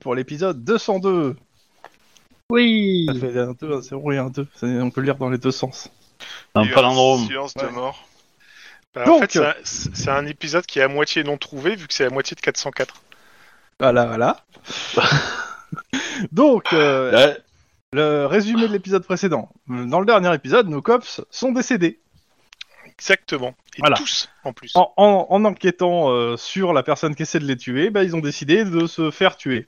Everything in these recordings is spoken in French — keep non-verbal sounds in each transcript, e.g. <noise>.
pour l'épisode 202. Oui Ça fait un 2, un 0 et un 2, Ça, on peut le lire dans les deux sens. Un palindrome. Silence de Ouais. mort. Bah, Donc- en fait, c'est un- épisode qui est à moitié non trouvé vu que c'est à moitié de 404. Voilà, voilà. <laughs> Donc, euh, Ouais. le résumé de l'épisode précédent. Dans le dernier épisode, nos cops sont décédés. Exactement. Et Voilà. tous en plus. En, en- en enquêtant euh, sur la personne qui essaie de les tuer, bah, ils ont décidé de se faire tuer.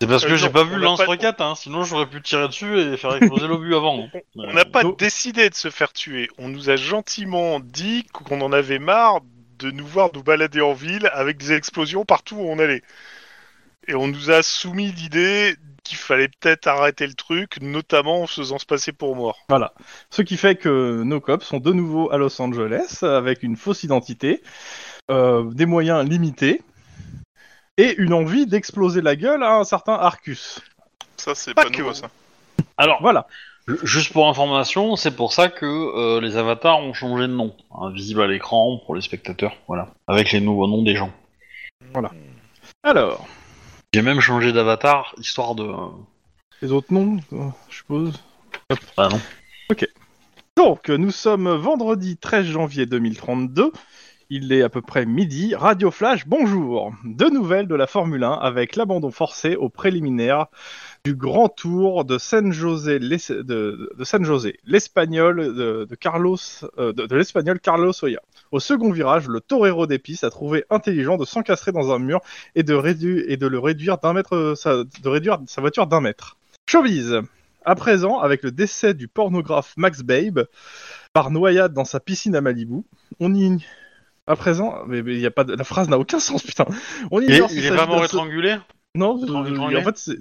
C'est parce que Euh, j'ai pas on vu n'a le pas- lance-roquette, hein, sinon j'aurais pu tirer dessus et faire exploser l'obus avant. <laughs> On n'a pas donc- décidé de se faire tuer. On nous a gentiment dit qu'on en avait marre de nous voir nous balader en ville avec des explosions partout où on allait. Et on nous a soumis l'idée qu'il fallait peut-être arrêter le truc, notamment en se faisant se passer pour mort. Voilà. Ce qui fait que nos cops sont de nouveau à Los Angeles avec une fausse identité, euh, des moyens limités et une envie d'exploser la gueule à un certain Arcus. Ça, c'est Pas pas, que. nouveau, ça. Alors, Voilà. ju- juste pour information, c'est pour ça que euh, les avatars ont changé de nom, hein, visible à l'écran pour les spectateurs, voilà, avec les nouveaux noms des gens. Alors, J'ai même changé d'avatar, histoire de... euh, les autres noms, euh, je suppose. Bah non. Donc, nous sommes vendredi 13 janvier 2032. Il est à peu près midi. Radio Flash, bonjour. Deux nouvelles de la Formule 1 avec l'abandon forcé au préliminaire du Grand Tour de San José, l'espagnol de, Carlos, euh, de, l'espagnol Carlos Oya. Au second virage, le torero des pistes a trouvé intelligent de s'encastrer dans un mur et de, rédu- et de le réduire d'un mètre, euh, sa, de réduire sa voiture d'un mètre. Showbiz. À présent, avec le décès du pornographe Max Babe par noyade dans sa piscine à Malibu, on y à présent, mais, mais y a pas de... la phrase n'a aucun sens, putain. On Il, est- il vraiment d'un se- étrangulé Non, euh, en fait, c'est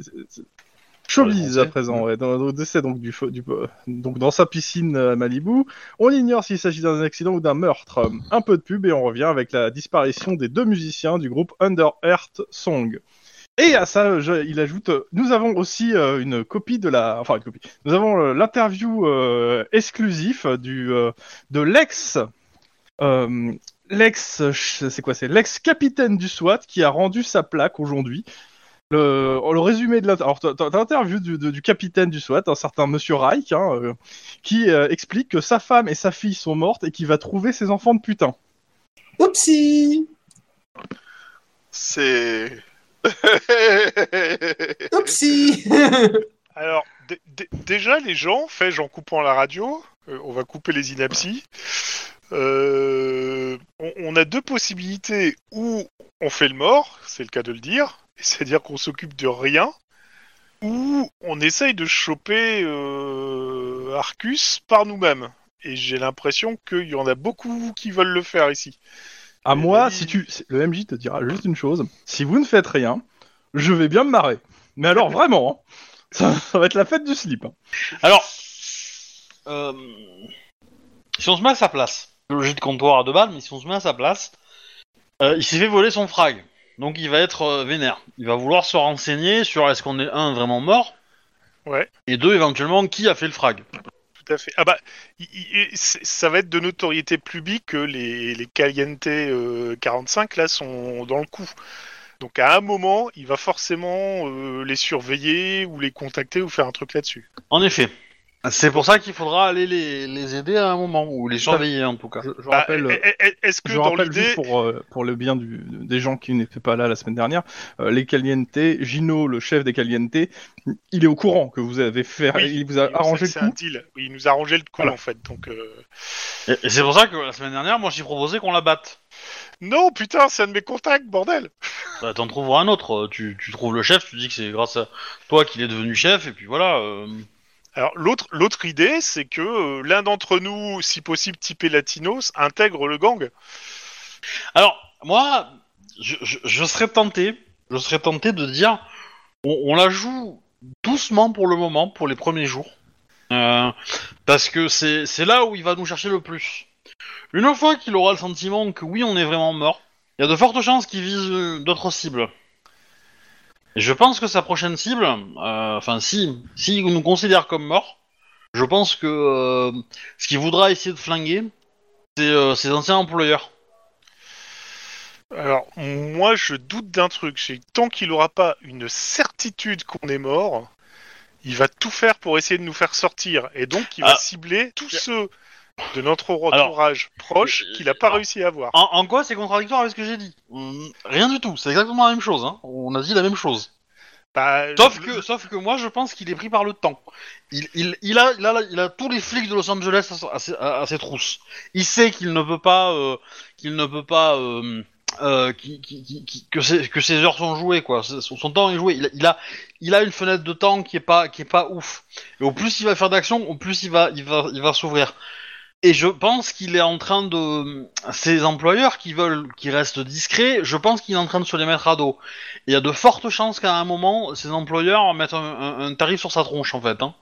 showbiz à présent, ouais, dans, décès donc du, du donc dans sa piscine à Malibu. On ignore s'il s'agit d'un accident ou d'un meurtre. Un peu de pub et on revient avec la disparition des deux musiciens du groupe Under Earth Song. Et à ça, je- il ajoute, euh, nous avons aussi euh, une copie de la, enfin une copie. Nous avons euh, l'interview euh, exclusif du euh, de l'ex, euh, l'ex, c'est quoi, c'est l'ex capitaine du SWAT qui a rendu sa plaque aujourd'hui. Le, le résumé de l'interview, du, capitaine du SWAT, un certain Monsieur Reich, hein, euh, qui euh, explique que sa femme et sa fille sont mortes et qu'il va trouver ses enfants de putain. Oupsie C'est. <laughs> Oupsie <laughs> Alors, dé- dé- déjà, les gens, fais-je en coupant la radio, euh, on va couper les inapties. Euh, on, on a deux possibilités où on fait le mort, c'est le cas de le dire, c'est-à-dire qu'on s'occupe de rien, ou on essaye de choper euh, Arcus par nous-mêmes. Et j'ai l'impression qu'il y en a beaucoup qui veulent le faire ici. À Et moi, si tu, le MJ te dira juste une chose, si vous ne faites rien, je vais bien me marrer. Mais alors vraiment, hein, <laughs> ça, ça va être la fête du slip. hein. Alors, euh, si on se met à sa place, le jet de comptoir à deux balles, mais si on se met à sa place, euh, il s'est fait voler son frag. Donc il va être euh, vénère. Il va vouloir se renseigner sur est-ce qu'on est un vraiment mort? Ouais. et deux éventuellement qui a fait le frag. Tout à fait. Ah bah, il- il- c'est- ça va être de notoriété publique que les, les Caliente euh, 45 là sont dans le coup. Donc à un moment, il va forcément euh, les surveiller ou les contacter ou faire un truc là-dessus. En effet. C'est pour ça qu'il faudra aller les, les aider à un moment, ou les surveiller en tout cas. Je, je Bah, rappelle, e- e- e- Est-ce que je dans rappelle l'idée, juste pour, euh, pour le bien du, des gens qui n'étaient pas là la semaine dernière, euh, les Caliente, Gino, le chef des Caliente, il est au courant que vous avez fait, Oui, il vous a arrangé le c'est un coup. deal. Oui, il nous a arrangé le coup Voilà. en fait. Donc euh, Et, et c'est pour ça que la semaine dernière, moi j'ai proposé qu'on la batte. non, putain, c'est un de mes contacts, bordel. <laughs> Bah, t'en trouveras un autre. Tu, tu trouves le chef, tu dis que c'est grâce à toi qu'il est devenu chef, et puis voilà. Alors l'autre l'autre idée, c'est que euh, l'un d'entre nous, si possible typé latinos, intègre le gang. Alors, moi, je, serais tenté, je serais tenté de dire, on, on la joue doucement pour le moment, pour les premiers jours, Euh, parce que c'est c'est là où il va nous chercher le plus. Une fois qu'il aura le sentiment que oui, on est vraiment mort, il y a de fortes chances qu'il vise euh, d'autres cibles. Je pense que sa prochaine cible, euh, enfin si, si nous considère comme mort, je pense que euh, ce qu'il voudra essayer de flinguer, c'est euh, ses anciens employeurs. Alors, moi, je doute d'un truc. C'est que tant qu'il n'aura pas une certitude qu'on est mort, il va tout faire pour essayer de nous faire sortir. Et donc, il va Ah. cibler tous ceux de notre entourage proche qu'il n'a pas alors- réussi à avoir. En, en quoi c'est contradictoire avec ce que j'ai dit? Hum, Rien du tout, c'est exactement la même chose. Hein. On a dit la même chose. Bah, Sauf le- que, sauf que moi, je pense qu'il est pris par le temps. Il, il, il, a, il, a, il a tous les flics de Los Angeles à, ses, à- à ses trousses. Il sait qu'il ne peut pas, euh, qu'il ne peut pas, euh, euh, qui- qui- qui- qui- que, ses, que ses heures sont jouées, quoi. Son, son temps est joué. Il a, il a, il a une fenêtre de temps qui est pas, qui est pas ouf. Et au plus il va faire d'action, au plus il va, il va, il va s'ouvrir. Et je pense qu'il est en train de, ces employeurs qui veulent qu'ils restent discrets, je pense qu'il est en train de se les mettre à dos. Il y a de fortes chances qu'à un moment, ces employeurs mettent un, tarif sur sa tronche, en fait. Hein.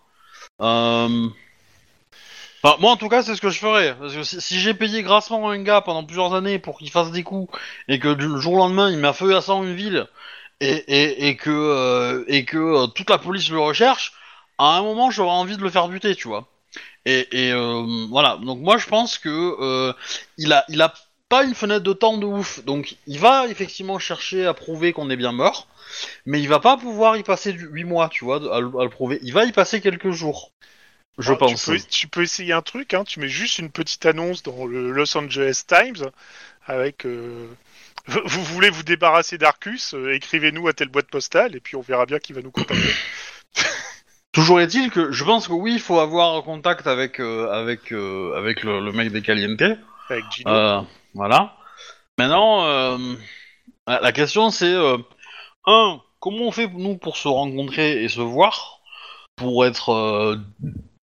Euh, enfin, moi, en tout cas, c'est ce que je ferais. Parce que si, j'ai payé grassement un gars pendant plusieurs années pour qu'il fasse des coups, et que du jour au lendemain, il met à feu à une ville, et, et, et que, euh, et que euh, toute la police le recherche, à un moment, j'aurais envie de le faire buter, tu vois. Et, et euh, voilà. Donc moi, je pense que euh, il a, il a pas une fenêtre de temps de ouf. Donc il va effectivement chercher à prouver qu'on est bien mort, mais il va pas pouvoir y passer du 8 mois, tu vois, à, le- à le prouver. Il va y passer quelques jours, je Alors, pense. Tu peux, tu peux essayer un truc, hein, tu mets juste une petite annonce dans le Los Angeles Times avec euh, vous <laughs> vous voulez vous débarrasser d'Arcus, euh, écrivez-nous à telle boîte postale et puis on verra bien qui va nous contacter. <laughs> Toujours est-il que je pense que oui, il faut avoir contact avec euh, avec euh, avec le, le mec des Caliente. avec Gino. Euh, voilà. Maintenant, euh, la question c'est euh, un, comment on fait nous pour se rencontrer et se voir? Pour être euh,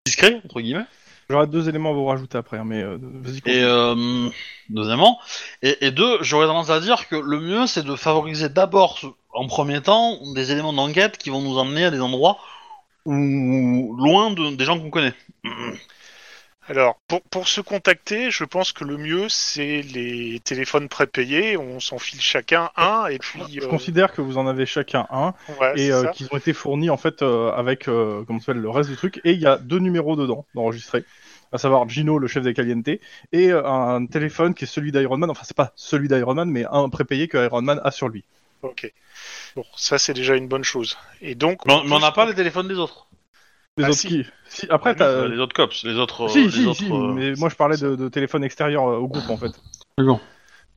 discret entre guillemets? J'aurai deux éléments à vous rajouter après, hein, mais euh, vas-y. Et euh, deuxièmement, et, et deux, j'aurais tendance à dire que le mieux c'est de favoriser d'abord, en premier temps, des éléments d'enquête qui vont nous emmener à des endroits où, loin de, des gens qu'on connaît. Alors, pour, pour se contacter, je pense que le mieux, c'est les téléphones prépayés. On s'en file chacun un, et puis... Je euh, considère que vous en avez chacun un ouais, et euh, qu'ils ont été fournis en fait euh, avec euh, comment ça le reste du truc et il y a deux numéros dedans d'enregistrés, à savoir Gino le chef des Caliente et un téléphone qui est celui d'Iron Man. Enfin c'est pas celui d'Iron Man mais un prépayé que Iron Man a sur lui. Ok. Bon, ça, c'est déjà une bonne chose. Et donc... Mais on- n'a se- pas les téléphones des autres. Les Ah, autres si. qui si, Après Ah, t'as Euh, les autres cops, les autres. si les si autres, si euh, mais moi je parlais de, de téléphone extérieur euh, au groupe en fait.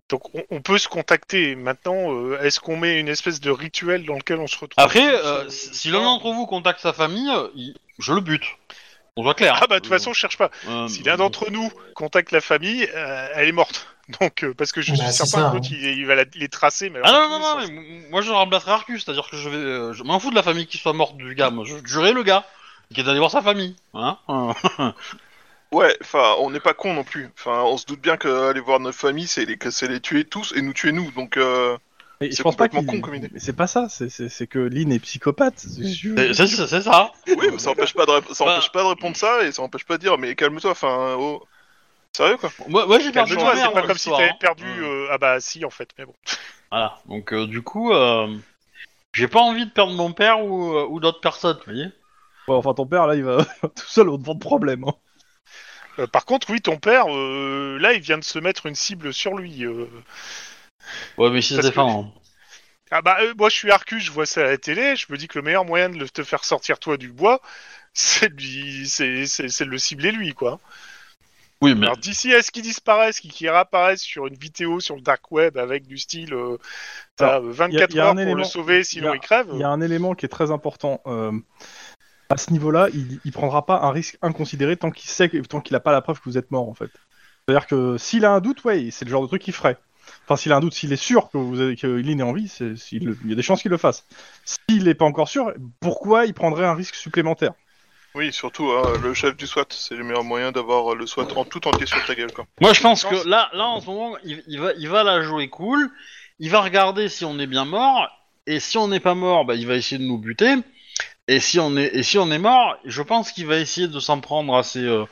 Donc, on, on peut se contacter. Maintenant, euh, est-ce qu'on met une espèce de rituel dans lequel on se retrouve? Après, euh, euh, si si l'un d'entre vous contacte sa famille, euh, il- je le bute. On soit clair. Ah bah, de toute façon, je cherche pas. Euh, Si l'un d'entre nous contacte la famille, euh, elle est morte. <laughs> Donc, euh, parce que je Bah, suis certain que l'autre, hein. il, il va la- les tracer. Mais Ah alors, non, non, non, mais moi je remplacerai Arcus, c'est-à-dire que je vais. euh, je m'en fous de la famille qui soit morte du gars, moi je jurerai le gars qui est allé voir sa famille. Hein <laughs> Ouais, enfin, on n'est pas con non plus. Enfin, on se doute bien qu'aller voir notre famille, c'est les, que c'est les tuer tous et nous tuer nous. Donc, euh, Mais C'est je pense pas complètement qu'il- con comme idée. mais c'est pas ça, c'est- que Lynn est psychopathe. c'est ça. oui, mais ça empêche pas de, rép- ça empêche pas de répondre ça et ça empêche pas de dire, mais calme-toi. Enfin, oh. Sérieux quoi. Moi, moi j'ai perdu Calme-toi, mère c'est pas dans comme si t'avais hein. perdu. Euh, euh, Ah bah, si, en fait, mais bon. Voilà. Donc euh, du coup, euh, j'ai pas envie de perdre mon père ou, euh, ou d'autres personnes, vous voyez. Ouais, enfin ton père là il va <laughs> tout seul au devant de problème. hein. Euh, par contre, oui, ton père, euh, là, il vient de se mettre une cible sur lui. euh. Ouais, mais si Parce c'est que- pas. hein. Ah bah, euh, moi, je suis Arcus, je vois ça à la télé. Je me dis que le meilleur moyen de le- te faire sortir toi du bois, <laughs> c'est de lui, c'est, c'est, c'est de le cibler lui, quoi. Oui, mais Alors d'ici à ce qu'il disparaisse, qu'il qu'il réapparaisse sur une vidéo sur le dark web avec du style, euh, t'as euh, 24 y a un heures pour élément- le sauver, sinon a- il crève. Il y a un élément qui est très important. euh, à ce niveau-là, il, il prendra pas un risque inconsidéré tant qu'il sait, que- tant qu'il a pas la preuve que vous êtes mort en fait. C'est-à-dire que s'il a un doute, ouais, c'est le genre de truc qu'il ferait. Enfin, s'il a un doute, s'il est sûr que vous avez, que Lynn est en vie, c'est- il y a des chances qu'il le fasse. S'il n'est pas encore sûr, pourquoi il prendrait un risque supplémentaire? Oui, surtout hein, le chef du SWAT, c'est le meilleur moyen d'avoir le SWAT en tout entier sur ta gueule quoi. moi je pense Je pense- que là, là en ce moment, il, il va, il va la jouer cool. Il va regarder si on est bien mort. Et si on n'est pas mort, bah, il va essayer de nous buter. Et si on est, et si on est mort, je pense qu'il va essayer de s'en prendre à ses, euh,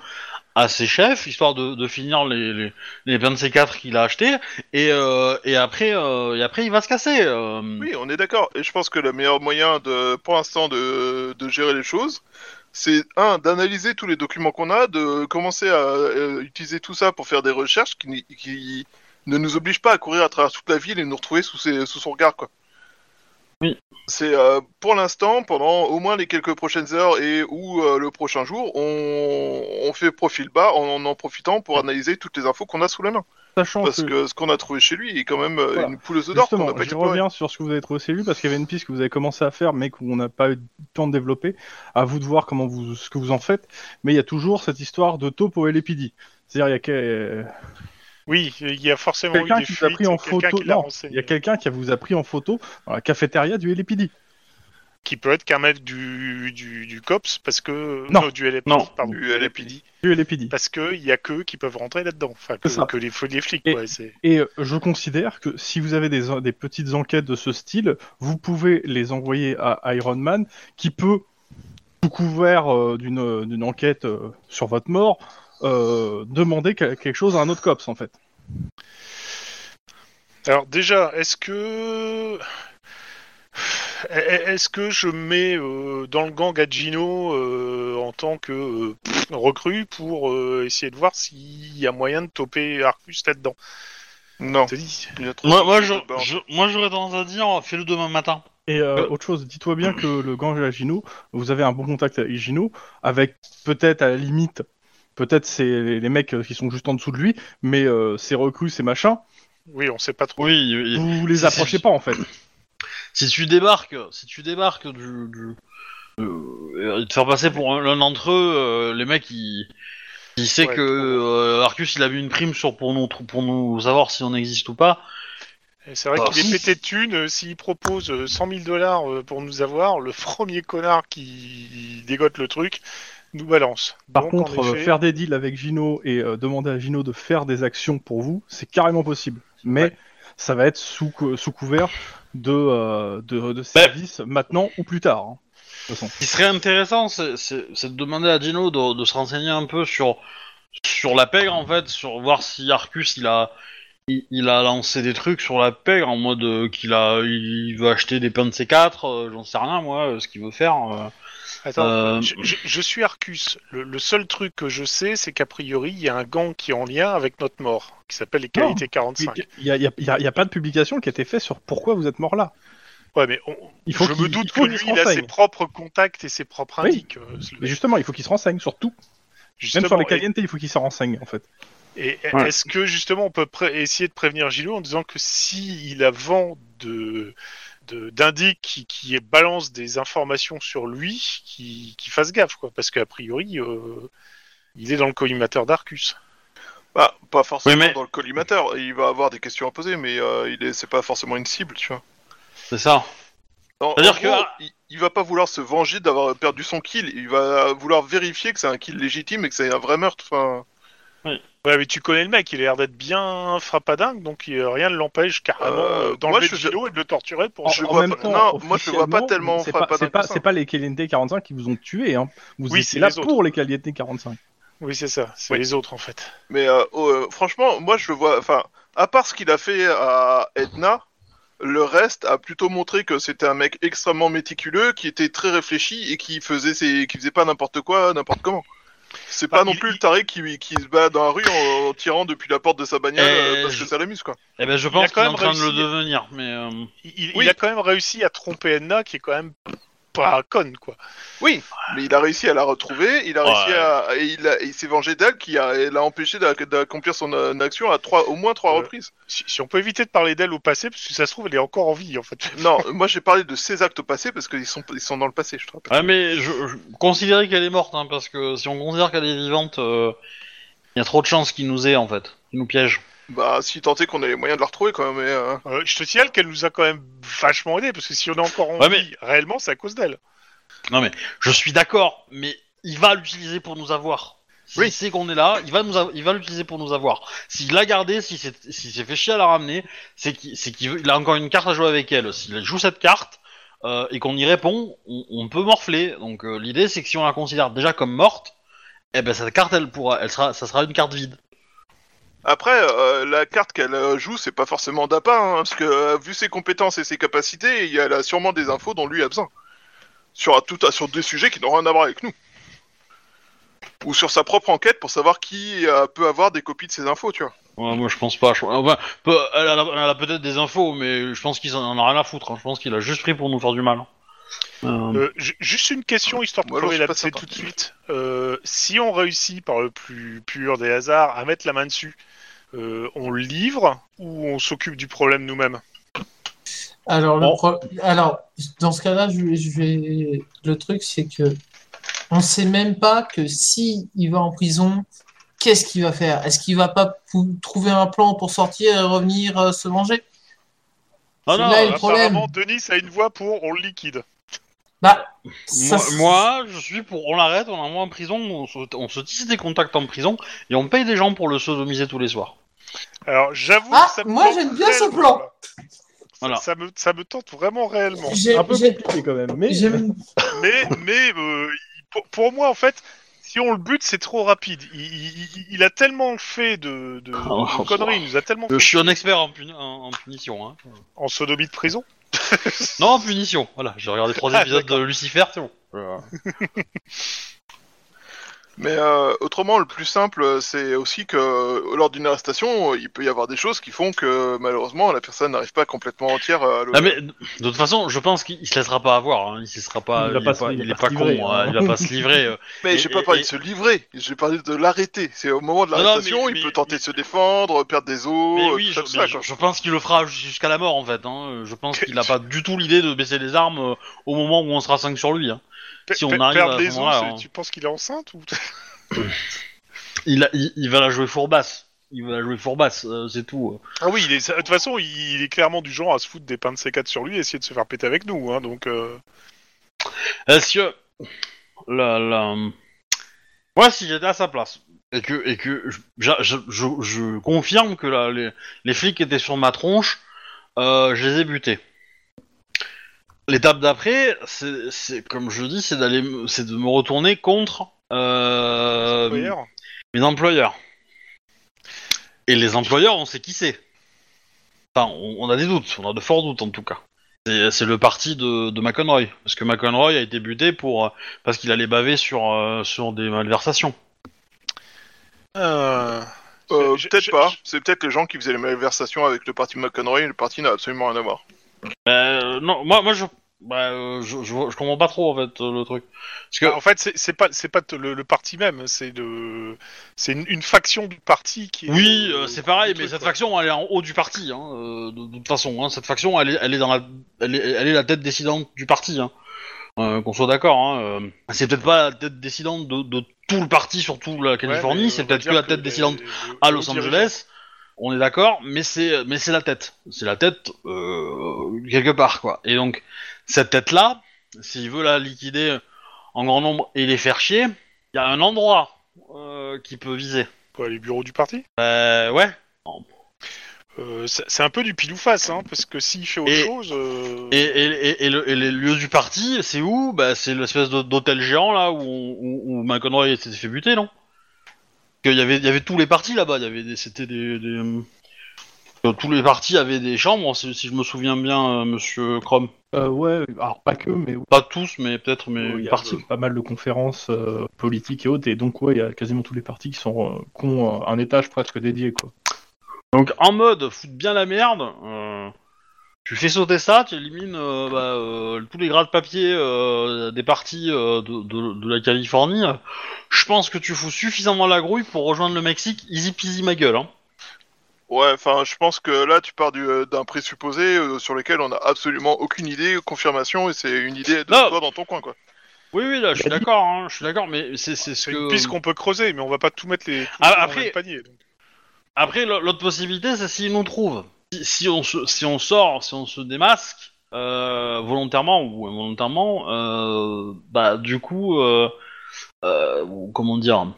à ses chefs, histoire de, de finir les, les, les 24 qu'il a achetés. Et, euh, et après, euh, et après, il va se casser. euh. Oui, on est d'accord. Et je pense que le meilleur moyen de, pour l'instant, de, de gérer les choses, c'est un d'analyser tous les documents qu'on a, de commencer à euh, utiliser tout ça pour faire des recherches qui, qui ne nous oblige pas à courir à travers toute la ville et nous retrouver sous, ses- sous son regard, quoi. Oui. C'est euh, pour l'instant, pendant au moins les quelques prochaines heures et ou euh, le prochain jour, on, on fait profil bas en en profitant pour analyser toutes les infos qu'on a sous la main. Sachant Parce que, que ce qu'on a trouvé chez lui est quand même euh, Voilà. une poule aux œufs d'or qu'on justement, n'a pas je reviens sur ce que vous avez trouvé chez lui parce qu'il y avait une piste que vous avez commencé à faire mais qu'on n'a pas eu le temps de développer. À vous de voir comment vous, ce que vous en faites. Mais il y a toujours cette histoire de taupe au LAPD. C'est-à-dire il y a que- Oui, il y a forcément eu quelqu'un des qui vous a pris en photo. Non, il y a quelqu'un qui vous a pris en photo dans la cafétéria du LAPD. Qui peut être qu'un mec du, du, du COPS, parce que... Non. du LAPD, Non. pardon. Du LAPD. Du LAPD. Parce qu'il y a qu'eux qui peuvent rentrer là-dedans. Enfin, que, C'est ça. que les, les flics, Et- Et euh, je considère que si vous avez des, des petites enquêtes de ce style, vous pouvez les envoyer à Iron Man, qui peut, sous couvert euh, d'une d'une enquête euh, sur votre mort, euh, demander que- quelque chose à un autre cops, en fait. Alors déjà, est-ce que est-ce que je mets euh, dans le gang à Gino euh, en tant que euh, recrue pour euh, essayer de voir s'il y a moyen de toper Arcus là-dedans? Non. Il y a trop Moi, de- moi, de je, barres. je- moi, j'aurais tendance à dire, fais-le demain matin. Et euh, Euh. autre chose, dis-toi bien que le gang à Gino, vous avez un bon contact avec Gino, avec peut-être à la limite, peut-être c'est les, les mecs qui sont juste en dessous de lui, mais euh, ces recrues, ces machins, Oui, on sait pas trop. Oui, vous les approchez pas en fait. Si tu débarques, si tu débarques du, du- euh, et te faire passer pour un- l'un d'entre eux, euh, les mecs, ils, ils savent Ouais, que euh, Arcus il a mis une prime sur pour nous pour nous savoir si on existe ou pas. C'est vrai Ah. qu'il est pété de thunes. S'il propose euh, 100 000 dollars pour nous avoir, le <laughs> premier connard qui dégote le truc nous balance. Par Donc, contre, effet, faire des deals avec Gino et euh, demander à Gino de faire des actions pour vous, c'est carrément possible. Mais Ouais. Ça va être sous, cou- sous couvert de, euh, de, Bah. de services maintenant ou plus tard. hein, de toute façon. Ce qui serait intéressant, c'est de demander à Gino de, de se renseigner un peu sur sur la pègre en fait, sur voir si Arcus il a il, il a lancé des trucs sur la pègre en mode euh, qu'il a il veut acheter des pains de C4, euh, j'en sais rien moi, euh, ce qu'il veut faire. Attends, Euh, je, je- je suis Arcus. Le, le seul truc que je sais, c'est qu'a priori, il y a un gang qui est en lien avec notre mort, qui s'appelle les Non. qualités 45. Il n'y a, il y a- il y a- il y a pas de publication qui a été faite sur pourquoi vous êtes mort là. Ouais, mais on- Il faut je qu'il- me doute il faut que qu'il lui, il a ses propres contacts et ses propres Oui. indices. euh, Mais justement, il faut qu'il se renseigne sur tout. Même justement, sur les et- calientes, il faut qu'il se renseigne en fait. Et Ouais. est-ce que justement on peut essayer de prévenir Gilo en disant que si il a vent de de- d'indices qui, qui balance des informations sur lui, qu'il qu'il fasse gaffe quoi, parce qu'a priori euh, il est dans le collimateur d'Arcus. Bah, pas forcément Oui, mais- dans le collimateur. Il va avoir des questions à poser, mais euh, il est, c'est pas forcément une cible, tu vois. C'est ça. C'est-à-dire que- il, il va pas vouloir se venger d'avoir perdu son kill. Il va vouloir vérifier que c'est un kill légitime et que c'est un vrai meurtre. Enfin, Ouais, mais tu connais le mec, il a l'air d'être bien frappadingue, donc il- rien ne l'empêche carrément Euh, euh, d'enlever moi, je- et de le torturer pour. En, Je en vois même pas- temps, non, moi, je le vois pas tellement C'est pas, frappadingue c'est pas, les Caliente 45 qui vous ont tué. Hein. Vous Oui, étiez c'est là autres. pour les Caliente 45. Oui, c'est ça, c'est Oui. les autres en fait. mais euh, oh, euh, franchement, moi je le vois. Enfin, à part ce qu'il a fait à Edna, le reste a plutôt montré que c'était un mec extrêmement méticuleux, qui était très réfléchi et qui faisait ses, qui faisait pas n'importe quoi, n'importe comment. C'est pas non il- plus il- le taré qui, qui se bat dans la rue en, en tirant depuis la porte de sa bagnole Euh, euh, parce je- que ça l'amuse quoi. Eh ben je pense quand qu'il est en même train de le devenir, mais euh, Il, il- Oui. il a quand même réussi à tromper Edna, qui est quand même pas conne quoi. Oui, mais il a réussi à la retrouver, il a réussi Ouais. à, et il, s'est vengé d'elle, qui a, l'a empêché d'ac- d'accomplir son euh, action à trois, au moins trois Ouais. reprises. Si, si on peut éviter de parler d'elle au passé, parce que ça se trouve, elle est encore en vie en fait. <laughs> Non, moi j'ai parlé de ses actes au passé parce qu'ils sont, ils sont dans le passé, je te rappelle. ouais, mais je, je considérais qu'elle est morte, hein, parce que si on considère qu'elle est vivante, euh, il y a trop de chances qu'il nous ait en fait, qu'il nous piège. Bah, si tant est qu'on ait les moyens de la retrouver quand même. Mais, euh, Euh, je te signale qu'elle nous a quand même vachement aidé, parce que si on est encore en Ouais, mais- vie, réellement, c'est à cause d'elle. Non mais je suis d'accord, mais il va l'utiliser pour nous avoir. S'il Oui. sait qu'on est là, il va nous, il va l'utiliser pour nous avoir. S'il l'a gardé, s'il s'est, s'il s'est fait chier à la ramener, c'est qu'il, c'est qu'il veut- il a encore une carte à jouer avec elle. S'il joue cette carte euh, et qu'on y répond, on, on peut morfler. Donc euh, l'idée c'est que si on la considère déjà comme morte, eh ben cette carte elle pourra, elle sera, ça sera une carte vide. Après, euh, la carte qu'elle euh, joue, c'est pas forcément d'appât, hein, parce que euh, vu ses compétences et ses capacités, il a sûrement des infos dont lui a besoin. Sur, des sujets qui n'ont rien à voir avec nous. Ou sur sa propre enquête pour savoir qui peut avoir des copies de ces infos, tu vois. Ouais, moi je pense pas. Je- elle a, peut-être des infos, mais je pense qu'il en a rien à foutre. hein. Je pense qu'il a juste pris pour nous faire du mal. Euh, Euh, ju- juste une question histoire de suis pas l'abcès certain. tout de suite. Euh, si on réussit par le plus pur des hasards à mettre la main dessus, euh, on le livre ou on s'occupe du problème nous-mêmes? Alors, le Bon. pro- Alors, dans ce cas-là, je vais... je vais- le truc, c'est que on sait même pas que si il va en prison, qu'est-ce qu'il va faire? Est-ce qu'il va pas pou- trouver un plan pour sortir et revenir euh, se venger? Ah non, là le euh, problème. Apparemment, Denis a une voix pour on le liquide. Bah, ça, moi, moi, je suis pour. On l'arrête, on l'envoie en prison, on se, on se tisse des contacts en prison et on paye des gens pour le sodomiser tous les soirs. Alors, j'avoue Ah, que ça me moi, tente j'aime bien ce réellement, plan. là. Ça- Voilà. Ça, me, ça me tente vraiment réellement. j'ai- Un peu j'ai- compliqué quand même, mais j'aime- mais mais euh, il- pour, pour moi, en fait, si on le bute, c'est trop rapide. Il, il- il- il a tellement fait de, de, Oh, de <laughs> conneries, il nous a tellement fait je suis un expert en, puni- en- en punition. Hein. en sodomie de prison. Non, en punition. Voilà, j'ai regardé trois Ah, épisodes de Lucifer, c'est bon. <laughs> Mais euh, autrement, le plus simple, euh, c'est aussi que euh, lors d'une arrestation, euh, il peut y avoir des choses qui font que malheureusement la personne n'arrive pas complètement entière à le. Ah mais de toute façon, je pense qu'il il se laissera pas avoir. Hein. Il se laissera pas. Il pas il est pas con. livrer, hein. hein. Il va pas se livrer. euh. <laughs> Mais j'ai pas parlé et- de se livrer, j'ai parlé de l'arrêter. C'est au moment de l'arrestation, il mais- peut tenter de se défendre, perdre des os, Mais oui, tout je, ça, tout mais ça, je- quoi. je pense qu'il le fera jusqu'à la mort en fait. Hein. Je pense <laughs> qu'il a pas du tout l'idée de baisser les armes au moment où on sera 5 sur lui. Hein. Si on arrive à ce les os, moment-là, c'est- hein. tu penses qu'il est enceinte ou <laughs> Il, a- il, il va la jouer fourbasse. Il va la jouer fourbasse, euh, c'est tout. Ah oui, il est, de toute façon, il est clairement du genre à se foutre des pains de C4 sur lui et essayer de se faire péter avec nous. Hein, donc, euh, Est-ce que la, la... moi, si j'étais à sa place et que et que je, je, je, je confirme que la- les, les flics étaient sur ma tronche, euh, je les ai butés. L'étape d'après, c'est c'est- comme je dis, c'est d'aller, c'est de me retourner contre euh, mes employeurs. Et les employeurs, on sait qui c'est. Enfin, on, on a des doutes, on a de forts doutes en tout cas. C'est le parti de, de McEnroy, parce que McEnroy a été buté pour euh, parce qu'il allait baver sur euh, sur des malversations. Euh, Euh, peut-être pas. C'est peut-être les gens qui faisaient les malversations avec le parti McConroy et le parti n'a absolument rien à voir. Euh, non, moi, moi je, bah, euh, je, je, je comprends pas trop en fait euh, le truc. Parce que En fait, c'est c'est pas, c'est pas t- le, le parti même, c'est de, c'est une, une faction du parti qui. Est oui, euh, c'est pareil, du mais truc, cette quoi. faction elle est en haut du parti, hein, euh, de, de toute façon. Hein, cette faction elle est, elle est dans la, elle est, elle est la tête décidante du parti. Hein. Euh, Qu'on soit d'accord, hein, euh, c'est peut-être pas la tête décidante de, de tout le parti sur toute la Ouais, Californie, mais c'est on peut-être que la tête les- les- à les Los dirigeants. Angeles. On est d'accord, mais c'est mais c'est la tête, c'est la tête euh, quelque part quoi. Et donc cette tête là, s'il veut la liquider en grand nombre et les faire chier, il y a un endroit euh, qui peut viser. Quoi, les bureaux du parti? Euh, ouais. Euh, c'est un peu du pile ou face, hein, parce que s'il fait autre Et- chose. euh, Et, et, et, et le- et les lieux du parti, c'est où? Bah c'est l'espèce d'hôtel géant là où, où, où McEnroy s'était fait buter, non? Qu'il y avait, il y avait tous les partis là-bas. Il y avait, des- c'était des, des- euh, tous les partis avaient des chambres, si, si je me souviens bien, euh, Monsieur Crom. euh, ouais, alors pas que, mais Pas tous, mais peut-être, mais une y a partie. pas mal de conférences politiques et autres, et donc ouais, il y a quasiment tous les partis qui sont qui ont un étage presque dédié, quoi. Donc en mode foutre bien la merde, tu fais sauter ça, tu élimines euh, bah, euh, tous les grades de papier euh, des partis euh, de, de- de la Californie. Je pense que tu fous suffisamment la grouille pour rejoindre le Mexique, easy peasy ma gueule. Hein. Ouais, enfin, je pense que là, tu pars du, euh, d'un présupposé euh, sur lequel on n'a absolument aucune idée, confirmation, et c'est une idée de Non. toi dans ton coin, quoi. Oui, oui, là, je suis d'accord, hein, je suis d'accord, mais c'est ce C'est que. une piste qu'on peut creuser, mais on va pas tout mettre les. Ah, dans le panier. donc. Après, l'au- l'autre possibilité, c'est s'ils nous trouvent. Si, si on se, si on sort, si on se démasque, euh, volontairement ou involontairement, euh, bah, du coup, euh, euh, comment dire,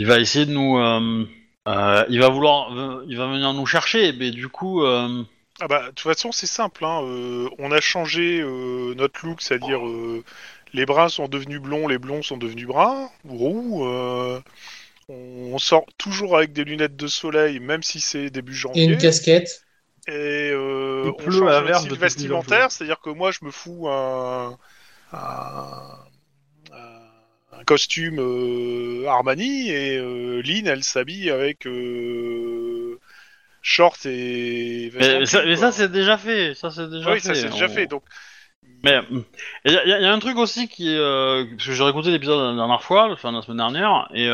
il va essayer de nous, euh, euh, il va vouloir, euh, il va venir nous chercher, mais du coup, euh, Ah bah, de toute façon, c'est simple. Hein. euh, on a changé euh, notre look, c'est-à-dire euh, les bruns sont devenus blonds, les blonds sont devenus bruns, ou roux. euh, on sort toujours avec des lunettes de soleil, même si c'est début Et janvier. une casquette. Et euh, on change à verse style vestimentaire, c'est-à-dire que moi, je me fous un, un, un costume euh, Armani et euh, Lynn, elle s'habille avec euh, short et. Mais, mais ça, mais ça, c'est déjà fait. Ça, c'est déjà Oui, fait. ça c'est déjà On- fait. Donc, Mais il y, a- y a un truc aussi qui est euh, parce que j'ai réécouté l'épisode la dernière fois, enfin la semaine dernière, et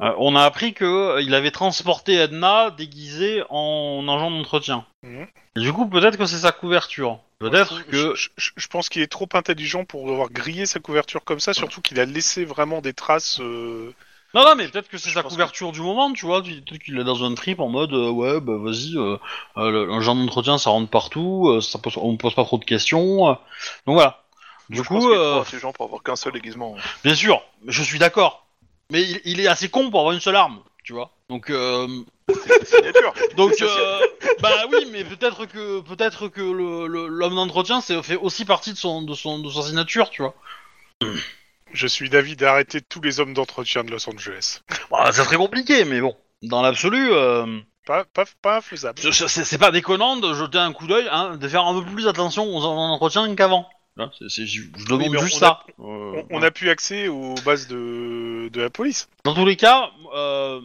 euh, on a appris que euh, il avait transporté Edna déguisée en agent d'entretien. Mhm. Du coup, peut-être que c'est sa couverture. Peut-être je, que je- je- je pense qu'il est trop intelligent pour avoir grillé sa couverture comme ça, surtout qu'il a laissé vraiment des traces. euh, non, non, mais peut-être que c'est Je sa pense couverture du moment, tu vois. tu- Peut-être qu'il est dans un trip en mode euh, ouais, bah vas-y, euh, euh, le- d'entretien ça rentre partout, euh, ça pose, on pose pas trop de questions. euh. donc voilà. Du je coup, pense qu'il est euh, trop intelligent pour avoir qu'un seul déguisement. Bien sûr, je suis d'accord. Mais il, il est assez con pour avoir une seule arme, tu vois. Donc, euh, Signature. donc, euh, bah oui, mais peut-être que peut-être que l'homme d'entretien, fait aussi partie de son de son de sa signature, tu vois. Je suis d'avis d'arrêter tous les hommes d'entretien de Los Angeles. Bah, ça serait compliqué, mais bon, dans l'absolu, euh, Pas, pas, pas c'est c'est pas déconnant de jeter un coup d'œil, hein, de faire un peu plus attention aux hommes d'entretien qu'avant. Hein, c'est- c'est- je je demande mais juste on ça. On, Euh, on a pu accès aux bases de, de la police. Dans tous les cas, euh,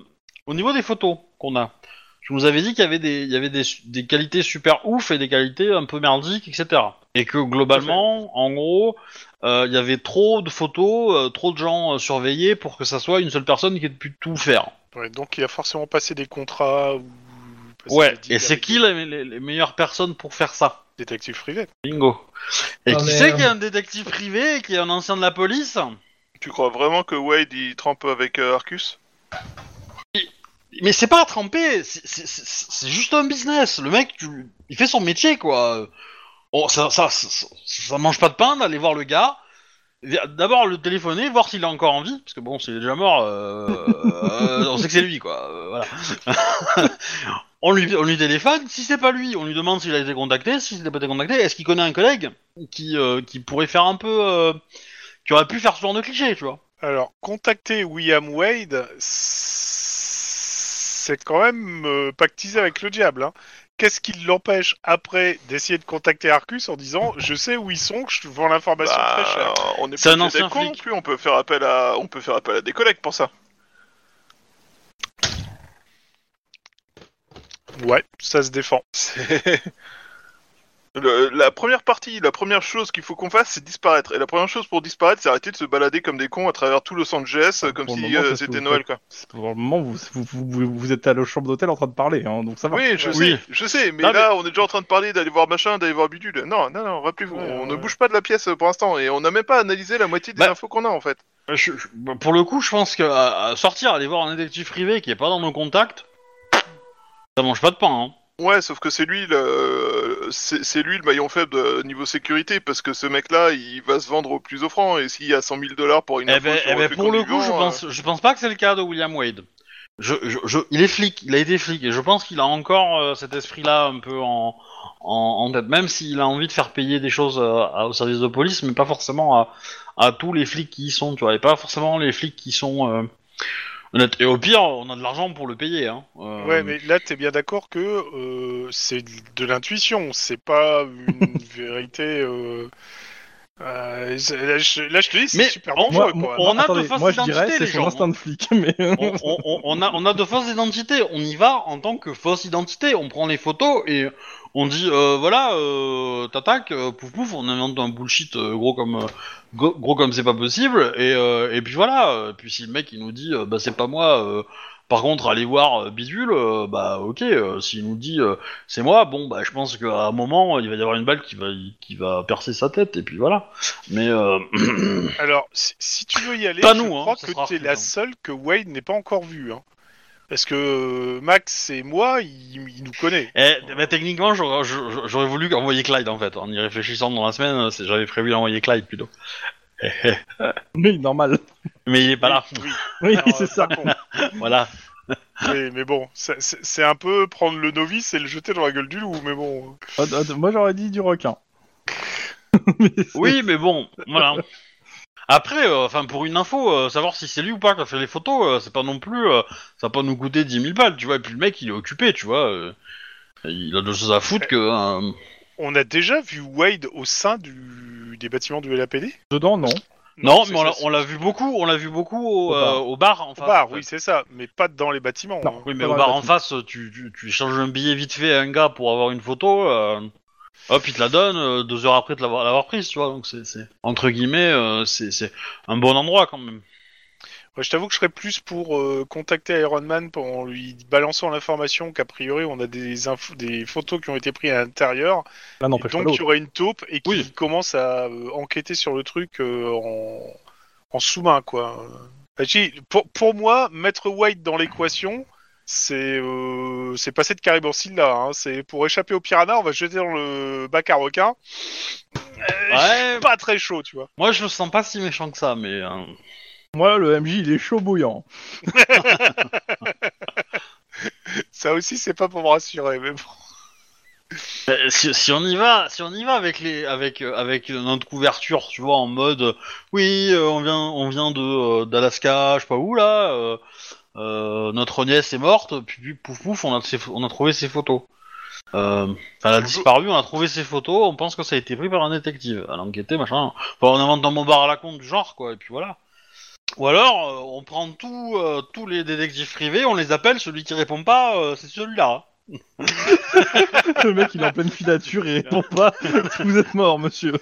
au niveau des photos qu'on a, je nous avais dit qu'il y avait des, il y avait des, des qualités super ouf et des qualités un peu merdiques, etc. Et que globalement, en gros, euh, il y avait trop de photos, euh, trop de gens euh, surveillés pour que ça soit une seule personne qui ait pu tout faire. Ouais, donc il a forcément passé des contrats ou. passé Ouais. des deals Et c'est avec qui des les, les- les meilleures personnes pour faire ça? Détectives privés Bingo. Et qui mais, c'est euh, qui est un détective privé et qui est un ancien de la police Tu crois vraiment que Wade il trempe avec euh, Arcus? Mais c'est pas trempé, c'est- c'est c'est- c'est juste un business. Le mec, tu- il fait son métier, quoi. Bon, ça, ça, ça, ça mange pas de pain d'aller voir le gars. D'abord le téléphoner, voir s'il est encore en vie, parce que bon, s'il est déjà mort, euh, euh, on sait que c'est lui, quoi. euh, voilà. <laughs> on lui, on lui téléphone. Si c'est pas lui, on lui demande s'il a été contacté. S'il n'a pas été contacté, est-ce qu'il connaît un collègue qui, euh, qui pourrait faire un peu, euh, qui aurait pu faire ce genre de cliché, tu vois. Alors, contacter William Wade, c'est quand même euh, pactiser avec le diable. Hein. Qu'est-ce qui l'empêche après d'essayer de contacter Arcus en disant <laughs> je sais où ils sont, je vends l'information Bah, très cher. on n'est C'est pas un ancien non plus. On peut faire appel à, on peut faire appel à des collègues pour ça. Ouais, ça se défend. <laughs> Le- la première partie, la première chose qu'il faut qu'on fasse, c'est disparaître. Et la première chose pour disparaître, c'est arrêter de se balader comme des cons à travers tout Los Angeles, euh, comme Pour le si moment, euh, c'était Noël, quoi. Pour le moment, vous, vous, vous, vous êtes à la chambre d'hôtel en train de parler, hein, donc ça va. Oui, je Oui. sais, je sais, mais Non, là, on est déjà en train de parler d'aller voir machin, d'aller voir bidule. Non, non, non, rappelez-vous, Ouais, on ouais. ne bouge pas de la pièce euh, pour l'instant, et on n'a même pas analysé la moitié des Bah. infos qu'on a, en fait. Je- je- bah, pour le coup, je pense que à- à sortir, aller voir un détective privé qui est pas dans nos contacts, ça mange pas de pain. Hein. Ouais, sauf que c'est lui le, c'est lui le maillon faible de niveau sécurité, parce que ce mec-là, il va se vendre au plus offrant, et s'il y a 100 000 dollars pour une Eh info ben, sur eh ben, pour le coup, je euh, pense, je pense pas que c'est le cas de William Wade. Je, je, je- il est flic, il a été flic, et je pense qu'il a encore euh, cet esprit-là un peu en, en, en tête, même s'il a envie de faire payer des choses euh, au service de police, mais pas forcément à, à tous les flics qui y sont, tu vois, et pas forcément les flics qui sont euh. Et au pire, on a de l'argent pour le payer. Hein. Euh, Ouais, mais là, t'es bien d'accord que euh, c'est de l'intuition, c'est pas une <laughs> vérité. Euh... euh, là, je, là, je te dis, c'est Mais super on- dangereux, moi- quoi. on a de fausses moi je dirais identités, c'est les gens, instinct de flic, <laughs> mais on, on- on- on a, on a de fausses identités. On y va en tant que fausse identité. On prend les photos et on dit euh, voilà, euh, t'attaques, euh, pouf pouf, on invente un bullshit euh, gros comme euh, gros, gros comme c'est pas possible. Et, euh, et puis voilà. Euh, Puis si le mec il nous dit euh, bah c'est pas moi. Par contre, allez voir euh, Bidule, euh, bah ok, euh, s'il nous dit euh, c'est moi, bon bah je pense qu'à un moment il va y avoir une balle qui va qui va percer sa tête et puis voilà. Mais <clears throat> Alors, si, si tu veux y aller, Pas je nous, hein, crois que t'es la hein. seule que Wade n'ait pas encore vue. Hein. Parce que Max et moi, il, il nous connaît. Eh, bah, techniquement, j'aurais voulu envoyer Clyde en fait. En y réfléchissant dans la semaine, j'avais prévu d'envoyer Clyde plutôt. Oui, normal. Mais il est pas là. Oui, Oui, <laughs> alors, c'est ça. Voilà. mais, mais bon, c'est- c'est c'est un peu prendre le novice et le jeter dans la gueule du loup. Mais bon, Moi j'aurais dit du requin. <laughs> Mais c'est- Oui, mais bon, voilà. Après, euh, enfin pour une info, euh, savoir si c'est lui ou pas qui a fait les photos, euh, c'est pas non plus, euh, ça va pas nous coûter 10 000 balles, tu vois. Et puis le mec, il est occupé, tu vois. euh, il a d'autres choses à foutre que. euh, on a déjà vu Wade au sein du, des bâtiments du LAPD? Dedans, non. Non, mais on l'a- ça, on l'a vu beaucoup, on l'a vu beaucoup au, Au bar. euh, au bar en Au face. bar, en fait. oui, c'est ça, mais pas dans les bâtiments. Non. hein. Oui, mais Pas au dans bar le en face, tu, tu, tu échanges un billet vite fait à un gars pour avoir une photo. euh, hop, il te la donne euh, deux heures après de l'avoir l'avoir prise, tu vois. Donc c'est c'est- entre guillemets, euh, c'est c'est un bon endroit quand même. Ouais, je t'avoue que je serais plus pour euh, contacter Iron Man pour en lui balançant l'information qu'a priori on a des, infos, des photos qui ont été prises à l'intérieur, Là, et donc il y aurait une taupe et qui Oui. commence à euh, enquêter sur le truc euh, en, en sous-main quoi. J'ai- Pour, pour moi, mettre White dans l'équation, c'est euh, c'est passer de Caribansil là. Hein. C'est pour échapper au piranha, on va se jeter dans le bac à requins. Euh, Ouais. Pas très chaud, tu vois. Moi, je le sens pas si méchant que ça, mais euh, Moi, le MJ, il est chaud bouillant. <laughs> Ça aussi, c'est pas pour me rassurer, mais bon. euh, si, si on y va, si on y va avec les, avec euh, avec notre couverture, tu vois, en mode, euh, oui, euh, on vient, on vient de euh, d'Alaska, je sais pas où là. euh, euh, notre nièce est morte, puis, puis pouf pouf, on a, ses- on a trouvé ses photos. Euh, enfin, elle a disparu, on a trouvé ses photos, on pense que ça a été pris par un détective. Elle a enquêté, machin. Enfin, on invente un bombard à la con du genre, quoi, et puis voilà. Ou alors, euh, on prend tout, euh, tous les détectives privés, on les appelle, celui qui répond pas, euh, c'est celui-là. <laughs> le mec, il est en pleine filature, il répond pas. <laughs> Vous êtes mort, monsieur.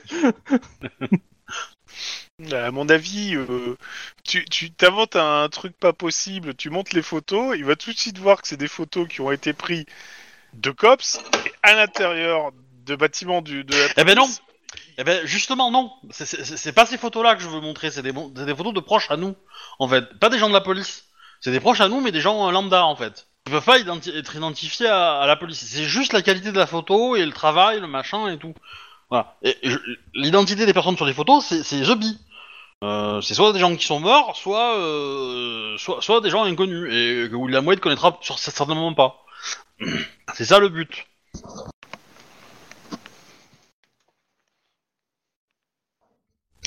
À mon avis, euh, tu tu t'inventes un truc pas possible, tu montes les photos, il va tout de suite voir que c'est des photos qui ont été prises de cops et à l'intérieur de bâtiments du, de la Eh ben police. Eh ben justement non, c'est- pas ces photos-là que je veux montrer, c'est des, photos de proches à nous, en fait, pas des gens de la police. C'est des proches à nous, mais des gens euh, lambda en fait. Ils peuvent pas être identifiés à, la police. C'est juste la qualité de la photo et le travail, le machin et tout. Voilà. Et, l'identité des personnes sur les photos, c'est c'est The. Euh, c'est soit des gens qui sont morts, soit, euh, soit, des gens inconnus et que William Wade connaîtra sur certainement pas. C'est ça le but.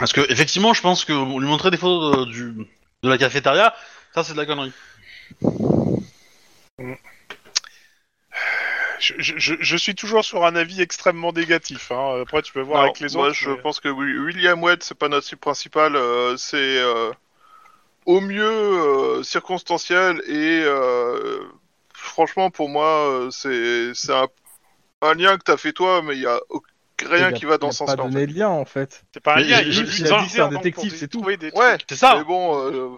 Parce que effectivement, je pense que lui montrer des photos de, du, de la cafétéria, ça c'est de la connerie. Je, je- je- je suis toujours sur un avis extrêmement négatif. Hein. Après, tu peux voir Non, avec les moi, autres. je mais- pense que oui, William Wade, c'est pas notre cible principale. euh, c'est euh, au mieux euh, circonstanciel et euh, franchement, pour moi, euh, c'est un, un lien que t'as fait toi, mais il y a rien Il a- qui va dans il a ce pas sens-là. en donné de lien, en fait. C'est pas un lien. il a dit c'est un détective, c'est tout. trouver des Ouais. C'est ça. Mais bon, euh,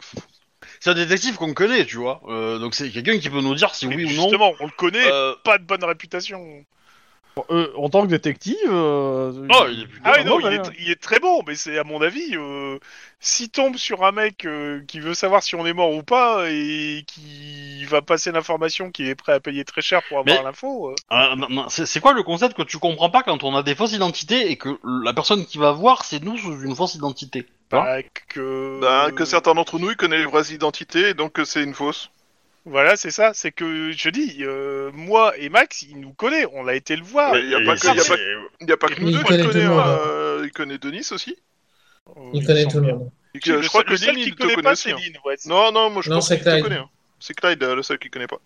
C'est un détective qu'on connaît, tu vois. Euh, donc c'est quelqu'un qui peut nous dire si Mais oui ou non. justement, on le connaît, Euh, pas de bonne réputation. Euh, en tant que détective. euh, Oh, il est Ah oui, non, il hein. est, il est très bon, mais c'est à mon avis, euh, s'il tombe sur un mec euh, qui veut savoir si on est mort ou pas et qui va passer l'information qu'il est prêt à payer très cher pour avoir l'info, euh, Ah, c'est quoi le concept que tu comprends pas quand on a des fausses identités et que la personne qui va voir c'est nous sous une fausse identité bah, que... bah, que certains d'entre nous, ils connaissent les vraies identités, et donc que c'est une fausse. Voilà, c'est ça, c'est que je dis, euh, moi et Max, il nous connaît, on a été le voir. A que- a Il n'y a pas que nous deux connaît connaît, euh, il connaît Denis aussi. Euh, Il connaît tout le monde. Que- je crois que le seul Denis, qui il te connaît connaît pas, aussi. c'est hein. Lynn, ouais, Non, non, moi je Non, pense te Clyde. connaît. hein. C'est Clyde, euh, le seul qui connaît pas.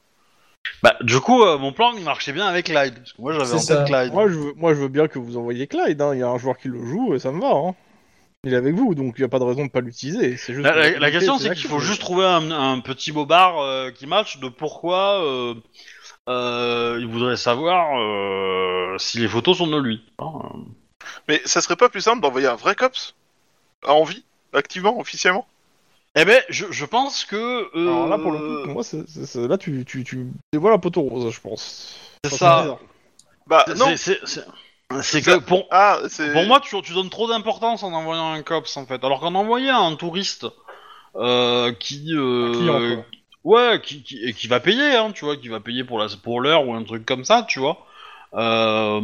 Bah, du coup, euh, mon plan il marchait bien avec Clyde. Parce que moi j'avais en tête. Clyde. Moi je, veux, moi, je veux bien que vous envoyiez Clyde. hein. Il y a un joueur qui le joue et ça me va. Hein. Il est avec vous, donc il n'y a pas de raison de pas l'utiliser. C'est juste. La, la- que la question c'est c'est qu'il faut juste trouver un, un petit bobard euh, qui match de pourquoi euh, euh, il voudrait savoir euh, si les photos sont de lui. Hein, euh. Mais ça serait pas plus simple d'envoyer un vrai cops À envie Activement, officiellement? Eh ben, je, je pense que. euh, Alors là, pour le coup, pour moi, c'est- c'est- c'est- là, tu, tu, tu dévoiles un poteau rose, je pense. c'est ça. Bah C'est- non c'est- c'est- C'est Ça- que pour, Ah, c'est... Pour moi, tu, tu donnes trop d'importance en envoyant un cops en fait, alors qu'en envoyant un touriste euh, qui, euh, Un client, ouais, qui, qui, et qui va payer, hein, tu vois, qui va payer pour la pour l'heure ou un truc comme ça, tu vois, euh,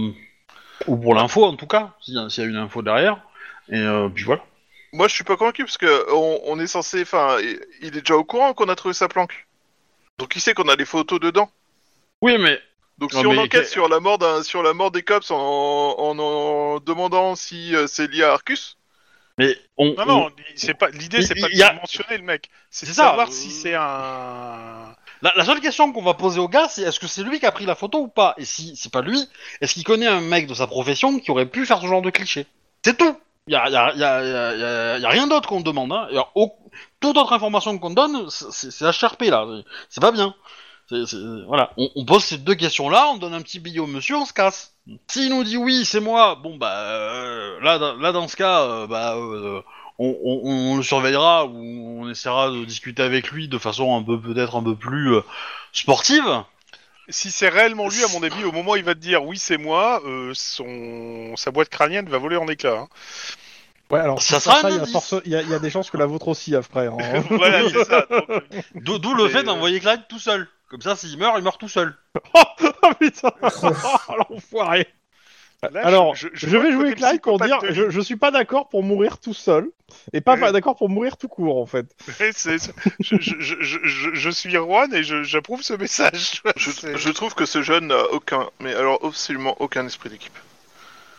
ou pour l'info en tout cas, s'il y, a- s'il y a une info derrière, et euh, puis voilà. Moi je suis pas convaincu parce que on, on est censé... Enfin, il est déjà au courant qu'on a trouvé sa planque. Donc il sait qu'on a des photos dedans. Oui, mais Donc Non, si on enquête sur la mort d'un, sur la mort des cops en, en, en demandant si euh, c'est lié à Arcus, mais on, Non, non, c'est pas l'idée, c'est pas a- de mentionner le mec, c'est de ça, savoir euh, si c'est un. La, la seule question qu'on va poser au gars, c'est est-ce que c'est lui qui a pris la photo ou pas? Et si c'est pas lui, est-ce qu'il connaît un mec de sa profession qui aurait pu faire ce genre de cliché? C'est tout Il y a, y a- y a- y a- rien d'autre qu'on demande. Hein. Y a au- toute autre information qu'on donne, c'est c'est HRP là. C'est pas bien. C'est- c'est- voilà. On, on pose ces deux questions-là, on donne un petit billet au monsieur, on se casse. S'il nous dit oui, c'est moi, bon bah euh, là, dans- là dans ce cas, euh, bah euh, on, on- on le surveillera ou on essaiera de discuter avec lui de façon un peu peut-être un peu plus euh, sportive. Si c'est réellement lui, à mon avis, au moment où il va te dire oui, c'est moi, euh, son... sa boîte crânienne va voler en éclats. hein. Ouais, alors Ça si sera un il y, a indice. force- il y a- il y a des chances que la vôtre aussi, après. hein. <laughs> voilà, c'est ça. Donc, D'où d'où le fait d'envoyer Clyde tout seul. Comme ça, s'il meurt, il meurt tout seul. <laughs> oh putain <laughs> L'enfoiré là, Alors, je, Je, vais jouer côté Clyde pour dire de je, je suis pas d'accord pour mourir tout seul et pas, pas d'accord pour mourir tout court en fait. <laughs> Ouais, c'est- c'est- je, je, je, je, je- je suis Juan et je- j'approuve ce message. Je, trouve que ce jeune n'a aucun, mais alors absolument aucun esprit d'équipe.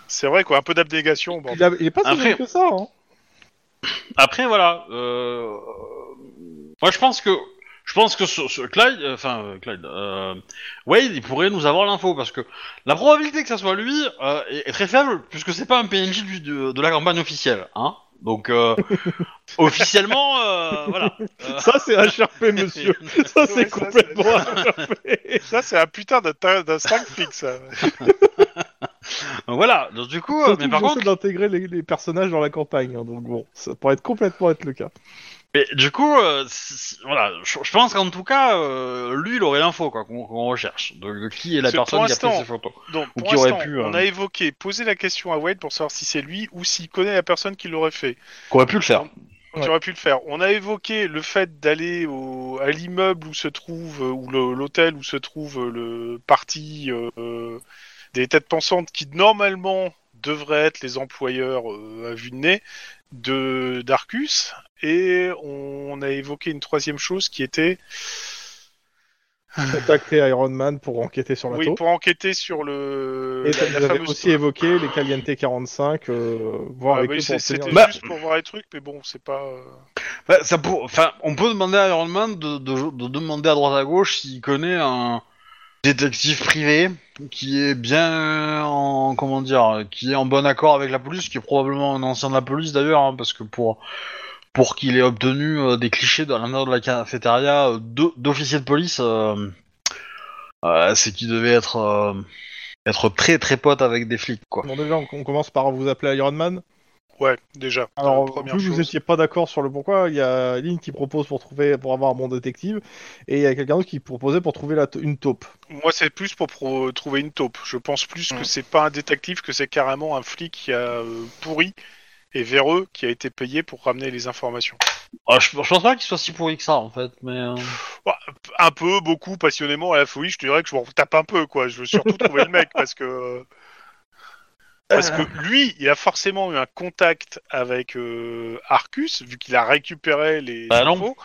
C'est vrai quoi, un peu d'abnégation. bon. Il, a- il est pas si Après- jeune que ça. Hein. Après, voilà. euh, Moi, je pense que je pense que ce, ce Clyde, euh, enfin euh, Clyde, euh, Wade, il pourrait nous avoir l'info parce que la probabilité que ça soit lui euh, est, est très faible puisque c'est pas un PNJ du- de, de la campagne officielle, hein. Donc euh, <laughs> officiellement, euh, voilà. Euh, Ça c'est HRP <laughs> monsieur. Ça c'est complètement HRP. <laughs> Ça, c'est un putain d'un string flic, ça. voilà. Donc du coup, Surtout mais par contre, d'intégrer les, les personnages dans la campagne. hein, donc bon, ça pourrait être complètement être le cas. Mais du coup, euh, voilà. Je, je pense qu'en tout cas, euh, lui, il aurait l'info quoi qu'on qu'on recherche de, de qui est la personne pour qui a pris l'instant, ces photos. Donc, Ou pour qui aurait l'instant, pu, euh, on a évoqué, posé la question à Wade pour savoir si c'est lui ou s'il connaît la personne qui l'aurait fait. Qu'on aurait pu le faire. Qui Ouais. aurait pu le faire. On a évoqué le fait d'aller au, à l'immeuble où se trouve, euh, ou le- l'hôtel où se trouve euh, le parti euh, euh, des têtes pensantes qui normalement devraient être les employeurs euh, à vue de nez de d'Arcus. Et on a évoqué une troisième chose qui était Contacter Iron Man pour enquêter sur la oui, taupe. pour enquêter sur le Et la, vous la avez fameuse aussi évoqué les Caliente 45, euh, voir Ah, avec oui, eux pour c'était Bah- juste pour voir les trucs, mais bon, c'est pas. euh, Bah, ça pour... enfin, on peut demander à Iron Man de, de- de demander à droite à gauche s'il connaît un détective privé qui est bien en comment dire, qui est en bon accord avec la police, qui est probablement un ancien de la police d'ailleurs, hein, parce que pour pour qu'il ait obtenu euh, des clichés dans l'intérieur de la cafétéria euh, d'o- d'officier de police, euh, euh, c'est qu'il devait être euh, être très très pote avec des flics quoi. Bon déjà, on commence par vous appeler Iron Man. Ouais, déjà. Alors, Euh, première plus vous chose. étiez pas d'accord sur le pourquoi, il y a Lynn qui propose pour trouver, pour avoir un bon détective, et il y a quelqu'un d'autre qui proposait pour trouver la une taupe. Moi, c'est plus pour pro- trouver une taupe. Je pense plus que Mm. c'est pas un détective, que c'est carrément un flic qui a euh, pourri et véreux qui a été payé pour ramener les informations. Ah, je, je pense pas qu'il soit si pourri que ça en fait, mais euh, Un peu, beaucoup, passionnément à la folie, je te dirais que je m'en tape un peu, quoi. Je veux surtout trouver le mec parce que. Parce que lui, il a forcément eu un contact avec euh, Arcus, vu qu'il a récupéré les Bah non. infos.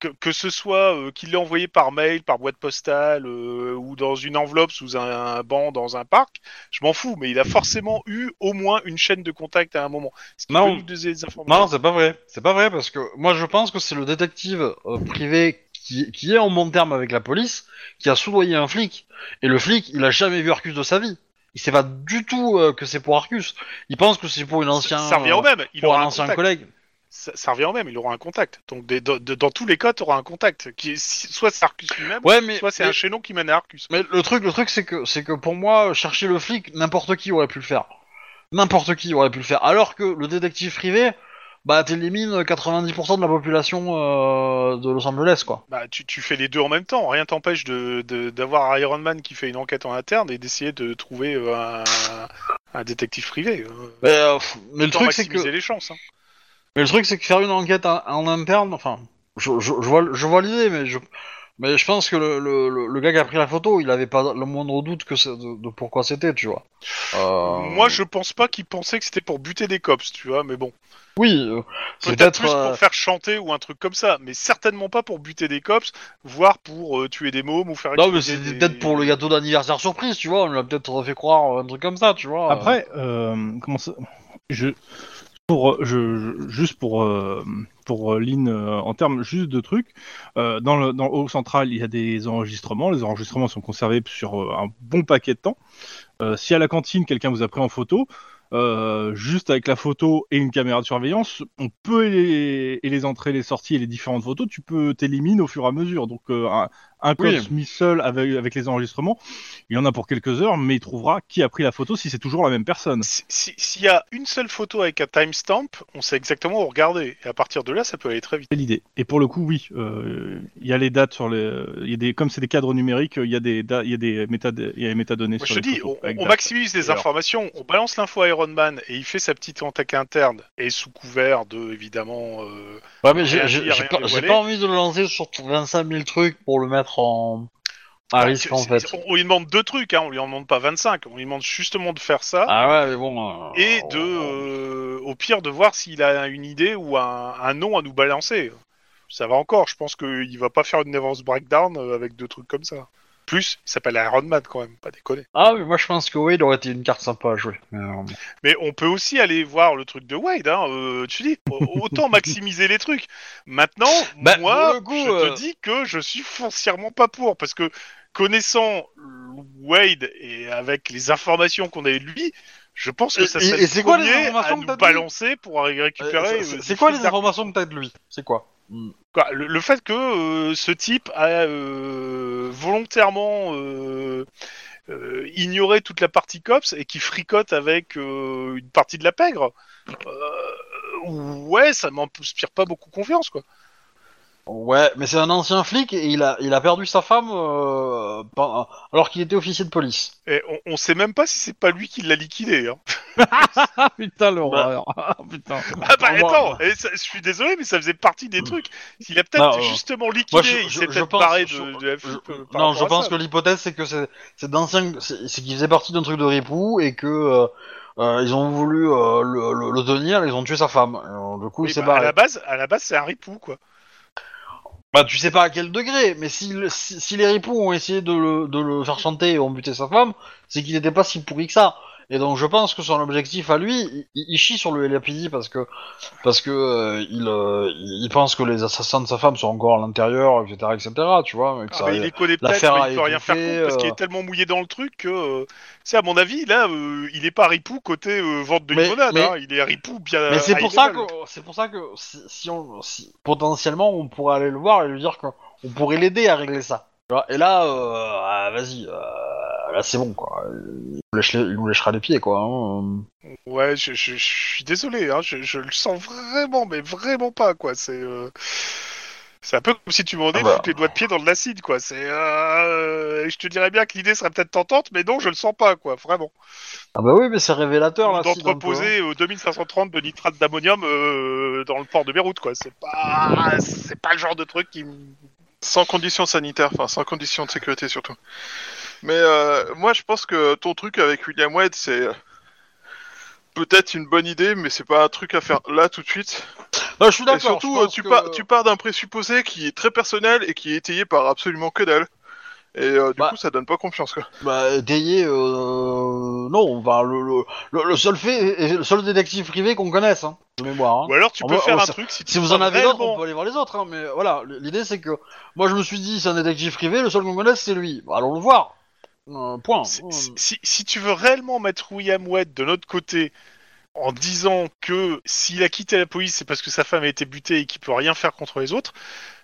Que, que ce soit euh, qu'il l'ait envoyé par mail, par boîte postale, euh, ou dans une enveloppe sous un, un banc dans un parc, je m'en fous, mais il a forcément eu au moins une chaîne de contact à un moment. Ce qui Non. des informations. Non, c'est pas vrai. C'est pas vrai parce que moi je pense que c'est le détective euh, privé qui, qui est en bon terme avec la police qui a soudoyé un flic. Et le flic, il a jamais vu Arcus de sa vie. Il sait pas du tout euh, que c'est pour Arcus. Il pense que c'est pour une ancienne, ça revient au même. Il pour aura un ancien contact. collègue. Ça, ça revient au même. Il aura un contact. Donc, des- de- de- dans tous les cas, tu auras un contact. Qui est- soit c'est Arcus lui-même, Ouais, mais soit c'est mais, un chaînon qui mène à Arcus. mais le truc, le truc, c'est que c'est que pour moi, chercher le flic, n'importe qui aurait pu le faire. N'importe qui aurait pu le faire. Alors que le détective privé, bah t'élimines 90% de la population euh, de Los Angeles, quoi. Bah, tu, tu fais les deux en même temps. Rien t'empêche de, de- d'avoir Iron Man qui fait une enquête en interne et d'essayer de trouver euh, un, un détective privé. euh, Mais, euh, le truc, c'est que les chances. hein. Mais le truc, c'est que faire une enquête en, en interne, enfin, je, je, je vois, je vois l'idée, mais je, mais je pense que le, le, le- gars qui a pris la photo, il avait pas le moindre doute que de, de pourquoi c'était, tu vois. Euh, Moi, je pense pas qu'il pensait que c'était pour buter des cops, tu vois, mais bon. Oui, euh, Peut-être peut-être. plus euh, pour faire chanter ou un truc comme ça, mais certainement pas pour buter des cops, voire pour euh, tuer des mômes ou faire Non, mais c'était des- peut-être pour le gâteau d'anniversaire surprise, tu vois. On l'a peut-être fait croire un truc comme ça, tu vois. Après, euh, comment ça je, pour, je, je- juste pour, euh, pour euh, Lynn, euh, en termes juste de trucs, euh, dans, le, dans haut central, il y a des enregistrements. Les enregistrements sont conservés sur euh, un bon paquet de temps. Euh, si à la cantine, quelqu'un vous a pris en photo, euh, juste avec la photo et une caméra de surveillance, on peut les, et les entrées, les sorties et les différentes photos, tu peux t'éliminer au fur et à mesure. Donc euh, un, un code Oui. mis seul avec, avec les enregistrements, il y en a pour quelques heures, mais il trouvera qui a pris la photo si c'est toujours la même personne. Si- si- S'il y a une seule photo avec un timestamp, on sait exactement où regarder. Et à partir de là, ça peut aller très vite. C'est l'idée. Et pour le coup, oui, euh, il y a les dates sur les, il y a des, comme c'est des cadres numériques, il y a des, da- y a des métad, il y a des métadonnées Moi, sur je te les dis, photos, on, maximise les informations, on balance l'info à Iron Man et il fait sa petite attaque interne et sous couvert de, évidemment, euh, Ouais, mais j'ai pas envie de le lancer sur 25 000 trucs pour le mettre en à risque en fait. on, on lui demande deux trucs, hein, on lui en demande pas 25, on lui demande justement de faire ça. Ah ouais, mais bon. euh, et de, euh, au pire, de voir s'il a une idée ou un, un nom à nous balancer. Ça va encore, je pense qu'il va pas faire une nervous breakdown euh, avec deux trucs comme ça. Plus, il s'appelle Iron Man quand même, pas déconner. Ah oui, moi je pense que Wade aurait été une carte sympa à jouer. Mais, euh, Mais on peut aussi aller voir le truc de Wade, hein, euh, tu dis, au- autant maximiser les trucs. Maintenant, <laughs> Bah, moi, coup, je euh, te dis que je suis foncièrement pas pour, parce que connaissant Wade et avec les informations qu'on a de lui, je pense que ça serait et le c'est quoi les informations à nous balancer pour récupérer. euh, c'est- euh, quoi les informations que t'as de lui? C'est quoi? Le, fait que euh, ce type a euh, volontairement euh, ignoré toute la partie cops et qui fricote avec une partie de la pègre, ouais, ça m'inspire pas beaucoup confiance, quoi. Ouais, mais c'est un ancien flic et il a, il a perdu sa femme euh, alors qu'il était officier de police. Et on, on sait même pas si c'est pas lui qui l'a liquidé. Hein. Ah <laughs> <laughs> putain l'horreur. Ah, putain. Ah bah attends, et ça- je suis désolé, mais ça faisait partie des trucs. S'il a peut-être Non, euh, justement liquidé, je- il je- s'est je peut-être pense- barré je- de, de la euh, par non, rapport je à pense ça. que l'hypothèse c'est que c'est c'est d'anciens, c'est c'est qu'il faisait partie d'un truc de ripou et que euh, euh, ils ont voulu euh, le, le- le tenir, ils ont tué sa femme. Euh, du coup, Oui, il s'est bah, à barré. la base, à la base, c'est un ripou, quoi. Bah, tu sais pas à quel degré, mais si, si les ripoux ont essayé de le, de le faire chanter et ont buté sa femme, c'est qu'il n'était pas si pourri que ça. Et donc je pense que son objectif à lui, il, il chie sur le LAPD parce que parce que euh, il, euh, il pense que les assassins de sa femme sont encore à l'intérieur, etc., etc. Tu vois, et que Ah, ça- bah, il les connaît peut-être, mais il peut rien faire contre parce qu'il euh. est tellement mouillé dans le truc que, c'est à mon avis, là, il est pas ripou côté vente de Mais- limonade, mais- hein, il est ripou bien. Mais c'est pour ça que c'est pour ça que si, si on si, potentiellement on pourrait aller le voir et lui dire qu'on pourrait l'aider à régler ça. Et là, euh, vas-y, euh, là c'est bon quoi. Il nous, lèche les- il nous lèchera les pieds quoi. hein. Ouais, je, je- je suis désolé, hein, je, je le sens vraiment, mais vraiment pas, quoi. C'est euh, c'est un peu comme si tu m'en Ah bah. foutre les doigts de pied dans de l'acide, quoi. C'est, euh, je te dirais bien que l'idée serait peut-être tentante, mais non, je le sens pas, quoi, vraiment. Ah bah oui, mais c'est révélateur là. si, D'entreposer euh, 2530 de nitrate d'ammonium euh, dans le port de Beyrouth, quoi. C'est pas, c'est pas le genre de truc qui me Sans conditions sanitaires, enfin sans conditions de sécurité surtout. Mais euh, moi je pense que ton truc avec William Wade c'est euh, peut-être une bonne idée, mais c'est pas un truc à faire là tout de suite. euh. Je suis d'accord. surtout je euh, tu, que- pars, tu pars d'un présupposé qui est très personnel et qui est étayé par absolument que dalle. Et euh, du Bah. coup ça donne pas confiance quoi. Bah, étayer, euh, non, enfin, le, le, le, seul fait, et le seul détective privé qu'on connaisse, hein, de mémoire. hein. Ou alors tu peux bah, faire un ça- truc si, tu Si vous en avez d'autres, on peut aller voir les autres, hein, mais voilà, l'idée c'est que moi je me suis dit c'est un détective privé, le seul qu'on connaisse c'est lui. Bah, allons le voir. Euh, point. Si, Euh, si- tu veux réellement mettre William Wade de notre côté en disant que s'il a quitté la police, c'est parce que sa femme a été butée et qu'il peut rien faire contre les autres,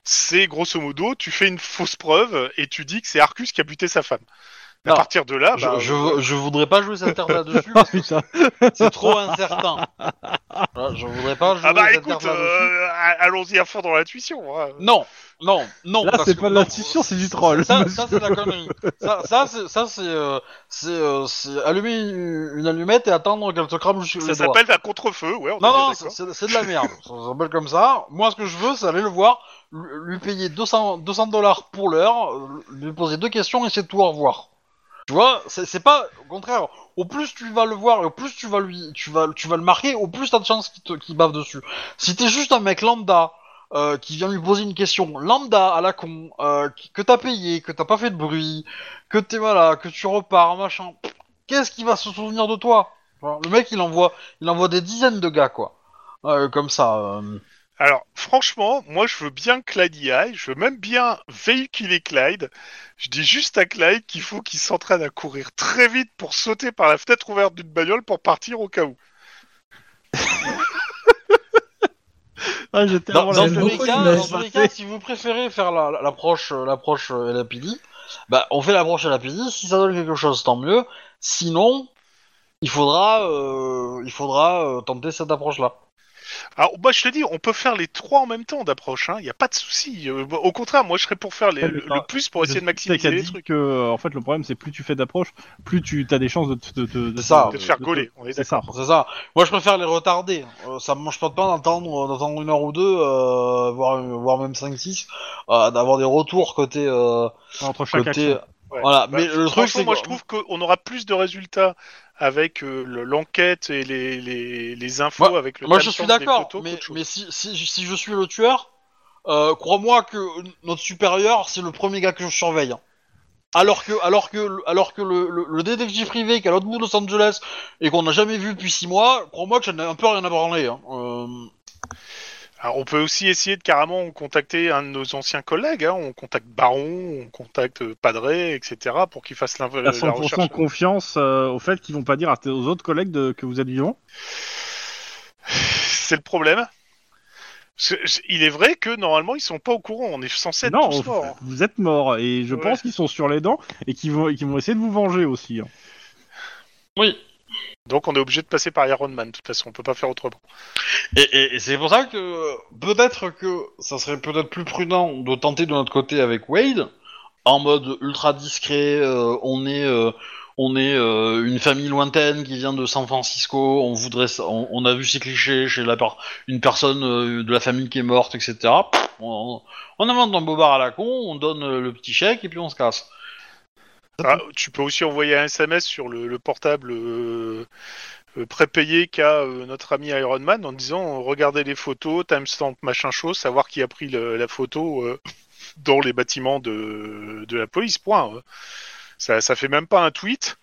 c'est grosso modo, tu fais une fausse preuve et tu dis que c'est Arcus qui a buté sa femme. À partir de là, je, bah, je, je voudrais pas jouer cette <laughs> carte là-dessus parce que putain. c'est trop incertain. <laughs> Je voudrais pas jouer ah bah écoute, euh, allons-y à fond dans l'intuition. hein. Non, non, non. Là, parce c'est que- pas de non, l'intuition, c'est du troll. Ça, ça, c'est de la connerie. Ça, ça c'est, ça, c'est, euh, c'est, euh, c'est allumer une, une allumette et attendre qu'elle te crame jusqu'au Ça s'appelle un contre-feu, ouais. On est Non, bien non, d'accord. c'est, c'est de la merde. Ça s'appelle comme ça. Moi, ce que je veux, c'est aller le voir, lui lui payer 200 200 dollars pour l'heure, euh, lui poser deux questions et c'est tout, au revoir. Tu vois, c'est, pas, au contraire, au plus tu vas le voir et au plus tu vas lui, tu vas, tu vas le marquer, au plus t'as de chances qu'il te, bave dessus. Si t'es juste un mec lambda, euh, qui vient lui poser une question lambda à la con, euh, que t'as payé, que t'as pas fait de bruit, que t'es voilà, que tu repars, machin, qu'est-ce qui va se souvenir de toi? Le mec, il envoie, il envoie des dizaines de gars, quoi. Euh, comme ça. Alors, franchement, moi, je veux bien que Clyde y aille. Je veux même bien véhiculer Clyde. Je dis juste à Clyde qu'il faut qu'il s'entraîne à courir très vite pour sauter par la fenêtre ouverte d'une bagnole pour partir au cas où. <laughs> Ah, j'étais Dans, la tous les cas, dans tous les cas, si vous préférez faire la- la- l'approche, euh, l'approche euh, LAPD, bah on fait l'approche LAPD. Si ça donne quelque chose, tant mieux. Sinon, il faudra, euh, il faudra euh, tenter cette approche-là. Alors, moi, je te dis, on peut faire les trois en même temps d'approche. Il n'y a pas de souci. Euh, au contraire, moi, je serais pour faire les- le, plus pour essayer de maximiser les trucs. que, euh, en fait, le problème, c'est plus tu fais d'approche, plus tu as des chances de te, de, te- de C'est ça. De te faire gauler. C'est ça. C'est ça. Moi, je préfère les retarder. Euh, ça me mange pas de pain d'attendre, d'attendre une heure ou deux, euh, voire, voire même 5-6, euh, d'avoir des retours côté, euh, Entre chaque côté. action. Ouais. Voilà. Bah, mais le truc, c'est moi, je trouve qu'on aura plus de résultats avec euh, le- l'enquête et les, les, les infos Moi- avec le Moi, je suis d'accord, mais, si, si, si je suis le tueur, euh, crois-moi que notre supérieur, c'est le premier gars que je surveille. hein. Alors que, alors que, alors que le, le, le détective privé qui est à l'autre bout de Los Angeles et qu'on n'a jamais vu depuis 6 mois, crois-moi que j'en ai un peu rien à branler. Hein. Euh, Alors, on peut aussi essayer de carrément contacter un de nos anciens collègues. hein. On contacte Baron, on contacte euh, Padré, etc. pour qu'il fasse l'inv- T'as la 100% recherche. confiance euh, au fait qu'ils vont pas dire à aux autres collègues de- que vous êtes vivant? C'est le problème. Il est vrai que normalement ils sont pas au courant. On est censé être non, tous morts. vous êtes mort et je Ouais. pense qu'ils sont sur les dents et qu'ils vont, qu'ils vont essayer de vous venger aussi. hein. Oui. Donc on est obligé de passer par Iron Man. De toute façon, on peut pas faire autrement. Et, c'est pour ça que peut-être que ça serait peut-être plus prudent de tenter de notre côté avec Wade, en mode ultra discret. euh, on est, euh, on est euh, une famille lointaine qui vient de San Francisco. On voudrait, on, a vu ces clichés chez la une personne de la famille qui est morte, etc. On, on invente un bobard à la con, on donne le petit chèque et puis on se casse. Ah, tu peux aussi envoyer un SMS sur le, le portable euh, euh, prépayé qu'a euh, notre ami Iron Man en disant regardez les photos, timestamp machin chose, savoir qui a pris la photo <laughs> dans les bâtiments de, la police. Point. euh. Ça, ça fait même pas un tweet.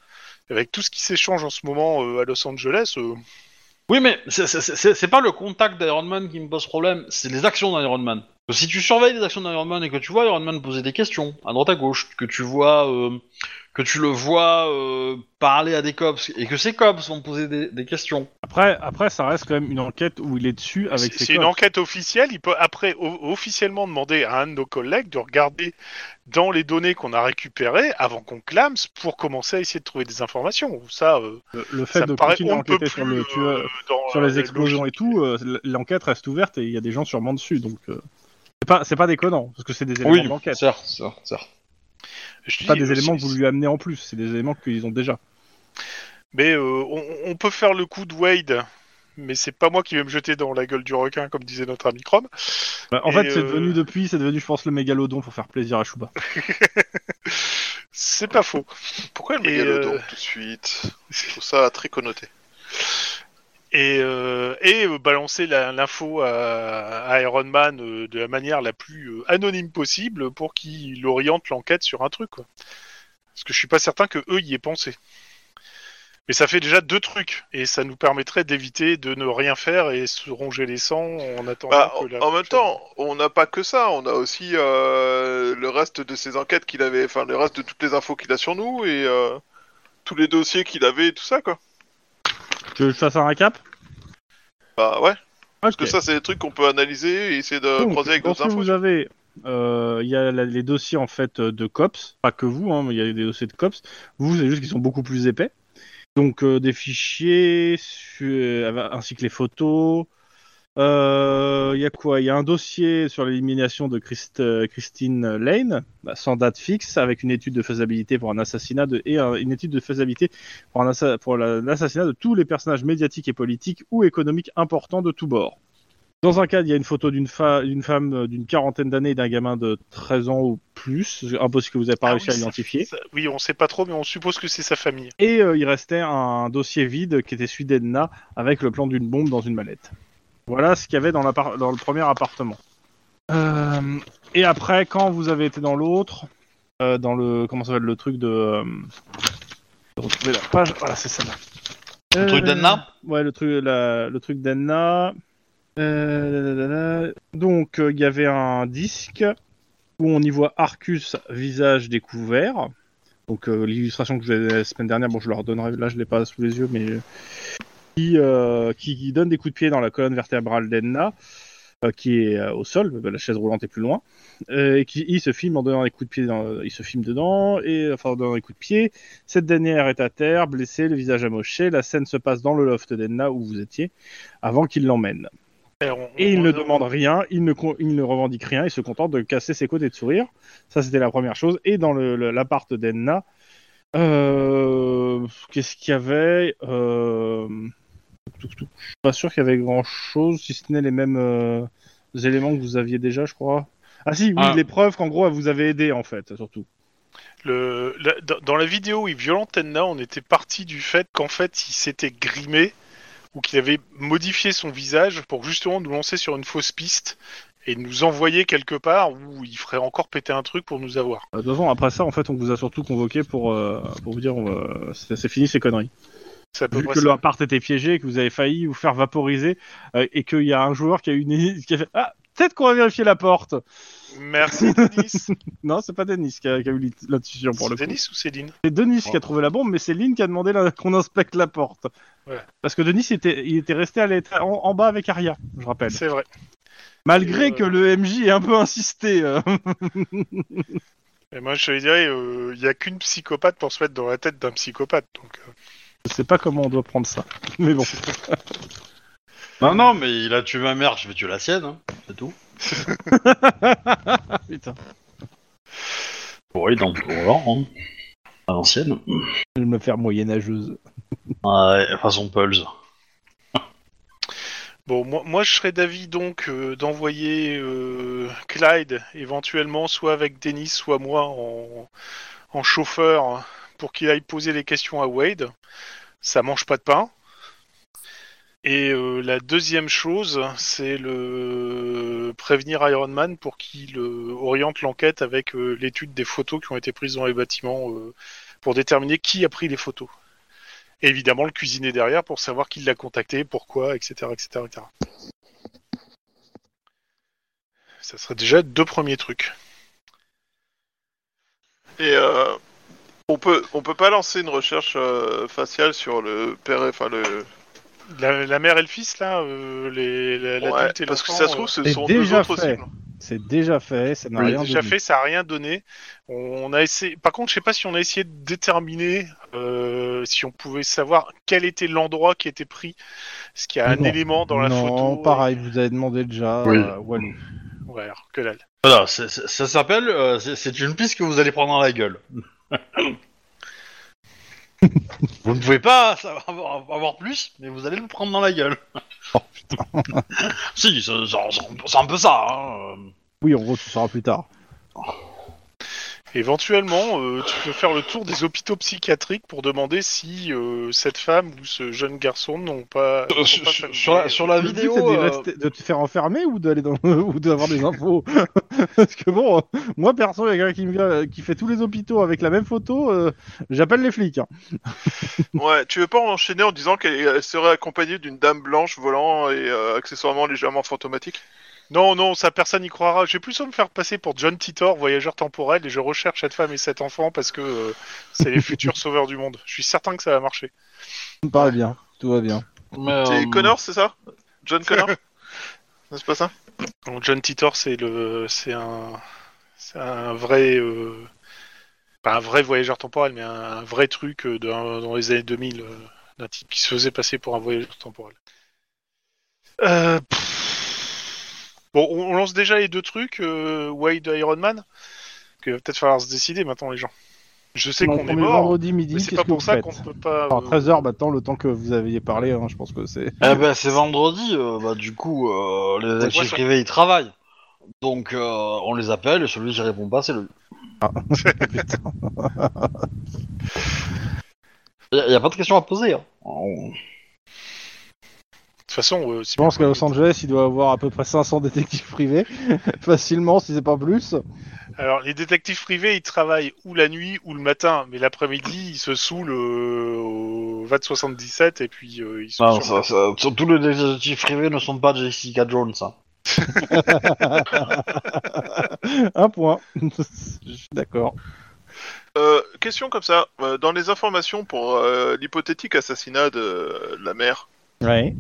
Avec tout ce qui s'échange en ce moment à Los Angeles, Oui, mais c'est pas le contact d'Iron Man qui me pose problème, c'est les actions d'Iron Man. Si tu surveilles les actions d'Iron Man et que tu vois Iron Man poser des questions à droite à gauche, que tu vois, euh, que tu le vois euh, parler à des cops et que ces cops vont poser des, des questions. Après, après, ça reste quand même une enquête où il est dessus avec c'est une enquête officielle. Il peut après officiellement demander à un de nos collègues de regarder dans les données qu'on a récupérées avant qu'on clame pour commencer à essayer de trouver des informations. Ça, euh, Le, fait de paraît continuer à enquêter sur, le les explosions et tout, euh, l'enquête reste ouverte et il y a des gens sûrement dessus, donc euh, c'est pas, c'est pas déconnant parce que c'est des éléments d'enquête. certes, certes, certes. Je C'est pas des euh, éléments que c'est- vous lui amenez en plus, c'est des éléments qu'ils ont déjà. Mais euh, on, on peut faire le coup de Wade, mais c'est pas moi qui vais me jeter dans la gueule du requin, comme disait notre ami Chrome. Bah, en Et, fait, c'est euh, devenu depuis, c'est devenu, je pense, le mégalodon pour faire plaisir à Chouba. <laughs> C'est pas faux. Pourquoi le Et, mégalodon euh, tout de suite? Je trouve ça très connoté. Et, euh, et euh, balancer la- l'info à, à Iron Man euh, de la manière la plus anonyme possible pour qu'il oriente l'enquête sur un truc. Quoi. Parce que je suis pas certain que eux y aient pensé. Mais ça fait déjà deux trucs et ça nous permettrait d'éviter de ne rien faire et se ronger les sangs en attendant Bah, que en, la en même temps, on n'a pas que ça, on a aussi le reste de ses enquêtes qu'il avait, enfin le reste de toutes les infos qu'il a sur nous et tous les dossiers qu'il avait et tout ça quoi. Tu veux que je fasse un récap? Bah ouais, parce que ça c'est des trucs qu'on peut analyser et essayer de Donc, croiser avec d'autres infos. vous avez, euh, il y a la- les dossiers en fait de cops, pas que vous, hein, mais il y a des dossiers de cops. Vous, c'est juste qu'ils sont beaucoup plus épais. Donc euh, des fichiers su- euh, ainsi que les photos. Euh, Il y a quoi? Il y a un dossier sur l'élimination de Christ- euh, Christine Lane, bah, sans date fixe, avec une étude de faisabilité pour un assassinat de, et un- une étude de faisabilité pour, un l'assassinat de tous les personnages médiatiques et politiques ou économiques importants de tous bords. Dans un cas, il y a une photo d'une fa- femme euh, d'une quarantaine d'années et d'un gamin de 13 ans ou plus, impossible que vous n'ayez pas Ah réussi oui, à identifier. ça- oui, on sait pas trop, mais on suppose que c'est sa famille. Et euh, il restait un dossier vide qui était celui d'Edna avec le plan d'une bombe dans une mallette. Voilà ce qu'il y avait dans, le premier appartement. Euh, et après, quand vous avez été dans l'autre, euh, dans le comment ça s'appelle le truc de, euh, de retrouver la page, voilà c'est ça. Le truc d'Anna? Ouais, le truc, la- le truc d'Anna. Euh, donc euh, il y avait un disque où on y voit Arcus visage découvert. Donc euh, l'illustration que je vous ai la semaine dernière, bon je le redonnerai, là je l'ai pas sous les yeux, mais qui, euh, qui, donne des coups de pied dans la colonne vertébrale d'Enna, euh, qui est euh, au sol, la chaise roulante est plus loin, et qui il se filme en donnant des coups de pied, dans, il se filme dedans, et enfin en donnant des coups de pied. Cette dernière est à terre, blessée, le visage amoché. La scène se passe dans le loft d'Enna où vous étiez, avant qu'il l'emmène. on- Et il on- ne demande rien, il ne, con- il ne revendique rien, il se contente de casser ses côtes et de sourire. Ça, c'était la première chose. Et dans l'appart d'Enna, euh, qu'est-ce qu'il y avait? Euh... Je suis pas sûr qu'il y avait grand-chose, si ce n'est les mêmes euh, éléments que vous aviez déjà, je crois. Ah si, oui, Ah. les preuves qu'en gros, elle vous avez aidé, en fait, surtout. Le, la- dans- la vidéo où il violente Enna, on était parti du fait qu'en fait il s'était grimé ou qu'il avait modifié son visage pour justement nous lancer sur une fausse piste et nous envoyer quelque part où il ferait encore péter un truc pour nous avoir. Euh, De toute façon, après ça, en fait, on vous a surtout convoqué pour, euh, pour vous dire c'est fini ces conneries. C'est Vu que l'appart était piégé, que vous avez failli vous faire vaporiser, euh, et qu'il y a un joueur qui a, une... qui a fait Ah, peut-être qu'on va vérifier la porte Merci <laughs> Denis. Non, c'est pas Denis qui a, qui a eu l'int- l'intuition pour le C'est coup. Denis ou Céline? C'est Denis qui a trouvé la bombe, mais c'est Lynn qui a demandé qu'on inspecte la porte. Ouais. Parce que Denis, était, il était resté à en, en bas avec Aria, je rappelle. C'est vrai. Malgré euh, que le MJ ait un peu insisté. euh. <laughs> Et moi je te dirais, euh, il y a qu'une psychopathe pour se mettre dans la tête d'un psychopathe. Donc, euh, je sais pas comment on doit prendre ça. <laughs> Mais bon. Non, non, mais il a tué ma mère, je vais tuer la sienne, hein, c'est tout. <laughs> Putain. Oui, dans le genre, hein. À l'ancienne. Je vais me faire moyenâgeuse. <laughs> Ouais, façon Pulse. Bon, moi, moi je serais d'avis donc euh, d'envoyer euh, Clyde éventuellement soit avec Denis, soit moi en, en chauffeur pour qu'il aille poser les questions à Wade. Ça mange pas de pain. Et euh, la deuxième chose, c'est le prévenir Iron Man pour qu'il euh, oriente l'enquête avec euh, l'étude des photos qui ont été prises dans les bâtiments pour déterminer qui a pris les photos. Évidemment, le cuisiner derrière pour savoir qui l'a contacté, pourquoi, etc., etc., etc. Ça serait déjà deux premiers trucs. Et on peut on peut pas lancer une recherche euh, faciale sur le père, enfin le. La, la mère et le fils, là, euh, les, la- Ouais, l'adulte et parce que ça se trouve, ce c'est sont deux autres fait. cibles. C'est déjà fait, ça n'a Oui, rien déjà donné. fait, ça a rien donné. On a essayé. Par contre, je sais pas si on a essayé de déterminer euh, si on pouvait savoir quel était l'endroit qui était pris. Est-ce qu'il y a un Non. élément dans la non, photo pareil, vous avez demandé déjà. Oui. euh, Walou. Ouais, alors que dalle. Voilà, c'est- c'est- ça s'appelle. euh, c'est c'est une piste que vous allez prendre dans la gueule. <laughs> vous ne pouvez pas savoir- avoir, avoir plus, mais vous allez le prendre dans la gueule. Oh, <laughs> si, c'est c'est- c'est un peu ça. Hein. Oui, en gros, tu sauras plus tard. Éventuellement, euh, tu peux faire le tour des hôpitaux psychiatriques pour demander si euh, cette femme ou ce jeune garçon n'ont pas. Euh, sur- pas sur- familiers. sur la- sur la Le but, vidéo, euh, rester- de te faire enfermer ou d'aller dans ou d'avoir des infos. <laughs> Parce que bon, moi perso, il y a quelqu'un qui, me vient- qui fait tous les hôpitaux avec la même photo, euh, j'appelle les flics. hein. <laughs> Ouais, tu veux pas enchaîner en disant qu'elle elle serait accompagnée d'une dame blanche volant et euh, accessoirement légèrement fantomatique? Non, non, ça personne n'y croira. J'ai plus à me faire passer pour John Titor, voyageur temporel, et je recherche cette femme et cet enfant parce que euh, c'est les futurs <laughs> sauveurs du monde. Je suis certain que ça va marcher. Ça me paraît bien, tout va bien. mais, C'est euh, Connor, c'est ça? John Connor? <laughs> C'est pas ça? Donc John Titor, c'est le, c'est un, c'est un vrai, euh, pas un vrai voyageur temporel, mais un, un vrai truc dans, dans les années 2000 euh, d'un type qui se faisait passer pour un voyageur temporel. Euh, pff. Bon, on lance déjà les deux trucs, euh, Wade Iron Man. Que va peut-être falloir se décider maintenant, les gens. Je sais qu'on est on mort, vendredi midi, mais c'est pas que pour ça qu'on ne peut pas. Enfin, euh, 13h maintenant, le temps que vous aviez parlé, hein, je pense que c'est. Eh ben, c'est vendredi, euh, bah, du coup, euh, les Ouais, actifs ça- privés ils travaillent. Donc, euh, on les appelle et celui qui répond pas, c'est lui. <laughs> Putain. <laughs> Y a, y a pas de question à poser. Hein. On- toute façon, euh, Je pense qu'à Los Angeles, il doit avoir à peu près 500 détectives privés, <laughs> facilement, si c'est pas plus. Alors, les détectives privés, ils travaillent ou la nuit ou le matin, mais l'après-midi, ils se saoulent euh, au VAT 77 et puis euh, ils sont Non, sur- ça, ça- tous les détectives privés ne sont pas Jessica Jones. hein. <laughs> Un point. Je suis d'accord. Euh, question comme ça, euh, dans les informations pour euh, l'hypothétique assassinat de euh, la mère, Ouais.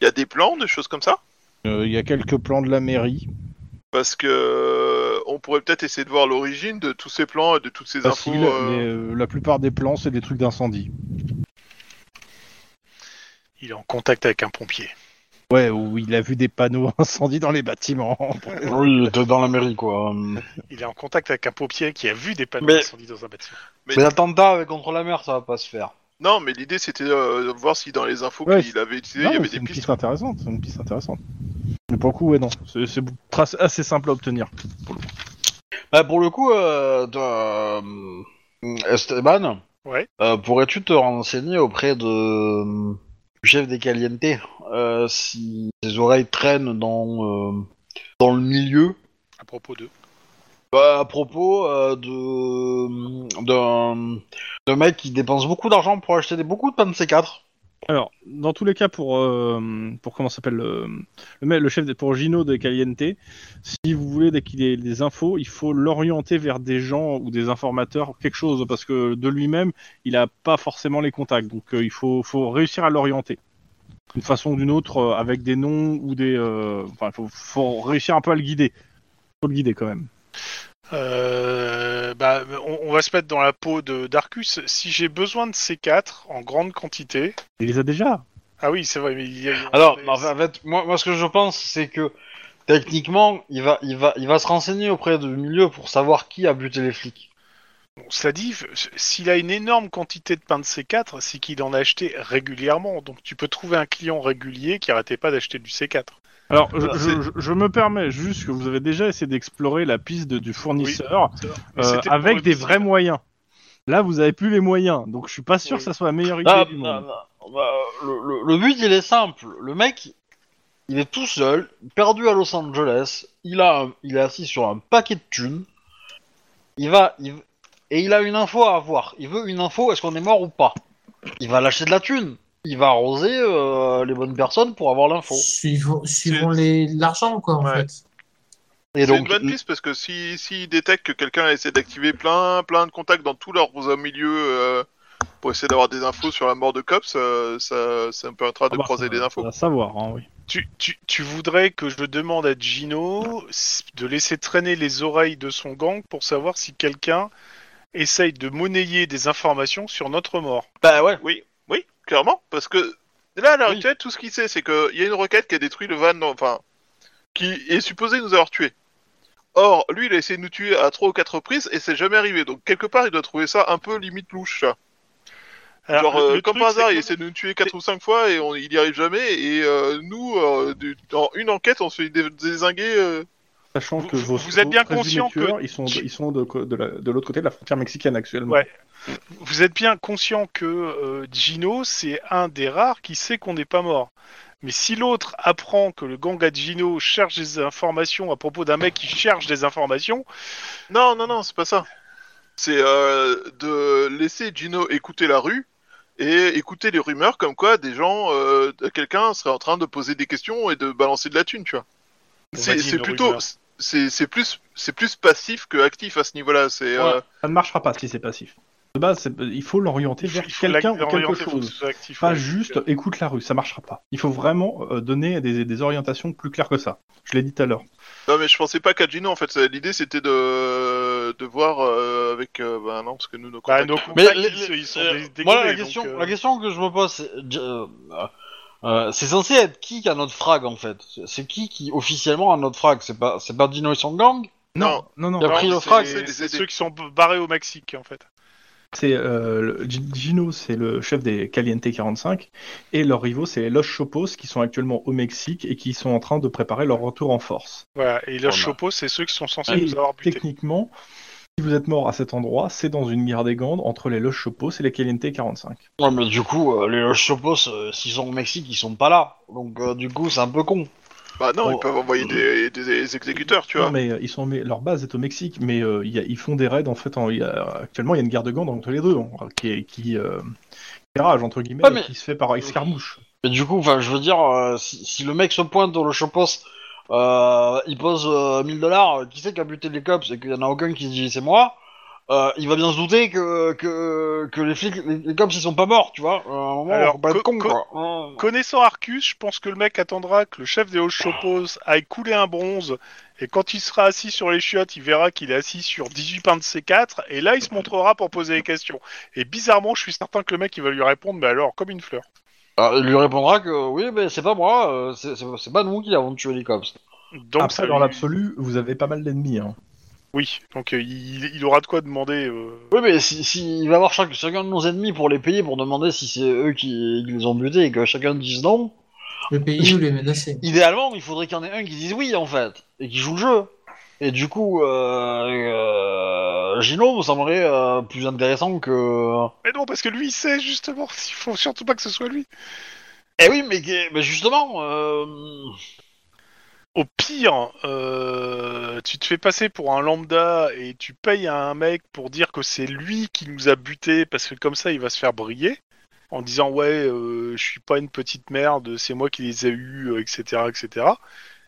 Il y a des plans, des choses comme ça? Euh, Il y a quelques plans de la mairie. Parce que euh, on pourrait peut-être essayer de voir l'origine de tous ces plans et de toutes ces infos. Facile, euh, mais, euh, la plupart des plans, c'est des trucs d'incendie. Il est en contact avec un pompier. Ouais, où il a vu des panneaux <laughs> incendie dans les bâtiments. <laughs> Oui, il était dans la mairie, quoi. Il est en contact avec un pompier qui a vu des panneaux Mais- incendies dans un bâtiment. Mais- Mais l'attentat avec contre la mer, ça va pas se faire. Non, mais l'idée c'était euh, de voir si dans les infos Ouais, qu'il avait utilisées, il y avait c'est des une pistes. piste intéressante. C'est une piste intéressante. Mais pour le coup, ouais, non. C'est assez simple à obtenir. Bah, pour le coup, euh, de- euh, Esteban, Ouais. euh, pourrais-tu te renseigner auprès de du chef des Caliente euh, si ses oreilles traînent dans euh, dans le milieu? À propos de. Bah, à propos euh, de d'un d'un mec qui dépense beaucoup d'argent pour acheter des, beaucoup de pains de C4 Alors, dans tous les cas, pour, euh, pour comment s'appelle le, le, le chef, des- pour Gino de Caliente, si vous voulez dès qu'il ait des infos, il faut l'orienter vers des gens ou des informateurs, quelque chose, parce que de lui-même, il n'a pas forcément les contacts. Donc, euh, il faut, faut réussir à l'orienter. D'une façon ou d'une autre, euh, avec des noms ou des. euh, Enfin, il faut, faut réussir un peu à le guider. faut le guider quand même. Euh, bah, on, on va se mettre dans la peau de d'Arcus. Si j'ai besoin de C4 en grande quantité. Il les a déjà. Ah oui, c'est vrai, mais il y a. Alors, en fait, en fait, moi, moi, ce que je pense, c'est que techniquement, il va, il va, il va se renseigner auprès du milieu pour savoir qui a buté les flics. Bon, cela dit, s'il a une énorme quantité de pain de C4, c'est qu'il en a acheté régulièrement. Donc tu peux trouver un client régulier qui arrêtait pas d'acheter du C4. Alors, je, Voilà, je- je- je me permets juste que vous avez déjà essayé d'explorer la piste de- du fournisseur euh, avec des vrais moyens. Là, vous avez plus les moyens, donc je suis pas sûr Oui. que ça soit la meilleure idée Ah, du bah, monde. bah, bah, le, le- le but, il est simple. Le mec, il est tout seul, perdu à Los Angeles. Il a, un- il est assis sur un paquet de thunes. Il va, il- et il a une info à avoir. Il veut une info. Est-ce qu'on est mort ou pas? Il va lâcher de la thune. Il va arroser euh, les bonnes personnes pour avoir l'info. Suivons, suivons les l'argent, quoi, en Ouais. fait. Et C'est une donc, bonne piste parce que si s'il détecte que quelqu'un essaie d'activer plein plein de contacts dans tous leurs milieux euh, pour essayer d'avoir des infos sur la mort de Cops, euh, ça, ça me permettra de Ah bah, croiser des infos. ça va savoir, hein, oui. Tu, tu, tu voudrais que je demande à Gino s- de laisser traîner les oreilles de son gang pour savoir si quelqu'un essaye de monnayer des informations sur notre mort. bah ouais. Oui, clairement, parce que là, à l'heure Oui. actuelle, tout ce qu'il sait, c'est qu'il y a une requête qui a détruit le van, dans- enfin, qui est supposé nous avoir tués. Or, lui, il a essayé de nous tuer à trois ou quatre reprises et c'est jamais arrivé. Donc, quelque part, il doit trouver ça un peu limite louche. ça. Alors, Genre, euh, comme par hasard, il essaie de nous tuer quatre ou cinq fois et on, il y arrive jamais. Et euh, nous, euh, du- en une enquête, on se fait dé- désinguer. Sachant Vous- que vos vous êtes bien conscient que- ils sont, de, ils sont de, de la- de l'autre côté de la frontière mexicaine actuellement. Ouais. Vous êtes bien conscient que euh, Gino, c'est un des rares qui sait qu'on n'est pas mort. Mais si l'autre apprend que le gang à Gino cherche des informations à propos d'un mec qui cherche des informations, Non, non, non, c'est pas ça. C'est euh, de laisser Gino écouter la rue et écouter les rumeurs comme quoi des gens, euh, quelqu'un serait en train de poser des questions et de balancer de la thune, tu vois. On C'est plutôt, rumeur. C'est c'est plus, c'est plus passif que actif à ce niveau-là. C'est euh, Ça ne marchera pas si c'est passif. De base, il faut l'orienter vers quelqu'un ou quelque que chose. actif, Pas ouais. juste écoute la rue, ça marchera pas. Il faut vraiment euh, donner des, des orientations plus claires que ça. Je l'ai dit tout à l'heure. non mais je pensais pas qu'à Gino en fait. L'idée c'était de de voir euh, avec, euh, bah non parce que nous nos Bah, contacts. nos Mais contacts, ils, sont- ils sont euh, dé- moi, la question, donc, euh, la question que je me pose, c'est, euh, c'est censé être qui qui a notre frag en fait C'est- qui qui officiellement a notre frag? C'est pas, c'est pas Dino et son gang? Non. non, non. Il a pris le c'est- frag, c'est ceux qui sont barrés au Mexique en fait. C'est euh, Gino, c'est le chef des Caliente 45, et leurs rivaux, c'est Los Chopos, qui sont actuellement au Mexique et qui sont en train de préparer leur retour en force. Voilà. Et le Oh, Chopo, c'est ceux qui sont censés Et nous avoir butés. techniquement, si vous êtes mort à cet endroit, c'est dans une guerre des Gandes entre les Los Chopos et les Caliente 45. Ouais, mais du coup, euh, les Los Chopos, euh, s'ils sont au Mexique, ils sont pas là. Donc, euh, du coup, c'est un peu con. Bah non, Oh. ils peuvent envoyer des, des, des exécuteurs, tu vois. Non, mais euh, ils sont, mais leur base est au Mexique, mais euh, il y a- ils font des raids en fait. en- il y a- actuellement, il y a une guerre de Gandes entre les deux, hein, qui, est- qui euh, rage entre guillemets, Ouais, mais- qui se fait par escarmouche. Mais du coup, enfin, je veux dire, euh, si, si le mec se pointe dans le Chopos euh, il pose euh, 1000 dollars, qui c'est qui a buté les cops et qu'il y en a aucun qui se dit c'est moi, euh, il va bien se douter que, que, que les flics, les, les cops ils sont pas morts, tu vois. À un moment, Alors, faut pas être co- con, co- quoi. Connaissant Arcus, je pense que le mec attendra que le chef des Hochopos aille couler un bronze, et quand il sera assis sur les chiottes, il verra qu'il est assis sur 18 pains de C4, et là il se montrera pour poser des questions. Et bizarrement, je suis certain que le mec il va lui répondre, mais alors, comme une fleur. Euh, il lui répondra que oui, mais c'est pas moi, euh, c'est- c'est c'est pas nous qui avons tué les cops. Donc Après, ça dans lui- l'absolu, vous avez pas mal d'ennemis. Hein. Oui, donc euh, il, il aura de quoi demander. euh, Oui, mais si, si il va voir chaque, chacun de nos ennemis pour les payer, pour demander si c'est eux qui, qui les ont butés et que chacun dise non, Le pays ou les menacer. <laughs> idéalement, il faudrait qu'il y en ait un qui dise oui, en fait, et qui joue le jeu. Et du coup, euh, euh, Gino me semblerait euh, plus intéressant que... Mais non, parce que lui il sait justement, <laughs> il faut surtout pas que ce soit lui. Eh oui, mais, justement, euh, Au pire, euh, tu te fais passer pour un lambda et tu payes à un mec pour dire que c'est lui qui nous a butés parce que comme ça il va se faire briller en disant ouais euh, je suis pas une petite merde, c'est moi qui les ai eus, euh, etc. etc.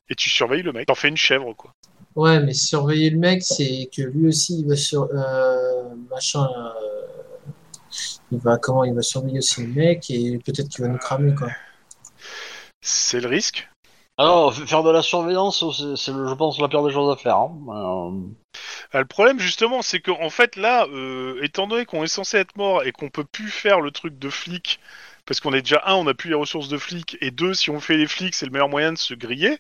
Et tu surveilles le mec, t'en fais une chèvre quoi. Ouais, mais surveiller le mec, c'est que lui aussi, il va sur, euh, machin, euh, il va, comment, il va surveiller aussi le mec et peut-être qu'il va nous cramer, quoi. C'est le risque? alors, faire de la surveillance, c'est, c'est, je pense, la pire des choses à faire. Hein. Euh, Ah, le problème justement, c'est qu'en en fait là, euh, étant donné qu'on est censé être mort et qu'on peut plus faire le truc de flic, parce qu'on est déjà un, on n'a plus les ressources de flic, et deux, si on fait les flics, c'est le meilleur moyen de se griller.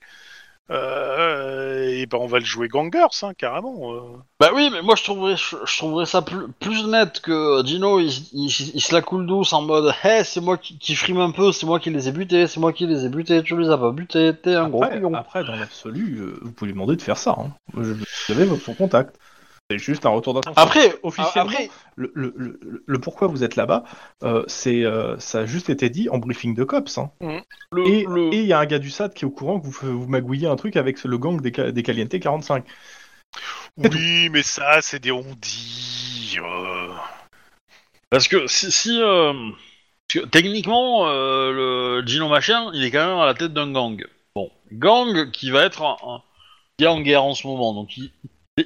Euh, et ben on va le jouer gangers, hein, carrément. euh. Bah oui, mais moi je trouverais, je, je trouverais ça plus, plus net que Gino, il, il, il se la coule douce en mode Hey, c'est moi qui, qui frime un peu, c'est moi qui les ai butés, c'est moi qui les ai butés, tu les as pas butés, t'es un gros Après, couillon. après, dans l'absolu, euh, vous pouvez lui demander de faire ça. Hein. Je- Vous avez son contact. C'est juste un retour d'attention. Après, officiellement, après, le, le- le- le pourquoi vous êtes là-bas, euh, c'est euh, ça a juste été dit en briefing de cops. Hein. le, Et le- et il y a un gars du SAT qui est au courant que vous, vous magouillez un truc avec le gang des, des Caliente 45. C'est Oui, mais ça, c'est des on-dit. euh. parce que si, si euh, parce que techniquement, euh, le Gino machin, il est quand même à la tête d'un gang. Bon, gang qui va être un- un- qui est en guerre en ce moment, donc il,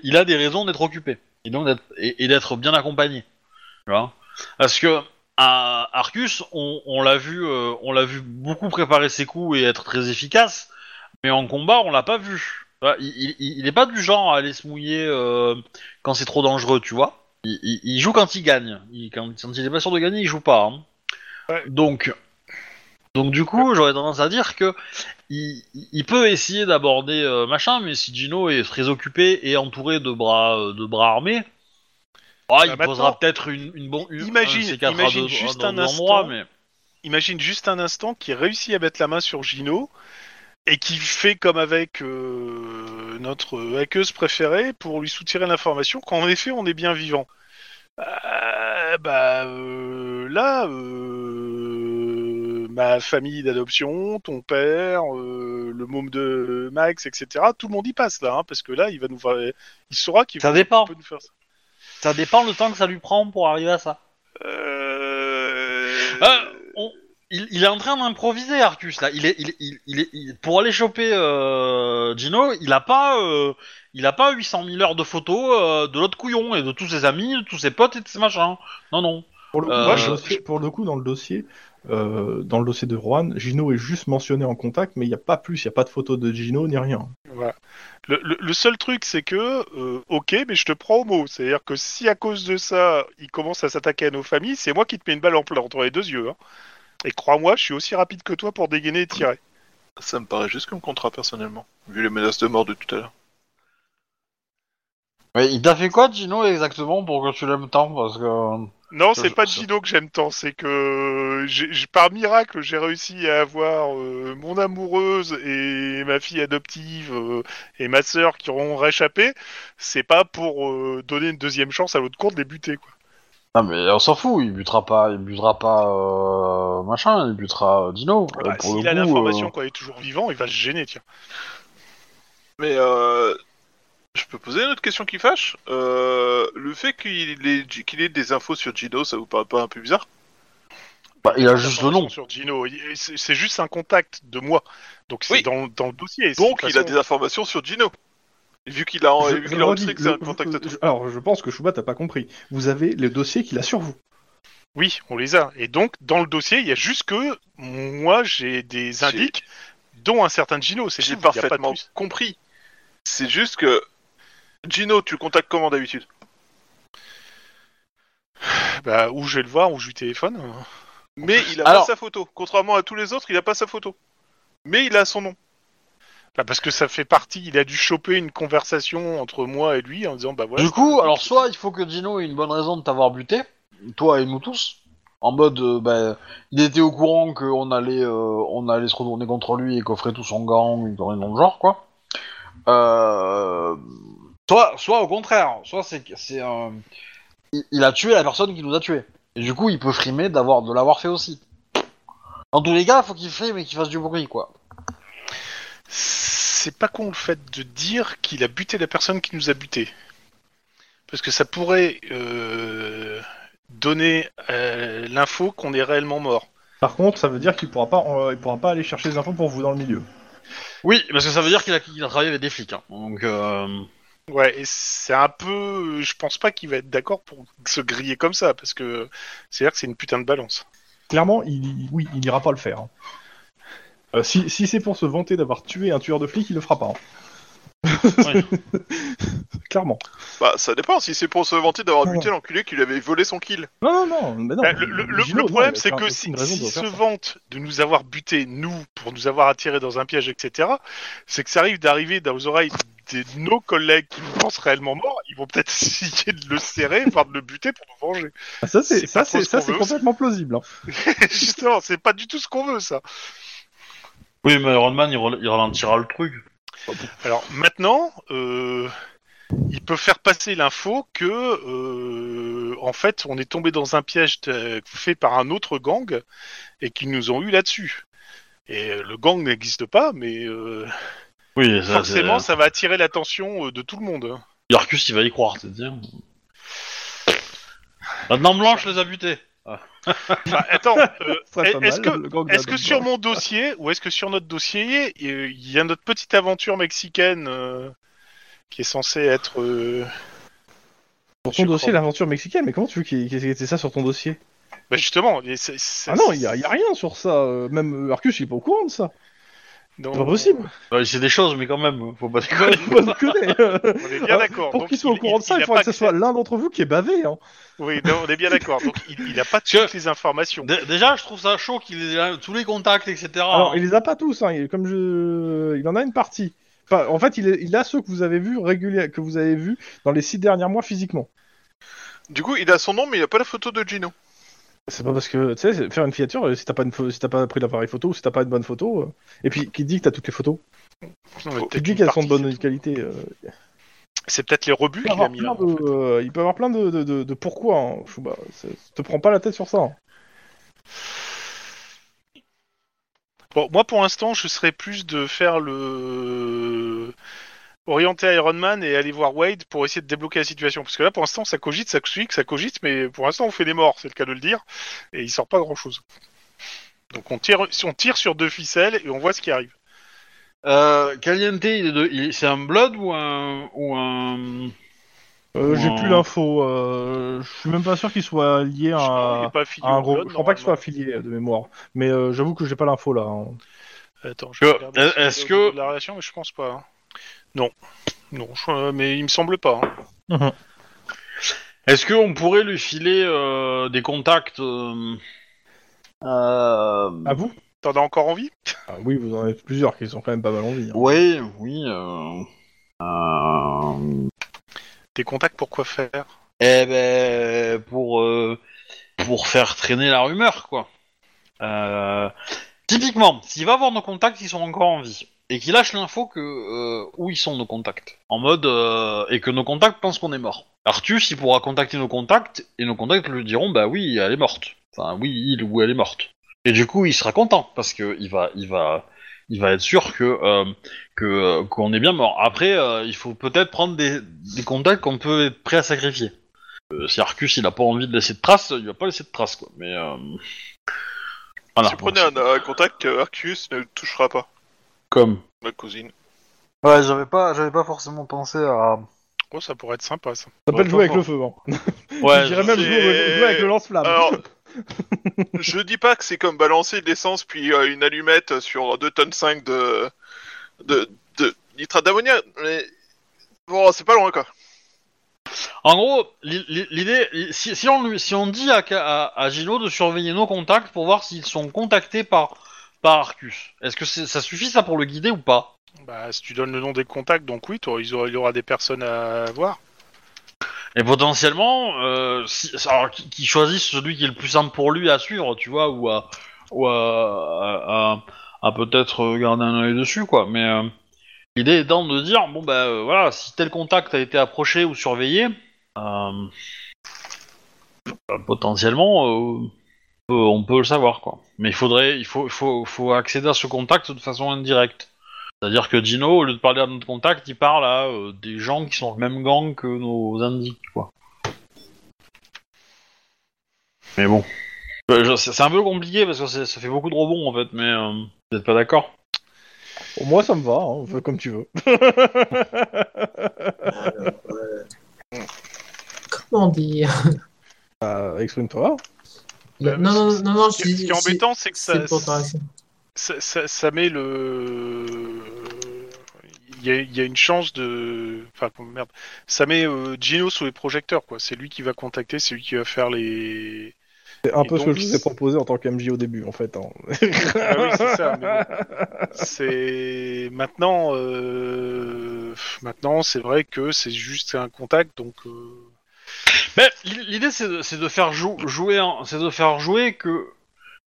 il a des raisons d'être occupé et donc d'être et, et d'être bien accompagné. Tu vois Parce que à Arcus, on, on l'a vu, euh, on l'a vu beaucoup préparer ses coups et être très efficace, mais en combat, on l'a pas vu. Il, il, il est pas du genre à aller se mouiller euh, quand c'est trop dangereux, tu vois. Il, il- il joue quand il gagne. Il- quand, quand il est pas sûr de gagner, il joue pas. hein. Ouais. Donc, donc du coup, j'aurais tendance à dire que il, il peut essayer d'aborder euh, machin, mais si Gino est très occupé et entouré de bras euh, de bras armés, ah, il maintenant, posera peut-être une, une bonne. une- imagine- un C4 à imagine deux- juste dans un instant. mais Imagine juste un instant qu'il réussit à mettre la main sur Gino et qui fait comme avec euh, notre hackeuse préférée pour lui soutirer l'information qu'en effet on est bien vivant. Euh, bah euh, là, euh, ma famille d'adoption, ton père, euh, le môme de Max, etc. Tout le monde y passe là, hein, parce que là il va nous faire, il saura qu'il Ça dépend. peut nous faire ça. ça dépend le temps que ça lui prend pour arriver à ça. Euh... On- il, il est en train d'improviser Arcus là. Il est, il, il, il est, il- pour aller choper euh, Gino, il a pas, euh, il a pas 800 000 heures de photos euh, de l'autre couillon et de tous ses amis, de tous ses potes et de ses machins. Non non. Pour le, coup, Euh, dans le je- dossier, pour le coup, dans le dossier, euh, dans le dossier de Juan, Gino est juste mentionné en contact, mais il n'y a pas plus, il n'y a pas de photo de Gino ni rien. Voilà. Le, le- le seul truc, c'est que, euh, ok, mais je te prends au mot. C'est-à-dire que si à cause de ça, il commence à s'attaquer à nos familles, c'est moi qui te mets une balle en plein entre les deux yeux. hein. Et crois-moi, je suis aussi rapide que toi pour dégainer et tirer. Ça me paraît juste comme contrat personnellement, vu les menaces de mort de tout à l'heure. Mais il t'a fait quoi Gino exactement pour que tu l'aimes tant parce que. Non, c'est pas Gino que j'aime tant, c'est que par miracle, j'ai réussi à avoir euh, mon amoureuse et ma fille adoptive euh, et ma sœur qui auront réchappé. C'est pas pour euh, donner une deuxième chance à l'autre cour de les buter, quoi. Non mais on s'en fout, il butera pas, il butera pas euh, machin, il butera euh, Dino. Ah bah, pour S'il a l'information euh, qu'on est toujours vivant, il va se gêner, tiens. Mais euh, je peux poser une autre question qui fâche? Euh, Le fait qu'il ait, qu'il ait des infos sur Gino, ça vous paraît pas un peu bizarre? Bah, il a juste le nom. Sur Gino, c'est c'est juste un contact de moi. Donc c'est Oui. dans, dans le dossier. Donc, il a des informations sur Gino. Vu qu'il a, Je- vu je qu'il le a redis, enregistré que c'est un contact à tout. je- Alors, je pense que Chouba t'as pas compris. Vous avez le dossier qu'il a sur vous. Oui, on les a. Et donc, dans le dossier, il y a juste que moi, j'ai des J'ai- indices, dont un certain Gino. C'est J'ai tout, il y a pas de parfaitement plus. compris. C'est juste que Gino, tu le contactes comment d'habitude? Bah, où je vais le voir, où je lui téléphone. Mais il a Alors- pas sa photo. Contrairement à tous les autres, il a pas sa photo. Mais il a son nom. Bah, parce que ça fait partie, il a dû choper une conversation entre moi et lui en disant, bah voilà. Du coup, alors soit il faut que Dino ait une bonne raison de t'avoir buté, toi et nous tous, en mode, euh, bah, il était au courant qu'on allait, euh, on allait se retourner contre lui et coffrer tout son gang, une dans le genre, quoi. Euh... Soit, soit au contraire, soit c'est, c'est un- il, il a tué la personne qui nous a tués. Et du coup, il peut frimer d'avoir, de l'avoir fait aussi. Dans tous les cas, faut qu'il frime et qu'il fasse du bruit, quoi. C'est pas con le fait de dire qu'il a buté la personne qui nous a buté. Parce que ça pourrait euh, donner euh, l'info qu'on est réellement mort. Par contre, ça veut dire qu'il pourra pas, euh, il pourra pas aller chercher des infos pour vous dans le milieu. Oui, parce que ça veut dire qu'il a, qu'il a travaillé avec des flics. Hein. Donc, euh... Ouais, et c'est un peu. Je pense pas qu'il va être d'accord pour se griller comme ça, parce que c'est dire que c'est une putain de balance. Clairement, il, oui, il ira pas le faire. Euh, si c'est pour se vanter d'avoir tué un tueur de flics, il le fera pas. hein. Ouais. <laughs> Clairement. Bah, ça dépend. Si c'est pour se vanter d'avoir Non, buté l'enculé qui lui avait volé son kill. Non, non, non, mais non. Le, le- le- Gino, le non, problème, c'est que si- se vante de nous avoir buté, nous, pour nous avoir attirés dans un piège, etc., c'est que ça arrive d'arriver dans aux oreilles de nos collègues qui nous pensent réellement morts, ils vont peut-être <laughs> essayer de le serrer, voire de le buter pour nous venger. Ah, Ça, c'est ce complètement plausible. hein. <laughs> Justement, c'est pas du tout ce qu'on veut, ça. Oui, mais Iron Man, il ralentira le truc. Alors maintenant, euh, il peut faire passer l'info que, euh, en fait, on est tombé dans un piège fait par un autre gang et qu'ils nous ont eu là-dessus. Et euh, le gang n'existe pas, mais euh, Oui, ça, forcément, ça va attirer l'attention de tout le monde. Yarkus, il va y croire, c'est dire. La dame blanche les a butés. <laughs> Bah, attends, euh, est-ce que, sur mon dossier ou est-ce que sur notre dossier, il y a notre petite aventure mexicaine euh, qui est censée être euh, Sur ton dossier, l'aventure mexicaine, mais comment tu veux qu'il y ait ça sur ton dossier? Bah, justement. Ah non, il y, a y a rien sur ça. euh, Même Arcus, il est pas au courant de ça. Non, C'est pas possible. Ouais, c'est des choses, mais quand même, faut pas Faut déconner. pas déconner. <laughs> On est bien Ah, d'accord. Pour Donc, qu'il soit au il- courant de ça, il, faudrait que ce soit l'un d'entre vous qui est bavé. Hein. Oui, non, on est bien d'accord. Donc il n'a pas que- toutes les informations. Dé- Déjà, je trouve ça chaud qu'il ait tous les contacts, etc. Alors, hein. il les a pas tous, hein. il- comme je, il en a une partie. Enfin, en fait, il, est- il a ceux que vous avez vus réguliers, que vous avez vus dans les six derniers mois physiquement. Du coup, il a son nom, mais il a pas la photo de Gino. C'est pas parce que, tu sais, faire une filature, euh, si t'as pas, une si t'as pas pris l'appareil photo ou si t'as pas une bonne photo, euh, et puis qui dit que t'as toutes les photos, Non, mais qui dit qu'elles sont de bonne qualité. euh. C'est peut-être les rebuts qu'il a mis là. de, en fait. euh, il peut avoir plein de, de, de- de pourquoi, hein, Chouba. Te prends pas la tête sur ça. hein. Bon, moi pour l'instant, je serais plus de faire le orienter Iron Man et aller voir Wade pour essayer de débloquer la situation. Parce que là, pour l'instant, ça cogite, ça que ça cogite, mais pour l'instant, on fait des morts, c'est le cas de le dire, et il sort pas grand-chose. Donc on tire, on tire sur deux ficelles et on voit ce qui arrive. Euh, Caliente, c'est un Blood ou un. Ou un... Euh, J'ai plus l'info. euh, je suis même pas sûr qu'il soit lié à, pas à un gros. Blood, Je crois pas qu'il soit affilié de mémoire. Mais euh, j'avoue que j'ai pas l'info là. hein. Attends, je vais est-ce que- de la relation, mais je pense pas. hein. Non, non, je- euh, mais il me semble pas. hein. Est-ce qu'on pourrait lui filer euh, des contacts euh, euh, À vous T'en as encore envie? Ah, Oui, vous en avez plusieurs qui sont quand même pas mal en vie. hein. Oui, oui. Euh... euh, Des contacts pour quoi faire? Eh ben, pour euh, pour faire traîner la rumeur, quoi. Euh, typiquement, s'il va voir nos contacts, ils sont encore en vie, et qu'il lâche l'info que euh, où ils sont nos contacts, en mode euh, et que nos contacts pensent qu'on est mort. Artus, il pourra contacter nos contacts, et nos contacts lui diront, bah oui, elle est morte. Enfin, oui, il ou elle est morte. Et du coup, il sera content parce que il va, il va, il va être sûr que euh, que qu'on est bien mort. Après, il faut peut-être prendre des, contacts qu'on peut être prêt à sacrifier. Si Arcus il a pas envie de laisser de traces, il va pas laisser de traces quoi. Mais. Si vous prenez un, contact Arcus ne touchera pas, Comme. ma cousine. Ouais, j'avais pas, j'avais pas forcément pensé à. Oh, ça pourrait être sympa, ça. Ça s'appelle jouer avec le feu. Hein. Ouais, <laughs> je dirais je- même jouer, jouer avec le lance-flamme. Alors, <laughs> je dis pas que c'est comme balancer de l'essence puis euh, une allumette sur 2 tonnes 5 de, de, de nitrate d'ammoniac, mais bon, c'est pas loin quoi. En gros, l'i- l'i- l'idée, si, si on lui, si on dit à, à, à Gino de surveiller nos contacts pour voir s'ils sont contactés par par Arcus, est-ce que c'est- ça suffit ça pour le guider ou pas? Bah, si tu donnes le nom des contacts, donc oui, t'auras- il aura, il y aura des personnes à voir. Et potentiellement, euh, si, alors qu'il qu'il choisisse celui qui est le plus simple pour lui à suivre, tu vois, ou à ou à, à, à- à peut-être garder un œil dessus, quoi. Mais euh, l'idée étant de dire, bon bah euh, voilà, si tel contact a été approché ou surveillé, euh, euh, potentiellement, euh, on peut- on peut le savoir, quoi. Mais il faudrait, il faut, il faut, faut accéder à ce contact de façon indirecte. C'est-à-dire que Dino, au lieu de parler à notre contact, il parle à euh, des gens qui sont le même gang que nos indiques, quoi. Mais bon. Euh, C'est un peu compliqué parce que ça fait beaucoup de rebonds en fait, mais euh, vous êtes pas d'accord? Pour moi, ça me va, hein, fais comme tu veux. <laughs> Comment dire? Euh, Exprime-toi. Non, non, non, non, Ce je qui, dis- ce qui est embêtant, c'est que ça, ça, ça- ça met le. Il y, a, il y a une chance de. Enfin, merde. Ça met euh, Gino sous les projecteurs, quoi. C'est lui qui va contacter, c'est lui qui va faire les. C'est un peu ce que je vous ai proposé en tant qu'MJ au début, en fait. hein. Ah oui, c'est ça, mais bon. <laughs> C'est maintenant, euh, maintenant, c'est vrai que c'est juste un contact, donc euh, Mais l'i- l'idée c'est de, c'est de faire jou- jouer, c'est de faire jouer que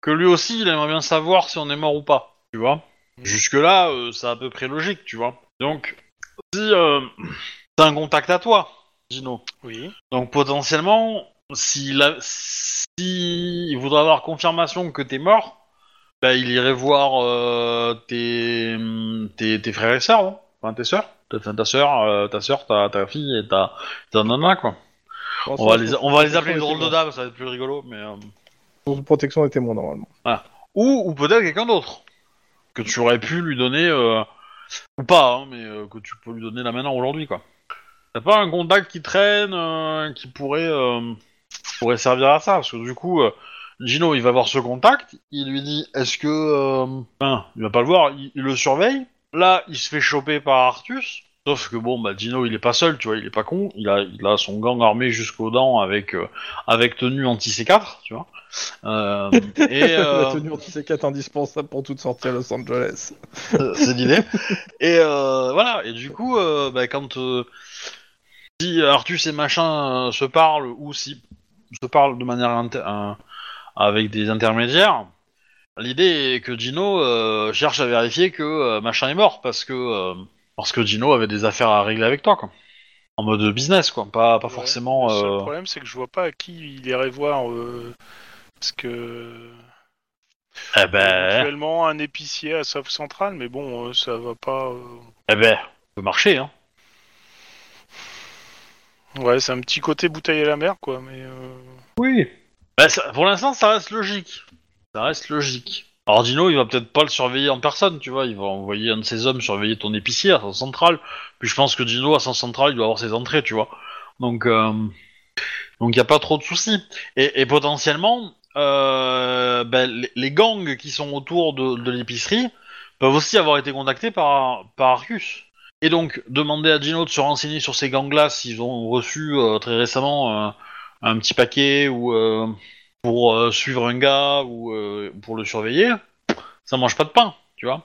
que lui aussi il aimerait bien savoir si on est mort ou pas, tu vois. Jusque là, c'est à peu près logique, tu vois. Donc si euh, c'est un contact à toi, Dino. oui. Donc potentiellement, s'il a- s'il voudrait avoir confirmation que t'es mort, bah, il irait voir euh, tes, tes, tes frères et sœurs, non enfin tes sœurs, ta, ta, ta sœur, euh, ta sœur, ta, ta fille et ta, ta nana quoi. On va les, on va les appeler les drôles de dames, ça va être plus rigolo, mais euh, Pour protection des témoins, normalement. ou ou peut-être quelqu'un d'autre que tu aurais pu lui donner euh, ou pas, hein, mais euh, que tu peux lui donner là maintenant aujourd'hui quoi. T'as pas un contact qui traîne, euh, qui pourrait euh, pourrait servir à ça, parce que du coup, euh, Gino il va voir ce contact, il lui dit est-ce que, euh, enfin, il va pas le voir, il, il le surveille. Là, il se fait choper par Artus. Sauf que bon, bah Gino il est pas seul, tu vois, il est pas con, il a, il a son gang armé jusqu'aux dents avec euh, avec tenue anti C4, tu vois. Euh, et <laughs> euh, La tenue anti-C4 indispensable pour toute sortie à Los Angeles. euh, c'est l'idée. Et euh, voilà, et du coup, bah, quand euh, si Artus et machin se parlent ou si se parlent de manière inter- avec des intermédiaires, l'idée est que Gino euh, cherche à vérifier que machin est mort parce que euh, parce que Gino avait des affaires à régler avec toi, quoi. En mode business, quoi, pas pas Ouais. forcément. Le seul euh, problème, c'est que je vois pas à qui il irait voir, euh, parce que Eh ben, éventuellement un épicier à South Central, mais bon, euh, ça va pas. euh, eh ben, ça peut marcher, hein. Ouais, c'est un petit côté bouteille à la mer, quoi. Mais euh, Oui. Bah, ça- pour l'instant, ça reste logique. Ça reste logique. Alors Dino, il va peut-être pas le surveiller en personne, tu vois. Il va envoyer un de ses hommes surveiller ton épicier à son central. Puis je pense que Dino, à son central, il doit avoir ses entrées, tu vois. Donc, euh, donc il y a pas trop de soucis. Et, potentiellement, euh, ben, les, gangs qui sont autour de, l'épicerie peuvent aussi avoir été contactés par, par Arcus. Et donc, demander à Gino de se renseigner sur ces gangs-là s'ils ont reçu euh, très récemment euh, un petit paquet ou pour euh, suivre un gars ou euh, pour le surveiller, ça mange pas de pain, tu vois.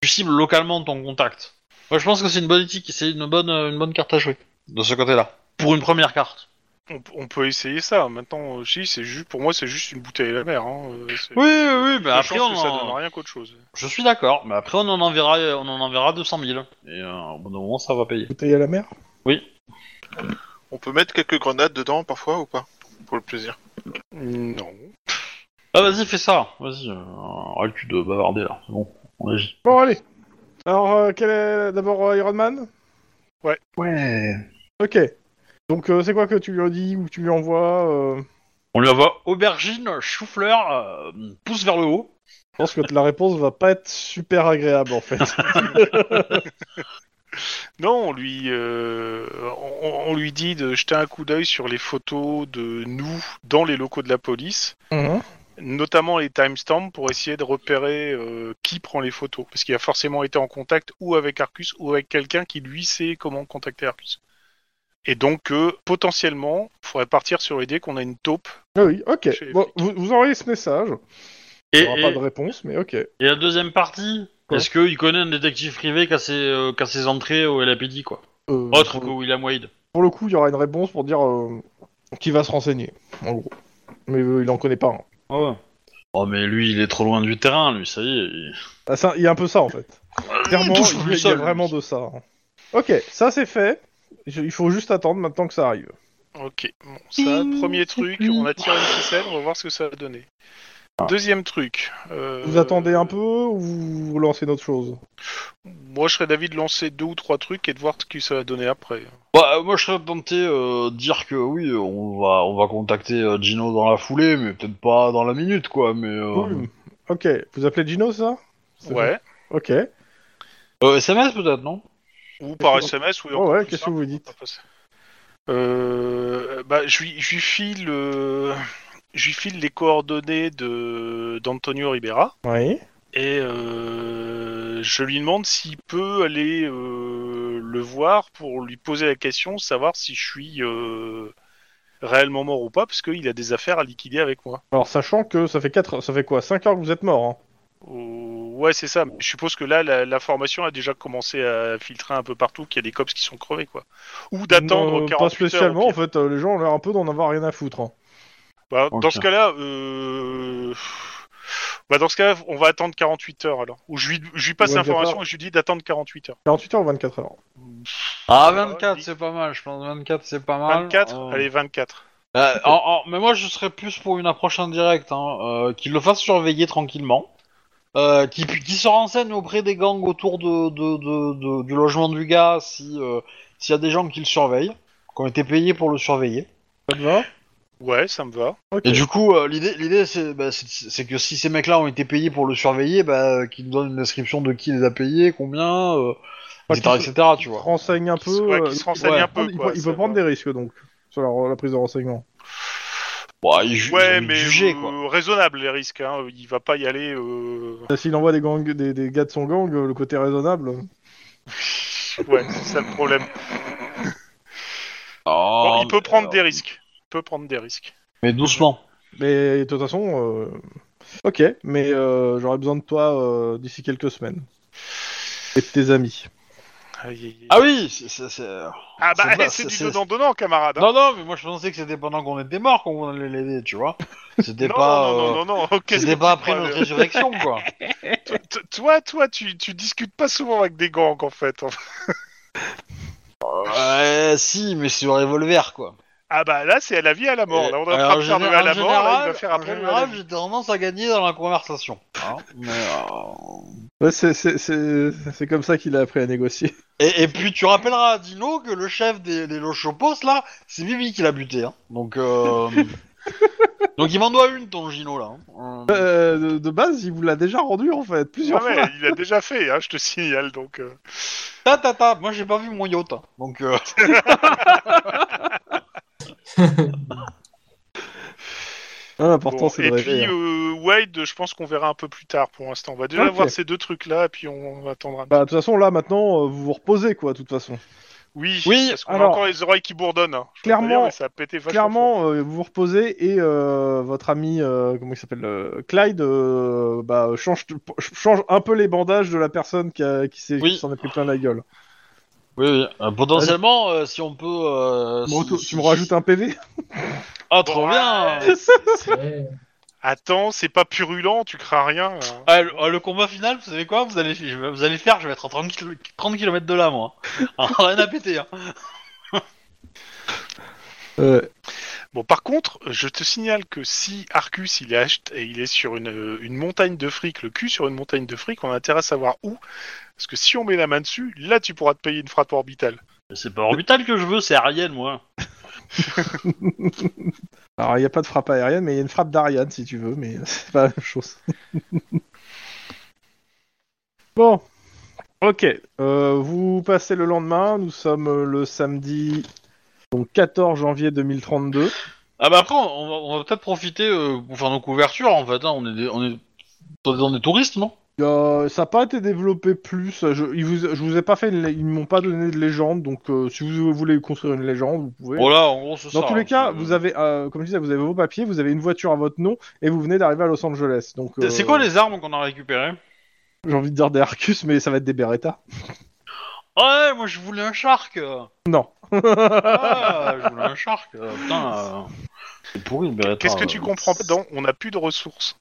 Tu cibles localement ton contact. Moi, je pense que c'est une bonne éthique, c'est une bonne, une bonne carte à jouer de ce côté-là. Pour une première carte. on, on peut essayer ça. Maintenant, euh, si, c'est juste, pour moi, c'est juste une bouteille à la mer. Hein. euh, Oui, oui, oui, mais je après pense on que ça en- donne rien qu'autre chose. Je suis d'accord, mais après on en enverra, on en enverra 200 000 et euh, au bout d'un moment ça va payer. Bouteille à la mer? On peut mettre quelques grenades dedans parfois ou pas? Pour le plaisir. Non. Ah vas-y, fais ça. Vas-y, euh, arrête de bavarder là. C'est bon, on agit. Bon, allez. Alors, euh, quel est d'abord euh, Iron Man? Ouais. Ok. Donc, euh, c'est quoi que tu lui dis ou que tu lui envoies euh, On lui envoie aubergine, chou-fleur, euh, pouce vers le haut. Je pense que la réponse va pas être super agréable en fait. <laughs> Non, on lui, euh, on, on lui dit de jeter un coup d'œil sur les photos de nous dans les locaux de la police, notamment les timestamps pour essayer de repérer euh, qui prend les photos, parce qu'il a forcément été en contact ou avec Arcus ou avec quelqu'un qui lui sait comment contacter Arcus. Et donc, euh, potentiellement, il faudrait partir sur l'idée qu'on a une taupe. Ah oui, ok. Bon, vous, vous envoyez ce message. Il n'y aura et- pas de réponse, mais ok. et la deuxième partie, est-ce qu'il connaît un détective privé qui a ses, euh, qui a ses entrées au LAPD, quoi Euh, Autre pour, que William Wade. pour le coup, il y aura une réponse pour dire euh, qui va se renseigner, en gros. Mais euh, il en connaît pas. un. Ah ouais. Oh, mais lui, il est trop loin du terrain, lui, ça y est. il- Ah, ça, il y a un peu ça en fait. Clairement, touche il plus y a, vraiment lui. de ça. hein. Ok, ça c'est fait. Je- il faut juste attendre maintenant que ça arrive. Ok, bon, ça, premier truc, on a tiré une ficelle, on va voir ce que ça va donner. Deuxième truc. euh, Vous attendez un peu ou vous lancez une autre chose Moi, je serais d'avis de lancer deux ou trois trucs et de voir ce que ça va donner après. Bah, euh, moi, je serais tenté euh, de dire que oui, on va, on va contacter euh, Gino dans la foulée, mais peut-être pas dans la minute, quoi. Mais euh, Oui. Ok, vous appelez Gino ça? Ouais. Ok. euh, SMS peut-être, non? Ou par SMS, ou Oh encore ouais, qu'est-ce que vous dites? Euh, bah, je lui, je lui file, euh, je lui file les coordonnées de d'Antonio Ribera Oui. et euh, je lui demande s'il peut aller euh, le voir pour lui poser la question, savoir si je suis euh, réellement mort ou pas, parce qu'il a des affaires à liquider avec moi. Alors sachant que ça fait 4 ça fait quoi 5 heures que vous êtes mort. Hein? Euh, ouais, c'est ça. mais Je suppose que là, la- l'information a déjà commencé à filtrer un peu partout, qu'il y a des cops qui sont crevés, quoi. Ou d'attendre Non, 48 Pas heures. spécialement, en fait, euh, les gens ont l'air un peu d'en avoir rien à foutre. hein. Bah. Dans ce cas-là, euh... bah, dans ce cas, on va attendre 48 heures alors. Ou je lui, je lui passe Ou 24 l'information et je lui dis d'attendre 48 heures. 48 heures ou 24 heures Ah, Ouais, 24, oui. c'est pas mal, je pense 24, c'est pas mal. 24 Euh, Allez, 24. euh, en- en- mais moi, je serais plus pour une approche indirecte, hein, euh, qu'il le fasse surveiller tranquillement. Euh, qui, qui se renseigne auprès des gangs autour de, de, de- de- du logement du gars si euh, s'il y a des gens qui le surveillent, qui ont été payés pour le surveiller. Ça te va? Ouais, ça me va. Et du coup, euh, l'idée, l'idée, c'est, bah, c'est, que si ces mecs-là ont été payés pour le surveiller, bah, euh, qu'ils nous donnent une description de qui les a payés, combien, euh, Enfin, etc., qu'ils se- etc., tu se vois. renseigne un peu. Ouais, euh, qu'il se renseigne ouais. un peu. il, quoi, peut, il peut prendre des risques donc sur la, la prise de renseignement. Ju- ils ont Ouais, mais juger, euh, quoi. raisonnable les risques. Hein. Il va pas y aller. Euh... S'il envoie des, gangs, des, des gars de son gang, euh, le côté raisonnable. Ouais, c'est ça le problème. Oh, Bon, il peut prendre euh, des risques. Il peut prendre des risques. Mais doucement. Mais de toute façon, euh, ok, mais euh, j'aurais besoin de toi euh, d'ici quelques semaines. Et de tes amis. Ah oui, c'est, c'est, c'est- Ah bah c'est <laughs> pas- c'est c'est- du c'est- donnant-donnant, camarade. hein. Non, non, mais moi je pensais que c'était pendant qu'on était mort qu'on allait l'aider, tu vois. C'était <laughs> non, pas, non, non, euh, non, non, non, <laughs> qu'est-ce c'était que pas tu après crois, notre résurrection, quoi. Toi- Toi, toi, tu, tu discutes pas souvent avec des gangs en fait. Ouais, si, mais c'est le revolver, quoi. Ah bah là, c'est à la vie à la mort. Là, on est en train de faire général- à la mort. Là, il va faire après la général, j'ai tendance à gagner dans la conversation. hein, mais, euh, Ouais, c'est- c'est c'est- c'est comme ça qu'il a appris à négocier. et, et puis tu rappelleras à Dino que le chef des, des Lochopos, là, c'est Bibi qui l'a buté. Hein. Donc, euh... <laughs> Donc il m'en doit une, ton Gino, là. hein. Euh, Euh, de, de base, il vous l'a déjà rendu en fait, plusieurs Ah ouais, fois. il a déjà fait, hein, je te signale. Donc, euh. Ta, ta, ta. Moi, j'ai pas vu mon yacht. hein. Donc, euh... <laughs> Ah, L'important Bon, c'est et de puis rêver. hein. euh, Wade, je pense qu'on verra un peu plus tard. Pour l'instant, on va déjà Ok. voir ces deux trucs-là, et puis on attendra. Bah, de toute façon, là maintenant, euh, vous vous reposez quoi, de toute façon. Oui, Oui, parce qu'on a encore les oreilles qui bourdonnent. hein. Je peux clairement- pas dire, mais ça a pété vachement fort. Clairement, euh, vous vous reposez et euh, votre ami, euh, comment il s'appelle, euh, Clyde, euh, bah, change, change un peu les bandages de la personne qui, a- qui s'est- Oui. qui s'en est pris plein la gueule. Oui, oui. Euh, potentiellement, euh, si on peut. Euh, Bon, si- tu, tu me rajoutes un PV Ah, trop bien. ouais. <laughs> Attends, c'est pas purulent, tu crains rien. hein. Ah, le, ah, le combat final, vous savez quoi? Vous allez, je vais- vous allez faire, je vais être à 30, kilo- 30 km de là, moi. <laughs> Ah, rien à péter. Hein. Euh, Bon, par contre, je te signale que si Arcus il est, et il est sur une, une montagne de fric, le cul sur une montagne de fric, on a intérêt à savoir où. Parce que si on met la main dessus, là tu pourras te payer une frappe orbitale. Mais C'est pas orbital que je veux, c'est Ariel, moi. <laughs> Alors, il n'y a pas de frappe aérienne, mais il y a une frappe d'Ariane si tu veux, mais <laughs> c'est pas la même chose. <laughs> bon. Ok. euh, vous passez le lendemain. Nous sommes euh, le samedi, donc 14 janvier 2032. Ah bah après, on va, on va peut-être profiter euh, pour faire nos couvertures, en fait. hein. On est des, on est dans des touristes, non? Euh, ça n'a pas été développé plus. Je, ils vous, je vous ai pas fait, une ils m'ont pas donné de légende, donc euh, si vous voulez construire une légende, vous pouvez. Voilà, en gros, c'est Dans ça, tous les hein, cas, vous avez, comme je disais, vous avez vos papiers, vous avez une voiture à votre nom et vous venez d'arriver à Los Angeles. Donc, C'est- quoi les armes qu'on a récupérées? J'ai envie de dire des Arcus, mais ça va être des Beretta. Ouais, moi je voulais un shark Non. Ah, je voulais un shark euh, Putain, euh, c'est pourri le Beretta. Qu'est-ce que tu euh. comprends pas dedans? On n'a plus de ressources.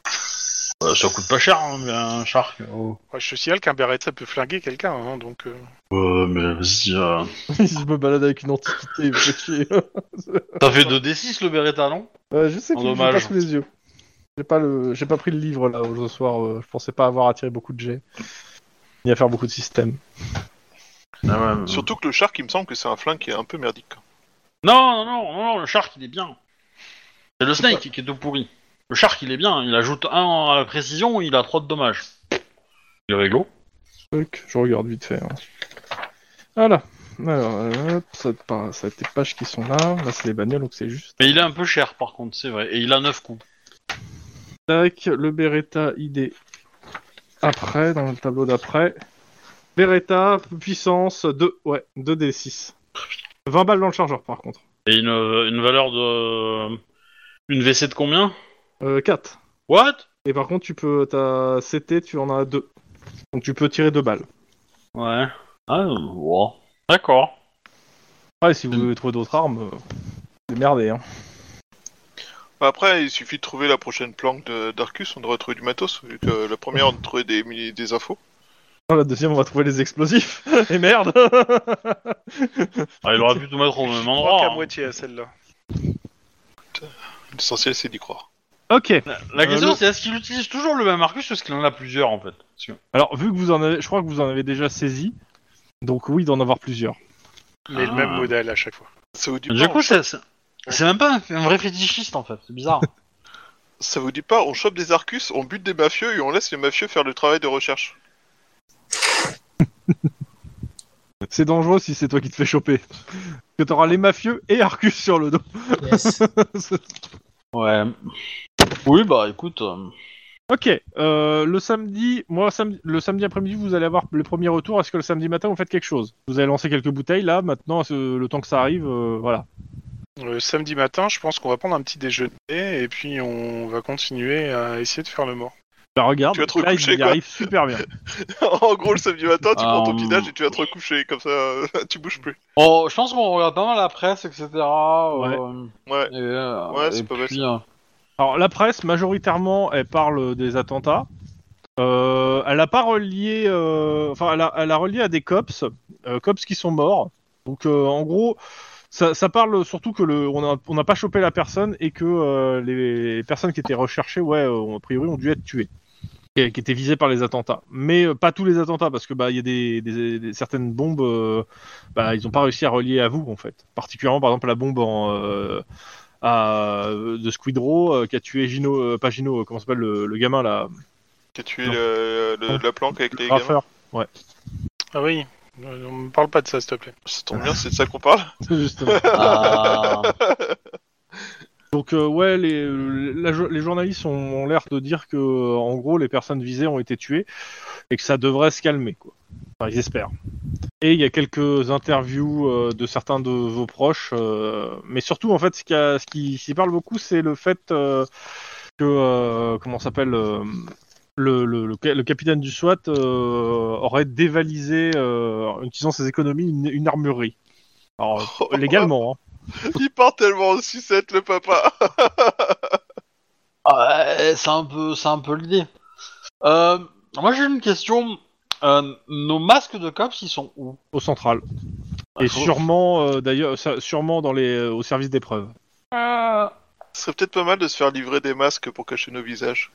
Euh, Ça coûte pas cher, hein, mais un shark. Oh. Ouais, je te signale qu'un Beretta peut flinguer quelqu'un, hein, donc... euh, Ouais, mais vas-y. euh, je me balade avec une antiquité, il me fait chier. <laughs> T'as fait 2d6 le Beretta, non? Euh, je sais j'ai dommage. pas sous les yeux. J'ai pas le, j'ai pas pris le livre là ce soir. euh, je pensais pas avoir attiré beaucoup de jets, ni à faire beaucoup de systèmes. Ah ouais, Surtout que le Shark, il me semble que c'est un flingue qui est un peu merdique. Non, non, non, non, non, le shark il est bien. C'est le snake qui est tout pourri. Le shark il est bien, il ajoute 1 à la précision, il a 3 de dommages. Il est réglo. Truc, je regarde vite fait. hein. Voilà. Alors, euh, hop, ça, par- ça a des pages qui sont là. Là, c'est les bagnoles, donc c'est juste. Mais il est un peu cher par contre, c'est vrai. Et il a 9 coups. Tac, le Beretta ID. Après, dans le tableau d'après. Beretta, puissance 2, ouais, 2d6. 20 balles dans le chargeur par contre. Et une, une valeur de. Une WC de combien? Euh, 4. What? Et par contre, tu peux, ta CT, tu en as 2. Donc tu peux tirer 2 balles. Ouais. Ah, euh, ouais. D'accord. Ouais, si vous voulez trouver d'autres armes, euh, c'est merdé, hein. Après, il suffit de trouver la prochaine planque d'Arcus, on devrait trouver du matos, vu que la première, on a trouvé des, mini- des infos. Dans la deuxième, on va trouver les explosifs. <laughs> Et merde <laughs> Ah, il aurait pu tout mettre au même Je crois endroit. qu'à hein. moitié à celle-là. L'essentiel, c'est d'y croire. Ok. La question Euh, le- c'est est-ce qu'il utilise toujours le même Arcus ou est-ce qu'il en a plusieurs en fait? Parce que- Alors, vu que vous en avez, je crois que vous en avez déjà saisi. Donc oui, il doit en avoir plusieurs. Mais le Ah. même modèle à chaque fois. Ça vous dit Du pas, coup, on, c'est c'est- c'est même pas un, un vrai fétichiste en fait, c'est bizarre. <laughs> ça vous dit pas, on chope des Arcus, on bute des mafieux et on laisse les mafieux faire le travail de recherche. <laughs> C'est dangereux si c'est toi qui te fais choper. Que t'auras les mafieux et Arcus sur le dos. Yes. <laughs> ouais. Oui, bah écoute. euh, ok. euh, le samedi, moi, samedi, le samedi après-midi, vous allez avoir les premiers retours. Est-ce que le samedi matin, vous faites quelque chose? Vous avez lancé quelques bouteilles là. Maintenant, ce- le temps que ça arrive, euh, voilà. Le samedi matin, je pense qu'on va prendre un petit déjeuner et puis on va continuer à essayer de faire le mort. Bah regarde, Tu vas te là, recoucher, il y quoi. arrive super bien. <laughs> en gros, le samedi matin, tu prends ton Euh, petit et tu vas te recoucher, comme ça, <laughs> tu bouges plus. Oh, je pense qu'on regarde pas mal la presse, etc. Ouais. euh, Ouais. et, euh, Ouais, c'est pas mal, puis, euh, Alors la presse, majoritairement, elle parle des attentats. Euh, elle a pas relié, euh, enfin, elle a, elle a relié à des cops, euh, cops qui sont morts. Donc euh, en gros, ça, ça parle surtout que le, on a- on n'a pas chopé la personne et que euh, les personnes qui étaient recherchées, ouais, euh, a priori, ont dû être tuées, et, qui étaient visées par les attentats. Mais euh, pas tous les attentats, parce que bah il y a des, des- des- certaines bombes, euh, bah ils ont pas réussi à relier à vous en fait. Particulièrement par exemple la bombe en euh, à, de Squidrow euh, qui a tué Gino, euh, pas Gino, euh, comment s'appelle le, le gamin là, Qui a tué Non. le- le- la planque avec les gamins. Raffeur. Ah oui, on me parle pas de ça, s'il te plaît. Ça tombe bien, c'est de ça qu'on parle. <laughs> Justement. ah, Donc euh, ouais, les, la jo- les journalistes ont, ont l'air de dire que euh, en gros les personnes visées ont été tuées et que ça devrait se calmer quoi. Enfin, ils espèrent. Et il y a quelques interviews euh, de certains de vos proches, euh, mais surtout en fait ce qui, a- ce qui s'y parle beaucoup, c'est le fait euh, que euh, comment s'appelle euh, le, le, le, ca- le capitaine du SWAT euh, aurait dévalisé euh, en utilisant ses économies une, une armurerie. Alors euh, légalement. Hein. Il part tellement en sucette, le papa. ouais, c'est un peu, c'est un peu l'idée. Euh, moi j'ai une question. Euh, nos masques de cops, ils sont où? Au central. Et faut- sûrement, euh, d'ailleurs, sûrement dans les, euh, au service d'épreuve. Ce serait peut-être pas mal de se faire livrer des masques pour cacher nos visages.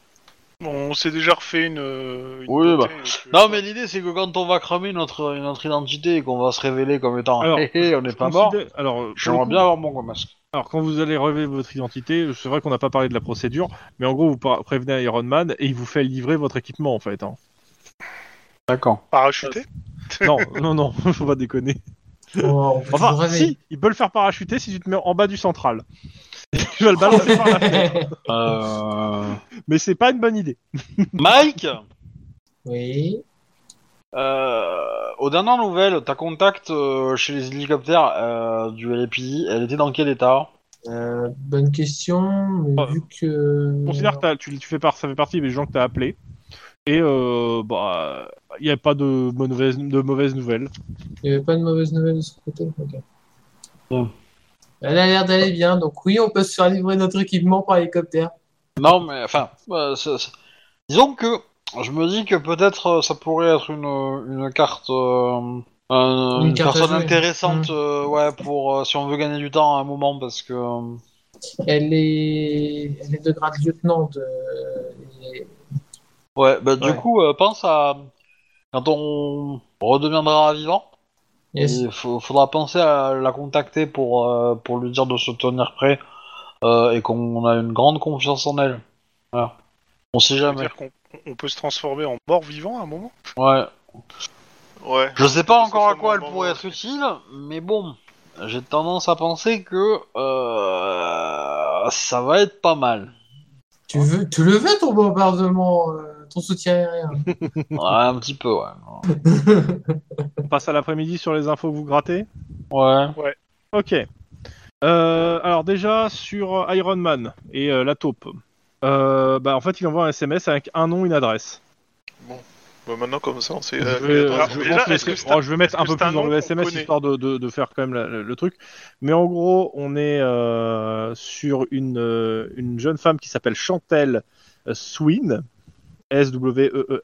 On s'est déjà refait une. une Oui, donc, euh, Non, mais l'idée c'est que quand on va cramer notre, notre identité et qu'on va se révéler comme étant Alors, <laughs> hé hé, on n'est pas mort, Alors, pour le j'aimerais coup- bien avoir mon masque. Alors, quand vous allez révéler votre identité, c'est vrai qu'on n'a pas parlé de la procédure, mais en gros, vous par- prévenez Iron Man et il vous fait livrer votre équipement, en fait. hein. D'accord. Parachuté Non, non, non, <laughs> faut pas déconner. Oh, Enfin, si, il peut le faire parachuter si tu te mets en bas du central. tu vas le balancer par la fenêtre. Euh... Mais c'est pas une bonne idée. Mike, oui. euh, aux dernières nouvelles, ta contact euh, chez les hélicoptères euh, du LAPD, elle était dans quel état? Euh, bonne question, mais Euh, vu que. Je considère que t'as- tu, tu fais par, ça fait partie des gens que tu as appelés. Et euh, bah, il n'y a pas de mauvaises, de mauvaises nouvelles. Il n'y avait pas de mauvaise nouvelle de ce côté. Ok. Bon. Elle a l'air d'aller bien, donc oui, on peut se faire livrer notre équipement par hélicoptère. Non, mais enfin, euh, c'est- c'est- disons que je me dis que peut-être euh, ça pourrait être une, une carte, euh, un- Une une, carte à personne jouer. intéressante, Mm. euh, ouais, pour euh, si on veut gagner du temps à un moment, parce que euh, Elle est, elle est de grade lieutenant de. et- ouais, bah du Ouais. coup, euh, pense à quand on redeviendra vivant. Yes. Il faut- faudra penser à la contacter pour, euh, pour lui dire de se tenir prêt euh, et qu'on a une grande confiance en elle. Voilà. On sait Ça veut jamais. dire qu'on on peut se transformer en mort-vivant à un moment? Ouais. Ouais. Je sais pas encore à quoi elle pourrait être utile, mais bon, j'ai tendance à penser que euh, ça va être pas mal. Tu, veux, tu le veux ton bombardement, euh, ton soutien aérien <laughs> Ouais, un petit peu, ouais. On passe à l'après-midi sur les infos que vous grattez. Ouais. Ok. Euh, alors déjà sur Iron Man et euh, la taupe. Euh, bah en fait il envoie un SMS avec un nom, une adresse. Bah, maintenant, comme ça, on sait. Je vais, je déjà, que que oh, je mettre un peu un plus dans le SMS histoire de, de- de faire quand même la- le, le truc. Mais en gros, on est euh, sur une, une jeune femme qui s'appelle Chantel euh, Swin, S-W-E-E-E,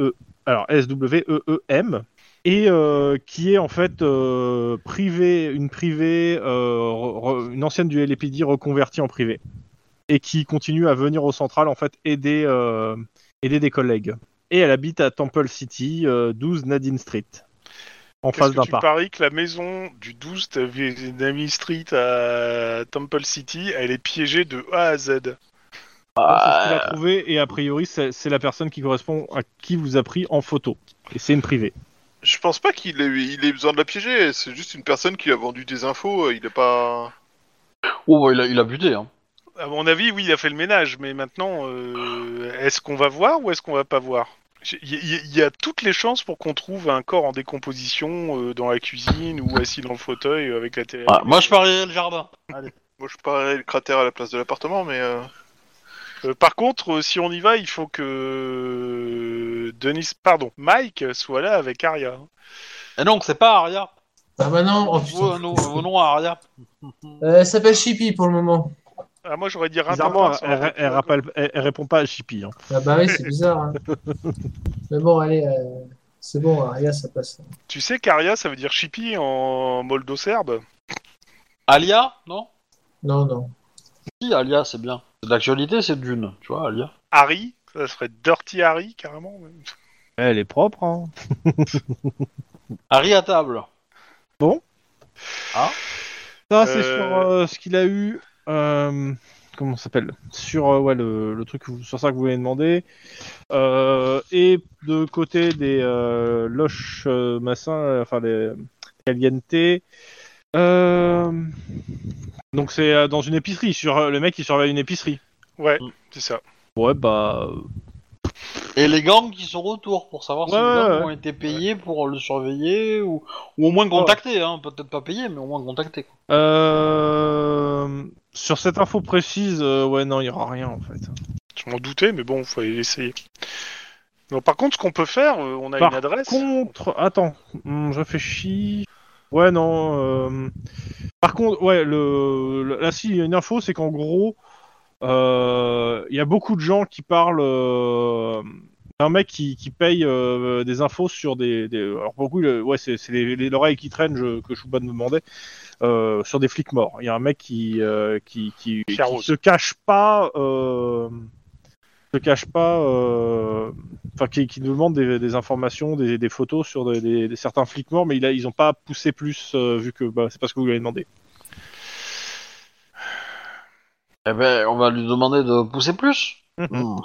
E, alors S-W-E-E-M, et euh, qui est en fait euh, privée, une privée, euh, re- une ancienne du LAPD reconvertie en privé, et qui continue à venir au central en fait aider, aider des collègues. Et elle habite à Temple City, euh, 12 Nadine Street, en face d'un tu parc. paries que la maison du 12 Nami Street à Temple City, elle est piégée de A à Z C'est ce qu'il a trouvé et a priori c'est la personne qui correspond à qui vous a pris en photo. Et c'est une privée. Je pense pas qu'il ait, il ait besoin de la piéger. C'est juste une personne qui a vendu des infos. Il est pas. Oh, bah, il a, il a buté, hein. À mon avis, oui, il a fait le ménage, mais maintenant, euh, est-ce qu'on va voir ou est-ce qu'on va pas voir? Il y, a toutes les chances pour qu'on trouve un corps en décomposition euh, dans la cuisine ou assis dans le fauteuil euh, avec la télé. Ouais, moi, je parierais le jardin. Allez. Moi, je parierais le cratère à la place de l'appartement, mais. euh, Euh, par contre, euh, si on y va, il faut que Denis, pardon, Mike soit là avec Aria. Et donc, c'est pas Aria. Ah bah non, oh putain. Aria. Euh, elle s'appelle Chippy pour le moment. Ah, moi j'aurais dit Bizarrement, elle, rappelle- elle- elle répond pas à Chippy. hein. Ah bah oui, c'est bizarre. hein. <laughs> Mais bon, allez, euh, c'est bon, Aria, ça passe. Tu sais qu'Aria ça veut dire chippy en moldo-serbe Alia Non? Non, non. Si, Alia, c'est bien. C'est d'actualité, c'est Dune, tu vois, Alia. Harry, ça serait Dirty Harry carrément. Elle est propre. Hein. <laughs> Harry à table. Ça, c'est Euh. sur euh, ce qu'il a eu. euh, comment ça s'appelle? Sur euh, ouais, le, le truc, que vous- sur ça que vous demander. Euh, et de côté des euh, loches euh, massins, euh, enfin les caliente. Euh, donc c'est euh, dans une épicerie, sur euh, le mec qui surveille une épicerie. Ouais, Mm. c'est ça. Ouais, bah. euh, Et les gangs qui sont autour pour savoir si Ouais, les gangs ouais. ont été payés pour le surveiller ou, ou au moins contacter, hein. peut-être pas payés, mais au moins contacter. quoi. Euh, sur cette info précise, euh, ouais, non, il y aura rien en fait. Je m'en doutais, mais bon, faut essayer. Non, par contre, ce qu'on peut faire, on a Par une adresse. Contre, attends, hum, je réfléchis. Ouais, non. euh, Par contre, ouais, le, le- là, si, il y a une info, c'est qu'en gros, euh, il y a beaucoup de gens qui parlent. euh, Un mec qui, qui paye euh, des infos sur des, des- alors beaucoup, le- ouais, c'est c'est les, les oreilles qui traînent je- que Chouban me demandait euh, sur des flics morts. Il y a un mec qui euh, qui, qui, qui se cache pas. Euh, te cache pas, euh, enfin qui, qui demande des, des informations, des, des photos sur des, des- des- certains flics morts, mais il a, ils ont pas poussé plus euh, vu que bah, c'est pas ce que vous lui avez demandé. Eh ben, on va lui demander de pousser plus. Mhm. Hmm.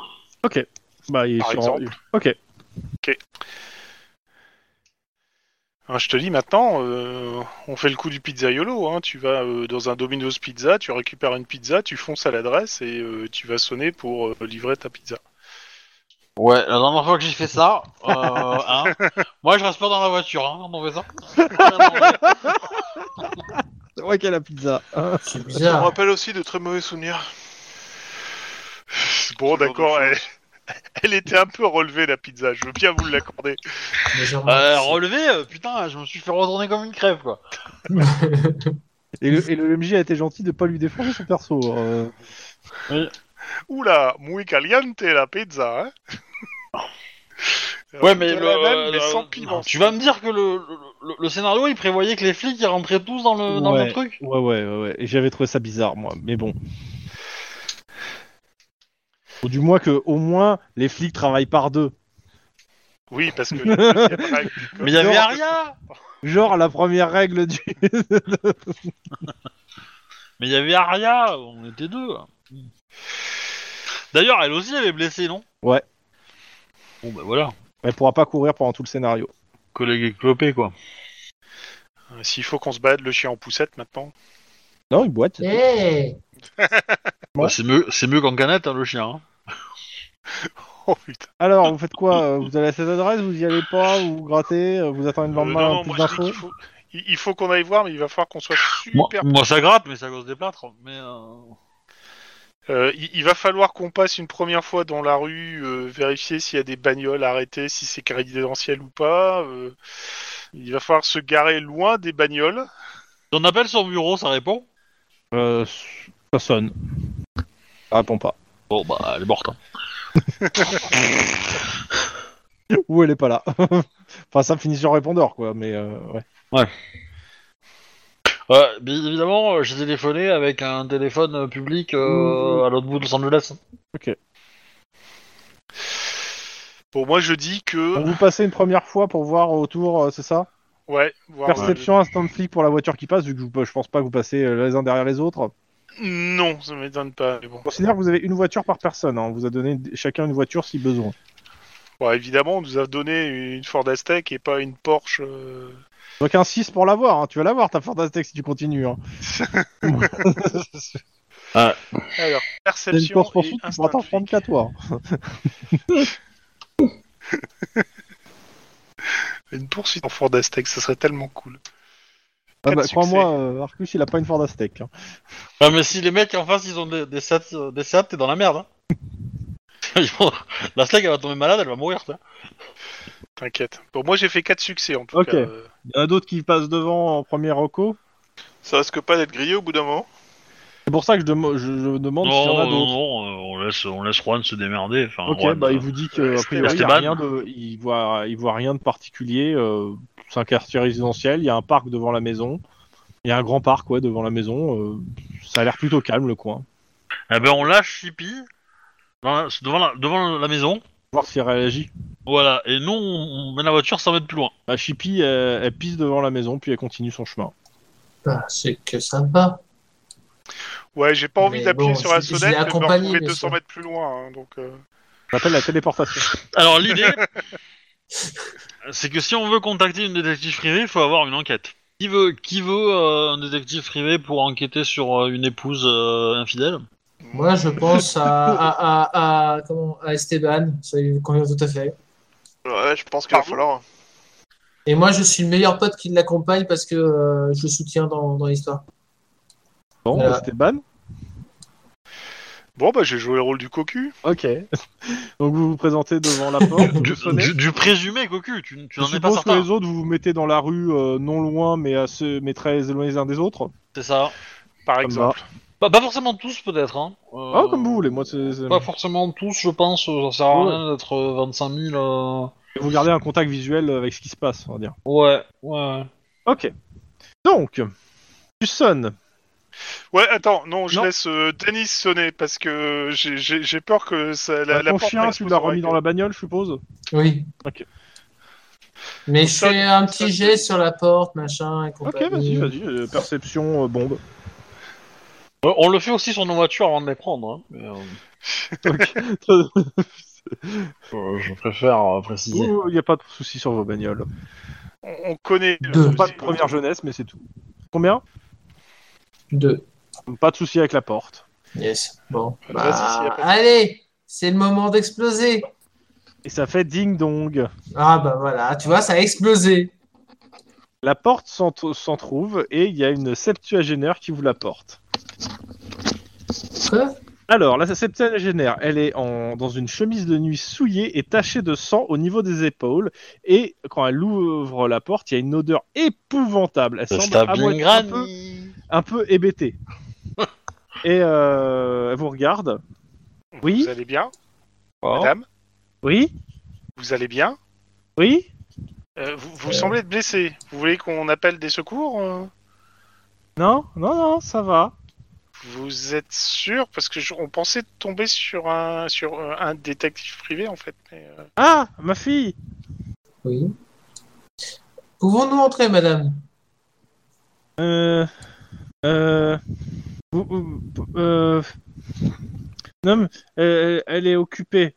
Ok. Bah, il est Par sur- exemple. Ok. Hein, je te dis maintenant, euh, on fait le coup du pizzaiolo. Hein. Tu vas euh, dans un Domino's Pizza, tu récupères une pizza, tu fonces à l'adresse et euh, tu vas sonner pour euh, livrer ta pizza. Ouais, la dernière fois que j'ai fait ça, euh, <laughs> hein, moi je reste pas dans la voiture hein, quand on fait ça. C'est vrai qu'il y a la pizza. C'est Ça me rappelle aussi de très mauvais souvenirs. Bon, d'accord, <laughs> elle, était un peu relevée la pizza, je veux bien vous l'accorder. Euh, relevé, euh, putain, je me suis fait retourner comme une crève quoi. <laughs> Et le, et le MJ a été gentil de pas lui défendre son perso. euh. Oula, muy caliente la pizza, hein Ouais, mais, le, la même, mais euh, sans piment. Tu vas me dire que le, le, le scénario il prévoyait que les flics ils rentraient tous dans le, dans Ouais. le truc Ouais, ouais, ouais, ouais. Et j'avais trouvé ça bizarre, moi. Mais bon. Ou du moins que, au moins, les flics travaillent par deux. Oui, parce que <laughs> la deuxième règle du code- Mais il y avait Non. Aria Genre la première règle du. <laughs> Mais il y avait Aria, on était deux. D'ailleurs, elle aussi avait blessé, non? Ouais. Bon bah voilà, Elle pourra pas courir pendant tout le scénario. collègue éclopé quoi. S'il faut qu'on se batte le chien en poussette maintenant. Non, il boite. <laughs> Ouais. Bah, c'est mieux, c'est mieux qu'en canette hein, le chien. hein. <laughs> Oh putain. Alors, vous faites quoi euh, Vous allez à cette adresse Vous y allez pas Vous grattez euh, Vous attendez le Euh, lendemain non, non, plus moi, je dis d'infos qu'il faut, il il faut qu'on aille voir, mais il va falloir qu'on soit Moi, super. moi, ça gratte, mais à cause des plâtres. Mais euh, Euh, il, il va falloir qu'on passe une première fois dans la rue, euh, vérifier s'il y a des bagnoles arrêtées, si c'est résidentiel ou pas. euh, il va falloir se garer loin des bagnoles. si on appelle son bureau, ça répond? euh, Ça sonne. Ça répond pas. Bon bah elle est morte. hein. <laughs> Ou elle est pas là. <laughs> enfin, ça finit sur répondeur, quoi. Mais euh, ouais. Ouais, bien évidemment, euh, j'ai téléphoné avec un téléphone euh, public euh, à l'autre bout de Los Angeles. Bon, moi je dis que. Donc, vous passez une première fois pour voir autour, euh, c'est ça? Ouais, voir, Perception instant flic pour la voiture qui passe, vu que je, je pense pas que vous passez euh, les uns derrière les autres. Non, ça m'étonne pas. Mais bon. Considère que vous avez une voiture par personne. hein. On vous a donné chacun une voiture si besoin. Bon, évidemment, on nous a donné une Ford Aztec et pas une Porsche. euh, Donc un 6 pour l'avoir. hein. Tu vas l'avoir ta Ford Aztec si tu continues. Hein. <laughs> Alors, C'est une perception. course et poursuite, tu instinct pourras t'en flic. prendre qu'à toi. <laughs> Une poursuite en Ford Aztec, ça serait tellement cool. Ah bah, crois-moi, euh, Arcus, il a pas une Ford Aztec. hein. Ah mais si les mecs en face ils ont des, des Seat, euh, des Seat, t'es dans la merde. Hein. <laughs> La Slack elle va tomber malade, elle va mourir. toi. T'inquiète. Bon, moi j'ai fait 4 succès en tout Ok. cas. euh. Il y en a d'autres qui passent devant en premier reco. Ça risque pas d'être grillé au bout d'un moment C'est pour ça que je, demo- je- je demande s'il y en Non, a non, d'autres. non, euh, on laisse, on laisse Juan se démerder. Enfin, Ok, Juan, bah euh, il vous dit que a priori, il, y a Esteban. rien de, il voit, il voit rien de particulier. euh, c'est un quartier résidentiel. Il y a un parc devant la maison. Il y a un grand parc ouais devant la maison. euh, ça a l'air plutôt calme le coin. Eh ben on lâche Chippy la- devant, la, devant la maison. Voir s'il réagit. Voilà, et nous on, on met la voiture 100 mètres plus loin. Bah, Chippy, elle, elle pisse devant la maison puis elle continue son chemin. Bah, c'est que ça va. Ouais, j'ai pas envie d'appuyer bon, sur la je- je sonnette et de me retrouver bien 200 sûr. mètres plus loin. hein, donc, euh, Ça s'appelle la téléportation. <laughs> Alors l'idée, <laughs> c'est que si on veut contacter une détective privée, il faut avoir une enquête. Qui veut, qui veut euh, un détective privé pour enquêter sur euh, une épouse euh, infidèle? Moi, je pense à, à, à, à, comment, à Esteban. Ça lui convient tout à fait. Ouais, je pense qu'il va falloir. Et moi, je suis le meilleur pote qui l'accompagne parce que euh, je le soutiens dans, dans l'histoire. Bon, Voilà. Esteban. Bon, bah j'ai joué le rôle du cocu. Ok. Donc vous vous présentez devant la porte, du, vous sonnez. du- du présumé cocu, tu, tu n'en es pas suppose que certain. les autres vous vous mettez dans la rue euh, non loin mais, assez, mais très éloignés les uns des autres. C'est ça. Par exemple. Pas, pas forcément tous peut-être. Hein. Euh, Ah comme vous voulez, moi c'est. Pas forcément tous, je pense. Ça sert à rien d'être euh, 25 000. euh, Vous gardez un contact visuel avec ce qui se passe, on va dire. Ouais, ouais. Ok. Donc, tu sonnes. Ouais, attends, non, je Non. laisse euh, Denis sonner parce que j'ai- j'ai j'ai peur que ça, la, Bah, la ton porte chien, tu m'explose l'as remis dans la bagnole, je suppose Oui. Ok. Mais je fais un ça- petit jet sur la porte, machin, et Ok, compagnie. vas-y, vas-y. euh, perception, euh, bombe. Euh, on le fait aussi sur nos voitures avant de les prendre. Hein, mais, euh, <laughs> euh, je préfère euh, préciser. Il n'y a pas de souci sur vos bagnoles. On, on connaît. Deux. euh, Pas de c'est- première jeunesse, mais c'est tout. Combien? Deux. Pas de souci avec la porte. Yes. Bon. Bah, allez, c'est le moment d'exploser. Et ça fait ding dong. Ah bah voilà, tu vois, ça a explosé. La porte s'en s'en trouve et il y a une septuagénaire qui vous la porte. Quoi? Alors, la septuagénaire, elle est en, dans une chemise de nuit souillée et tachée de sang au niveau des épaules. Et quand elle ouvre la porte, il y a une odeur épouvantable. Elle semble à moitié- un peu, un peu hébétée. et euh, elle vous regarde. Oui Vous allez bien, Oh. madame? Oui Vous allez bien? Oui Euh, Vous, vous semblez être blessé. Vous voulez qu'on appelle des secours euh? Non Non, non, ça va. Vous êtes sûr? Parce que je- on pensait tomber sur un sur un détective privé en fait. mais, euh, Ah, ma fille Oui. Pouvons-nous entrer, madame? Euh. Euh. euh, non, euh, elle est occupée.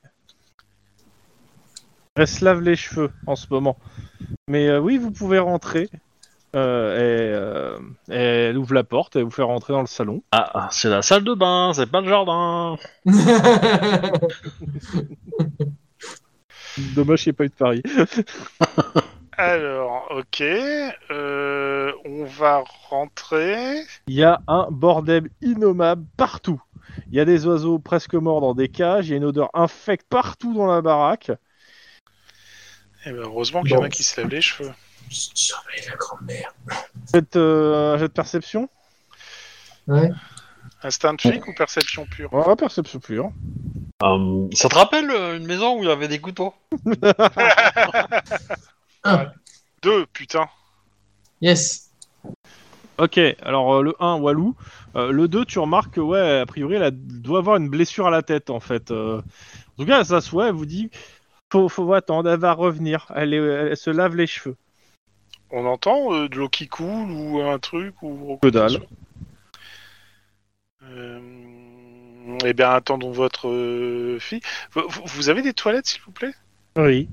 Elle se lave les cheveux en ce moment. Mais euh, oui, vous pouvez rentrer. Euh, et, euh, et elle ouvre la porte et vous fait rentrer dans le salon. Ah, ah, c'est la salle de bain, c'est pas le jardin. <laughs> Dommage qu'il n'y ait pas eu de pari. <laughs> Alors, ok. euh, on va rentrer. Il y a un bordel innommable partout. Il y a des oiseaux presque morts dans des cages. Il y a une odeur infecte partout dans la baraque. Eh ben, heureusement qu'il y en a qui se lavent les cheveux. Surveille la grand-mère. Faites euh, un jet de perception. Ouais. Instinct de flic ou perception pure Ouais, perception pure. Euh, ça te rappelle euh, une maison où il y avait des couteaux? <laughs> <laughs> Deux, putain. Yes. Ok, alors euh, le 1, Walou. Euh, le 2, tu remarques que, ouais, a priori, elle a- doit avoir une blessure à la tête, en fait. Euh, en tout cas, elle s'assoit, elle vous dit faut, faut attendre, elle va revenir. Elle, est- elle se lave les cheveux. On entend euh, de l'eau qui coule ou un truc ou Que dalle. Euh, eh bien, attendons votre euh, fille. Vous, vous- vous avez des toilettes, s'il vous plaît? Oui,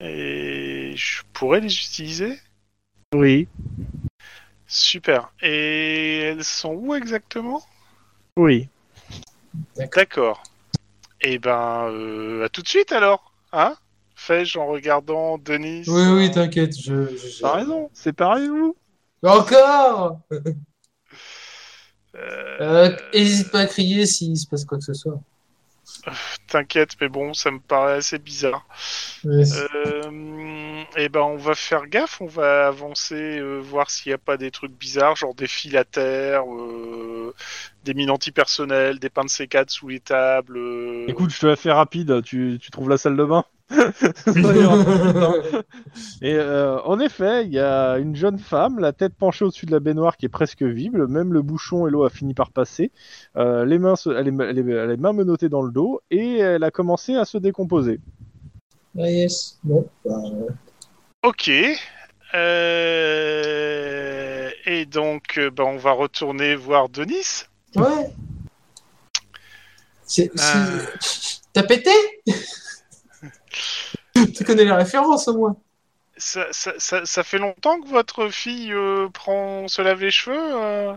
Et je pourrais les utiliser? Oui, Super. Et elles sont où exactement? Oui. D'accord. Eh ben, euh, à tout de suite alors, hein? Fais-je en regardant Denis Oui, oui, t'inquiète, je... je- T'as raison, c'est pareil, vous? Encore euh, euh, Hésite pas à crier s'il se passe quoi que ce soit. <laughs> T'inquiète, mais bon, ça me paraît assez bizarre. Yes. Euh, eh ben, on va faire gaffe, on va avancer, euh, voir s'il n'y a pas des trucs bizarres, genre des fils à terre, euh, des mines antipersonnelles, des pains de C4 sous les tables. euh, Écoute, je te la fais rapide, tu, tu trouves la salle de bain? <laughs> Et euh, en effet, il y a une jeune femme, la tête penchée au-dessus de la baignoire qui est presque visible, même le bouchon et l'eau a fini par passer. Euh, les mains, se- elle, est, elle, est, elle est main menottée dans le dos et elle a commencé à se décomposer. Ah, yes. Bon. bah, Ok. Euh, Et donc, ben, on va retourner voir Denis. ouais. C'est. Euh. T'as pété? Tu connais la référence au moins Ça, ça, ça, ça fait longtemps que votre fille euh, prend se lave les cheveux euh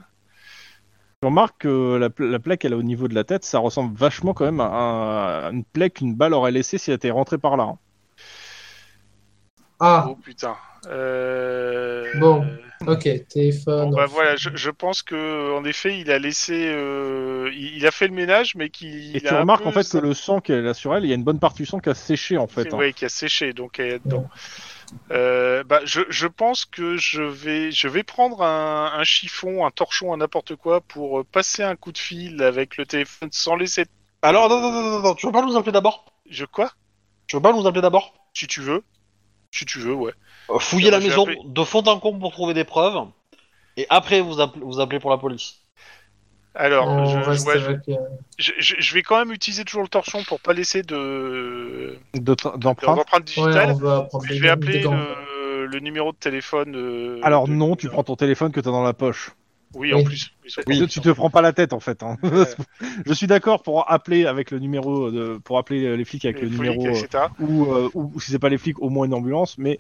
Je remarque que la, la plaie qu'elle a au niveau de la tête, ça ressemble vachement quand même à, un- à une plaie qu'une balle aurait laissée si elle était rentrée par là. hein. Ah, Oh putain. Euh... Bon. <laughs> ok, téléphone. Bon, bah voilà, je, je pense que en effet, il a laissé, euh, il, il a fait le ménage, mais qu'il Et il tu a remarques peu en fait que le sang qu'elle a sur elle, il y a une bonne partie du sang qui a séché en fait. hein. ouais, qui a séché, donc elle est dedans. Euh, bah, je, je pense que je vais, je vais prendre un, un chiffon, un torchon, un n'importe quoi pour euh, passer un coup de fil avec le téléphone sans laisser. Alors, attends, attends, attends, attends, tu veux pas nous appeler d'abord? Je quoi? Tu veux pas nous appeler d'abord? Si tu veux. Si tu veux, ouais. Euh, Fouiller la maison de fond en comble pour trouver des preuves, et après vous, appelez- vous appelez pour la police. Alors, On je, reste ouais, je- avec, euh, je, vais quand même utiliser toujours le torchon pour pas laisser de d'empreinte. ouais, digitale. je vais appeler le, le numéro de téléphone. euh, Alors de- non, tu prends ton téléphone que t'as dans la poche. Oui, en plus. Oui, Tu- te prends pas la tête en fait. hein. <laughs> Je suis d'accord pour appeler avec le numéro de, pour appeler les flics avec les le flics, numéro euh, etc. ou, euh, ou, ou si c'est pas les flics au moins une ambulance. Mais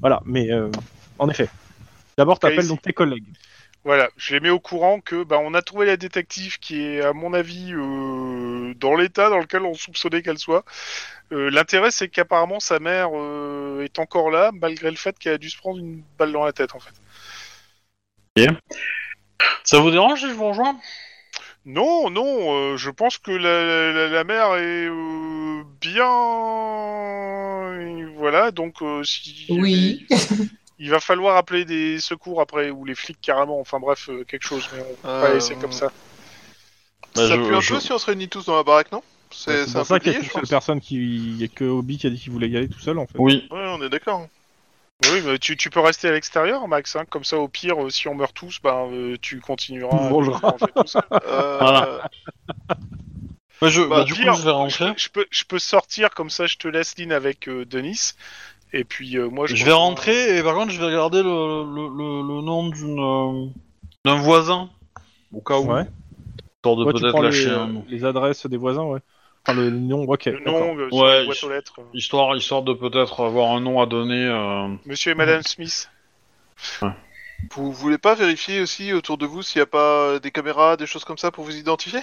voilà. Mais euh, en effet. D'abord t'appelles donc tes collègues. Voilà, je les mets au courant que bah, on a trouvé la détective qui est, à mon avis, euh, dans l'état dans lequel on soupçonnait qu'elle soit. Euh, L'intérêt, c'est qu'apparemment sa mère euh, est encore là, malgré le fait qu'elle a dû se prendre une balle dans la tête, en fait. Ça vous dérange si je vous rejoins? Non, non, euh, je pense que la, la, la mère est euh, bien... Voilà, donc euh, si... Oui. Il va falloir appeler des secours après, ou les flics carrément, enfin bref, euh, quelque chose, mais on peut pas Euh, laisser comme ça. Bah, ça je- pue un je- peu si on se réunit tous dans la baraque, non? C'est C'est pour ça qu'il y a qu'une seule personne qui, il y a que Obi qui a dit qu'il voulait y aller tout seul en fait. Oui. Ouais, on est d'accord. Oui, mais tu, tu peux rester à l'extérieur, Max. Hein, comme ça, au pire, euh, si on meurt tous, ben, euh, tu continueras. Te à tout seul. <laughs> Euh, Voilà. Bah, je, Bah, bah, du pire, coup, je vais rentrer. Je peux, je peux sortir comme ça, je te laisse Lynn avec euh, Denis. Et puis euh, moi, je, Je vais rentrer et par contre, je vais regarder le, le, le, le nom d'une euh, d'un voisin au cas où. Ouais. Histoire de Ouais, tu peut-être prends les, lâcher un nom. les adresses des voisins, ouais. Enfin le nom, ok. Le nom euh, sur Ouais, la boîte aux lettres. Histoire, histoire de peut-être avoir un nom à donner. euh, Monsieur et Madame Smith. Vous voulez pas vérifier aussi autour de vous s'il n'y a pas des caméras, des choses comme ça pour vous identifier?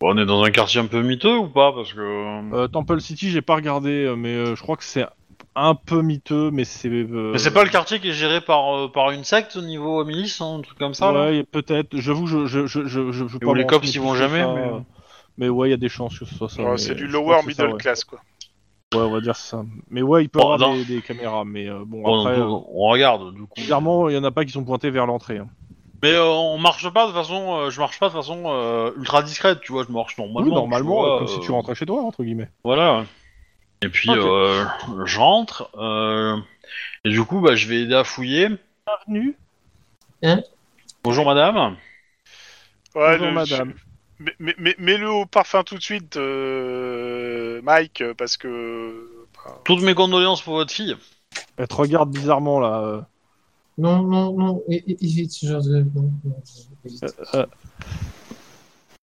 Bon, on est dans un quartier un peu miteux ou pas? Parce que. Euh, Temple City, j'ai pas regardé, euh, mais euh, je crois que c'est un peu miteux, mais c'est. euh, Mais c'est pas le quartier qui est géré par, euh, par une secte au niveau milice, hein, un truc comme ça là? Ouais, peut-être. J'avoue, je je je je je. je veux Et pas où les me cops renseigner y plus vont que jamais, ça, mais- euh, Mais ouais, il y a des chances que ce soit ça. Ouais, c'est du lower ça, middle ouais. class, quoi. Ouais, on va dire ça. Mais ouais, il peut y Bon, avoir des, des caméras, mais euh, bon, Bon, après, on regarde du coup. clairement, il y en a pas qui sont pointés vers l'entrée. hein. Mais euh, on marche pas de façon, euh, je marche pas de façon euh, ultra discrète, tu vois, je marche normalement. oui, normalement, vois, comme si tu rentrais chez toi, entre guillemets. Voilà. Et puis Ok. euh, j'entre euh, et du coup bah je vais aider à fouiller. Bienvenue. Bonjour madame. Ouais, Bonjour, le- madame. Mais- mais- mais- Mets-le au parfum tout de suite, euh, Mike, parce que. bah, Toutes mes condoléances pour votre fille. Elle te regarde bizarrement là. euh. Non, non, non, é- é- évite ce genre de. non, non, évite.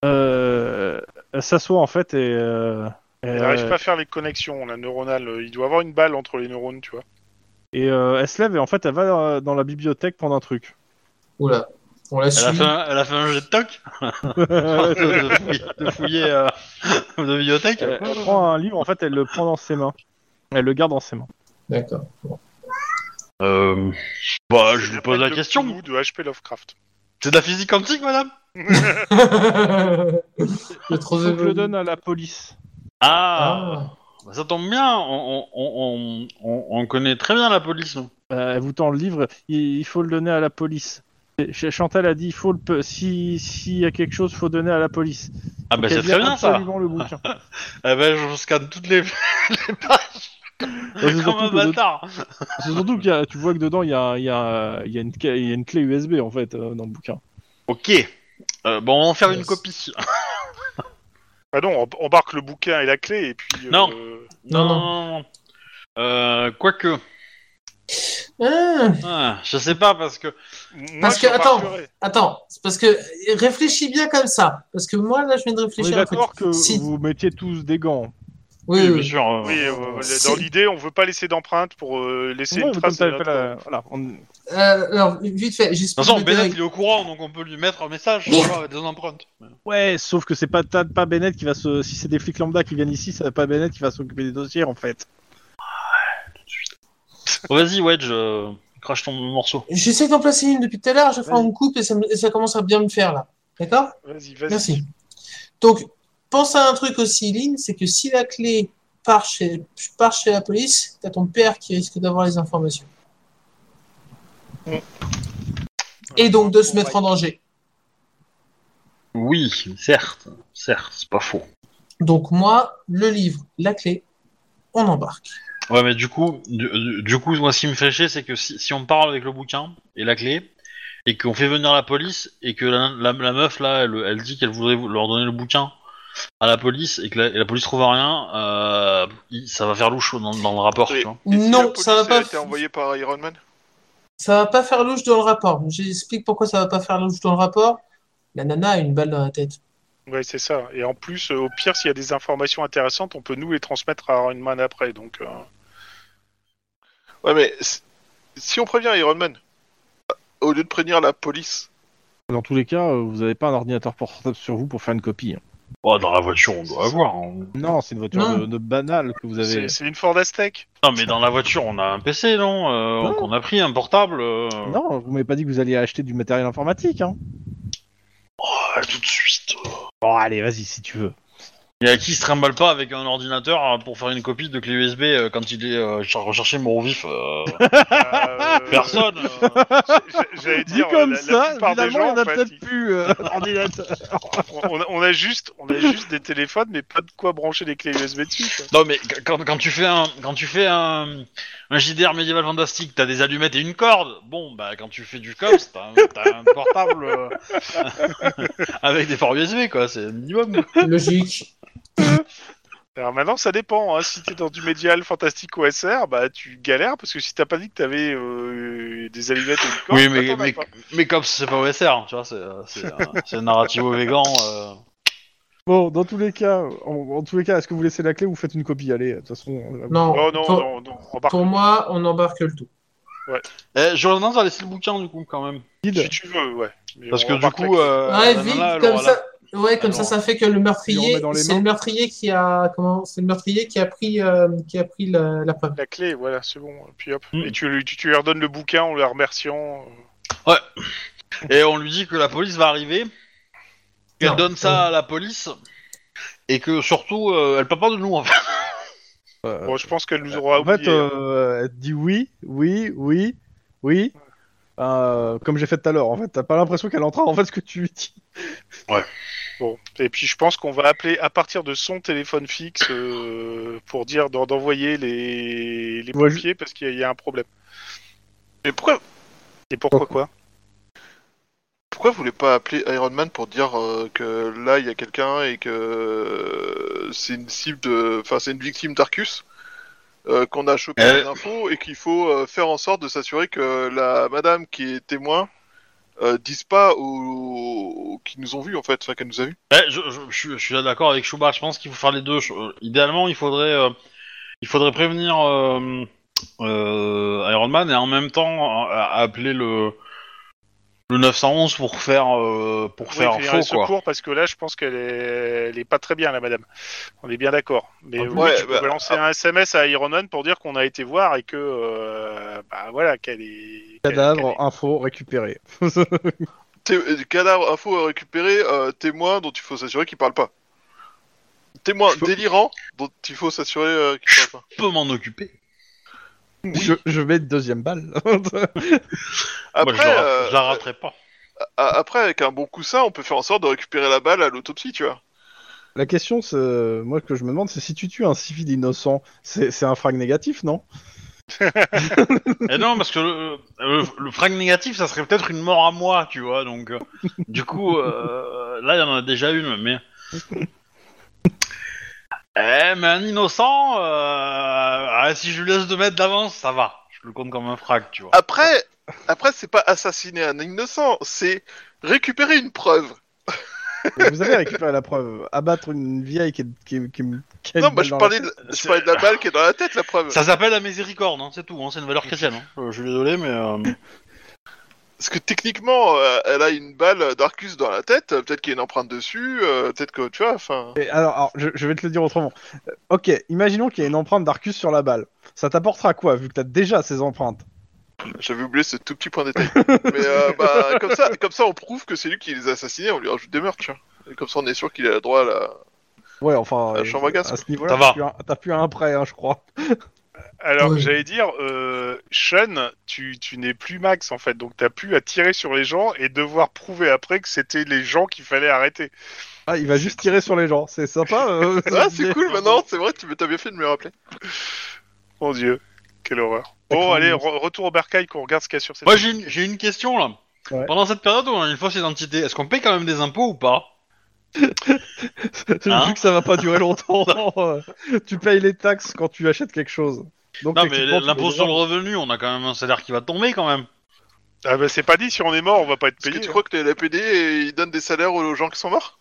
Euh, elle s'assoit en fait et. euh, Elle n'arrive euh, pas à faire les connexions, la neuronale. Il doit avoir une balle entre les neurones, tu vois. et euh, elle se lève et en fait elle va dans- dans la bibliothèque prendre un truc. Oula, on la Elle a fait un, elle a fait un jet de toc de, <laughs> de fouiller, de fouiller euh, de bibliothèque. elle, elle prend un livre, en fait elle le prend dans ses mains. Elle le garde dans ses mains. D'accord. Bon. Euh, bah je lui pose la question. De HP Lovecraft. C'est de la physique quantique madame? <laughs> Le trop Faut que je le donne à la police. Ah, Ah, ça tombe bien. On, on, on, on, on connaît très bien la police nous. Euh, elle vous tend le livre, il, il faut le donner à la police. Chantal a dit, il faut le, pe- si s'il y a quelque chose, faut donner à la police. Ah bah c'est très bien ça. absolument le bouquin. <laughs> Eh ben je scanne toutes les, <laughs> les pages comme surtout un que bâtard. <laughs> c'est surtout a, tu vois que dedans il y a, il y a, il y a une, ca- il y a une clé USB en fait euh, dans le bouquin. Ok. Euh, bon, on va en faire Yes. une copie. Ah non, on embarque le bouquin et la clé, et puis. euh, Non. Non, non. non. Euh, quoique. Ah, Ah, je sais pas parce que. moi, Parce que, attends. attends, c'est parce que réfléchis bien comme ça. Parce que moi, là, je viens de On est réfléchir. d'accord que Si. vous mettiez tous des gants. Oui, Oui, oui, bien sûr. euh, Oui, euh, euh, dans l'idée, on veut pas laisser d'empreinte pour euh, laisser Ouais, une mais trace. de notre- la- voilà, on- Euh, alors, vite fait, De j'explique. toute façon, Bennett il est au courant donc on peut lui mettre un message avec des empreintes. Ouais, sauf que c'est pas, pas Bennett qui va se. Si c'est des flics lambda qui viennent ici, c'est pas Bennett qui va s'occuper des dossiers en fait. Bon, Vas-y, Wedge, euh, crache ton morceau. J'essaie d'en placer une depuis tout à l'heure, je fais une coupe et ça, me- et ça commence à bien me faire là. D'accord? Vas-y, vas-y. Merci. Donc, pense à un truc aussi, Lynn, c'est que si la clé part chez, part chez la police, t'as ton père qui risque d'avoir les informations. Et donc de se mettre en danger. Oui, certes, certes, c'est pas faux. Donc moi, le livre, la clé, on embarque. Ouais, mais du coup, du, coup, moi, ce qui me fait chier, c'est que si, si on parle avec le bouquin et la clé, et qu'on fait venir la police et que la, la- la meuf là, elle, elle dit qu'elle voudrait leur donner le bouquin à la police et que la, et la police trouve rien, euh, ça va faire louche dans, dans le rapport. Et- tu vois. Et si Non, la ça va pas a été envoyée par Iron Man Ça va pas faire louche dans le rapport. J'explique pourquoi ça va pas faire louche dans le rapport. La nana a une balle dans la tête. Ouais, c'est ça. Et en plus, euh, au pire, s'il y a des informations intéressantes, on peut nous les transmettre à Iron Man après. Donc, euh, Ouais, mais si- on prévient Iron Man, au lieu de prévenir la police, Dans tous les cas, euh, vous n'avez pas un ordinateur portable sur vous pour faire une copie. hein. Oh, dans la voiture, on doit avoir. hein. Non, c'est une voiture Non. de, de banale que vous avez. c'est c'est une Ford Aztec. Non, mais dans la voiture, on a un PC, non, euh, Non. Qu'on a pris un portable. euh, Non, vous m'avez pas dit que vous alliez acheter du matériel informatique. Hein. ah, tout de suite. Bon, allez, vas-y si tu veux. Y a qui se trimballe pas avec un ordinateur euh, pour faire une copie de clé USB euh, quand il est euh, ch- recherché mort vif euh, Euh, Personne. euh. J'allais Dit dire, comme la, la ça, plupart des finalement, gens, il y en a en fait, peut-être ils- plus euh, <laughs> d'ordinateur. on, a, on a juste, on a juste des téléphones, mais pas de quoi brancher des clés USB dessus. quoi. Non, mais qu- quand, quand tu fais un quand tu fais un, un JDR médiéval fantastique, t'as des allumettes et une corde. Bon, bah quand tu fais du cops, t'as un, t'as un portable euh, <laughs> avec des ports USB, quoi. C'est le minimum. Logique. Alors maintenant, ça dépend. Hein. Si t'es dans du médial fantastique OSR, bah tu galères parce que si t'as pas dit que t'avais euh, des allumettes et Oui, bah, mais mais, cops, c'est pas OSR, tu vois. C'est c'est un- un narrativo végan. euh. Bon, dans tous les cas, en, en tous les cas, est-ce que vous laissez la clé ou vous faites une copie? Allez, de toute façon. on- Non, Oh non, pour, non, non, embarque pour moi, on embarque le tout. Eh, J'aurais tendance à laisser le bouquin du coup quand même. Si tu veux, ouais. Mais Parce que du coup, euh, ouais, vite, comme ça. Ouais, comme Alors, ça, ça fait que le meurtrier, c'est le meurtrier qui a comment C'est le meurtrier qui a pris, euh, qui a pris la, la preuve. La clé, voilà, c'est bon. Et puis hop. Mm. Et tu, lui- tu, tu lui redonnes le bouquin en le remerciant. euh. Et on lui dit que la police va arriver, qu'elle Non. donne ça à la police, et que surtout, euh, elle parle pas de nous en fait. Euh, Bon, je pense qu'elle nous aura en fait, oublié. hein. euh, elle te dit oui, oui, oui, oui. Euh, comme j'ai fait tout à l'heure, en fait, t'as pas l'impression qu'elle entend en fait ce que tu lui dis. Bon. Et puis je pense qu'on va appeler à partir de son téléphone fixe euh, pour dire d'en- d'envoyer les, les pompiers parce qu'il y, a- il y a un problème. mais pourquoi, Et pourquoi quoi? Pourquoi vous voulez pas appeler Iron Man pour dire euh, que là il y a quelqu'un et que euh, c'est une cible de, enfin c'est une victime d'Arcus euh, qu'on a chopé Euh. les infos et qu'il faut euh, faire en sorte de s'assurer que la madame qui est témoin euh, dise pas aux, qui nous ont vus en fait, enfin qu'elle nous a vus. Je, je, je suis- je suis d'accord avec Chouba, je pense qu'il faut faire les deux. Je- euh, idéalement, il faudrait, euh, il faudrait prévenir euh, Iron Man et en même temps appeler le, le 911 pour faire, euh, pour Oui, faire faux quoi. secours parce que là je pense qu'elle est... elle est pas très bien la madame. On est bien d'accord. Mais Ah, oui, ouais, tu peux bah, balancer un SMS à Iron Man pour dire qu'on a été voir et que euh, bah voilà qu'elle est qu'elle- Cadavre, info, récupéré. Euh, cadavre, info euh, témoin dont il faut s'assurer qu'il parle pas. Témoin peux- délirant dont il faut s'assurer euh, qu'il parle pas. Je peux m'en occuper. Je, je mets une deuxième balle. <laughs> Moi, je, Après, la, euh, je la raterai pas. a- après avec un bon coussin, on peut faire en sorte de récupérer la balle à l'autopsie, tu vois. La question, c'est, moi, que je me demande, c'est si tu tues un civil innocent, c'est c'est un frag négatif, non? <laughs> Et non, parce que le, le, le frag négatif, ça serait peut-être une mort à moi, tu vois. Donc, euh, du coup, euh, là, il y en a déjà une, mais. Eh, mais un innocent, euh, ah, si je lui laisse deux mètres d'avance, ça va. Je le compte comme un frag, tu vois. Après, après c'est pas assassiner un innocent, c'est récupérer une preuve. Vous avez récupéré la preuve. Abattre une vieille qui est. Qui, est- qui, est- qui a non, balle je dans parlais, la de, je C'est- parlais de la balle qui est dans la tête, la preuve. Ça s'appelle la miséricorde, hein, c'est tout. Hein, c'est une valeur chrétienne. Hein. Euh, je suis désolé, mais. euh, Parce que techniquement, euh, elle a une balle d'Arcus dans la tête, euh, peut-être qu'il y a une empreinte dessus, euh, peut-être que tu vois, enfin. Et alors, alors, je, je vais te le dire autrement. Euh, Ok, imaginons qu'il y ait une empreinte d'Arcus sur la balle. Ça t'apportera quoi, vu que t'as déjà ces empreintes? J'avais oublié ce tout petit point de détail. Mais euh, bah, <laughs> comme ça, comme ça, on prouve que c'est lui qui les a assassinés, on lui rajoute des meurtres, tu vois. Et comme ça, on est sûr qu'il a le droit à la. Ouais, enfin, La chambre à gaz, à ce niveau-là, Ça t'as va. plus un- t'as plus un prêt, hein, je crois. Alors, j'allais dire, euh, Sean, tu, tu n'es plus Max en fait, donc t'as pu à tirer sur les gens et devoir prouver après que c'était les gens qu'il fallait arrêter. Ah, il va juste tirer sur les gens, c'est sympa. euh, <laughs> Ah, c'est cool maintenant, c'est vrai, tu t'as bien fait de me le rappeler. Mon dieu, quelle horreur. Bon, allez, re- retour au bercail qu'on regarde ce qu'il y a sur cette. Moi, j'ai une, j'ai une question là. Ouais. Pendant cette période où on a une fausse identité, est-ce qu'on paye quand même des impôts ou pas? <laughs> Hein? Vu que ça va pas durer longtemps, non, euh, tu payes les taxes quand tu achètes quelque chose. Donc, Non, mais l'impôt sur le revenu, on a quand même un salaire qui va tomber quand même. Ah bah c'est pas dit, si on est mort, on va pas être Est-ce que payé. tu hein. crois que les LAPD et ils donnent des salaires aux gens qui sont morts?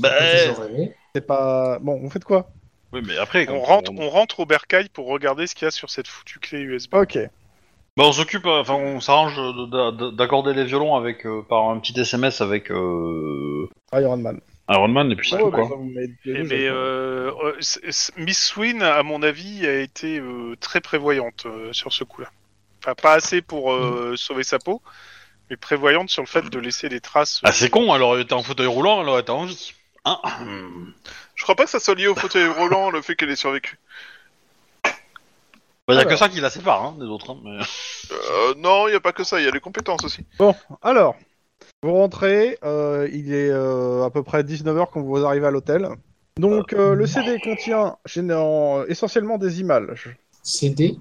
Bah, rêvé. C'est pas. Bon, vous faites quoi? Oui, mais après, quand On rentre, on rentre au bercail pour regarder ce qu'il y a sur cette foutue clé USB. Ok. Bah, on s'occupe, euh, enfin, on s'arrange de- de- d'accorder les violons avec euh, par un petit SMS avec euh, Iron Man. Iron Man et puis c'est Ouais, tout bah, quoi. mais euh, euh, Miss Swin, à mon avis, a été euh, très prévoyante euh, sur ce coup-là. Enfin, pas assez pour euh, sauver sa peau, mais prévoyante sur le fait de laisser des traces. Ah, c'est con, elle aurait été en fauteuil roulant, elle aurait été en vie. Hein <clears throat> Je crois pas que ça soit lié au fauteuil roulant, le fait qu'elle ait survécu. Bah, y a Alors. que ça qui la sépare, hein, des autres. Hein, mais... Euh, non, il y a pas que ça, il y a les compétences aussi. Bon, alors, vous rentrez, euh, il est euh, à peu près 19h quand vous arrivez à l'hôtel. Donc, euh, le CD contient généralement, essentiellement des images. CD.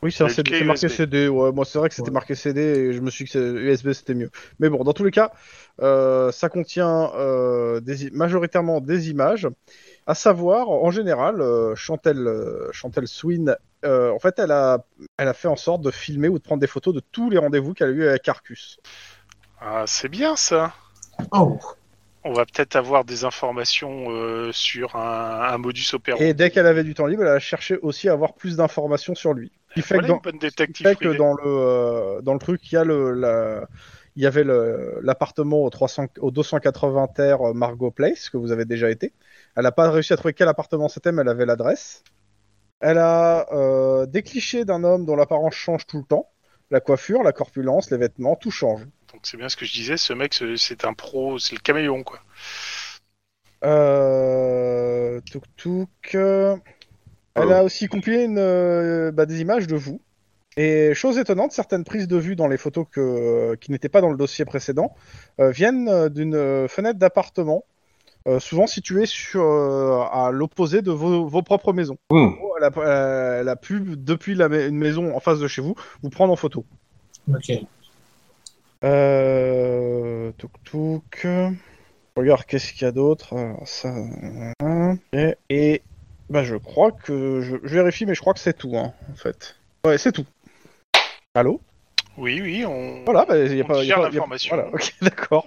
Oui, c'est un Le CD, clé c'est marqué USB. CD. Ouais, moi, c'est vrai que c'était Ouais. marqué CD et je me suis dit que c'est- USB c'était mieux. Mais bon, dans tous les cas, euh, ça contient euh, des, i- majoritairement des images. À savoir, en général, euh, Chantel, euh, Chantel Swin, euh, en fait, elle a, elle a fait en sorte de filmer ou de prendre des photos de tous les rendez-vous qu'elle a eu avec Arcus. Ah, c'est bien ça. Oh. On va peut-être avoir des informations euh, sur un, un modus operandi. Et dès qu'elle avait du temps libre, elle a cherché aussi à avoir plus d'informations sur lui. Qui fait Voilà que dans, une bonne ce qui détective fait que privée. dans le euh, dans le truc, il y a le la- il y avait l'appartement au 300 au 280 terre euh, Margot Place que vous avez déjà été. Elle n'a pas réussi à trouver quel appartement c'était, mais elle avait l'adresse. Elle a euh, des clichés d'un homme dont l'apparence change tout le temps. La coiffure, la corpulence, les vêtements, tout change. Donc c'est bien ce que je disais, ce mec c'est- un pro, c'est le caméléon quoi. Euh... Touk touk. euh, Elle a aussi compilé une, euh, bah, des images de vous. Et chose étonnante, certaines prises de vue dans les photos que, qui n'étaient pas dans le dossier précédent euh, viennent euh, d'une euh, fenêtre d'appartement, euh, souvent située sur, euh, à l'opposé de vos, vos propres maisons. Hmm. Elle, a, euh, elle a pu, depuis la, une maison en face de chez vous, vous prendre en photo. Ok. Euh... Touk touk. Regarde, qu'est-ce qu'il y a d'autre? Ça... Et, et bah, je crois que... Je, je vérifie, mais je crois que c'est tout, hein, en fait. Ouais, c'est tout. Allô? Oui, oui, on. Voilà, bah, il y a pas... y a pas- y a-. Voilà, ok, <laughs> d'accord.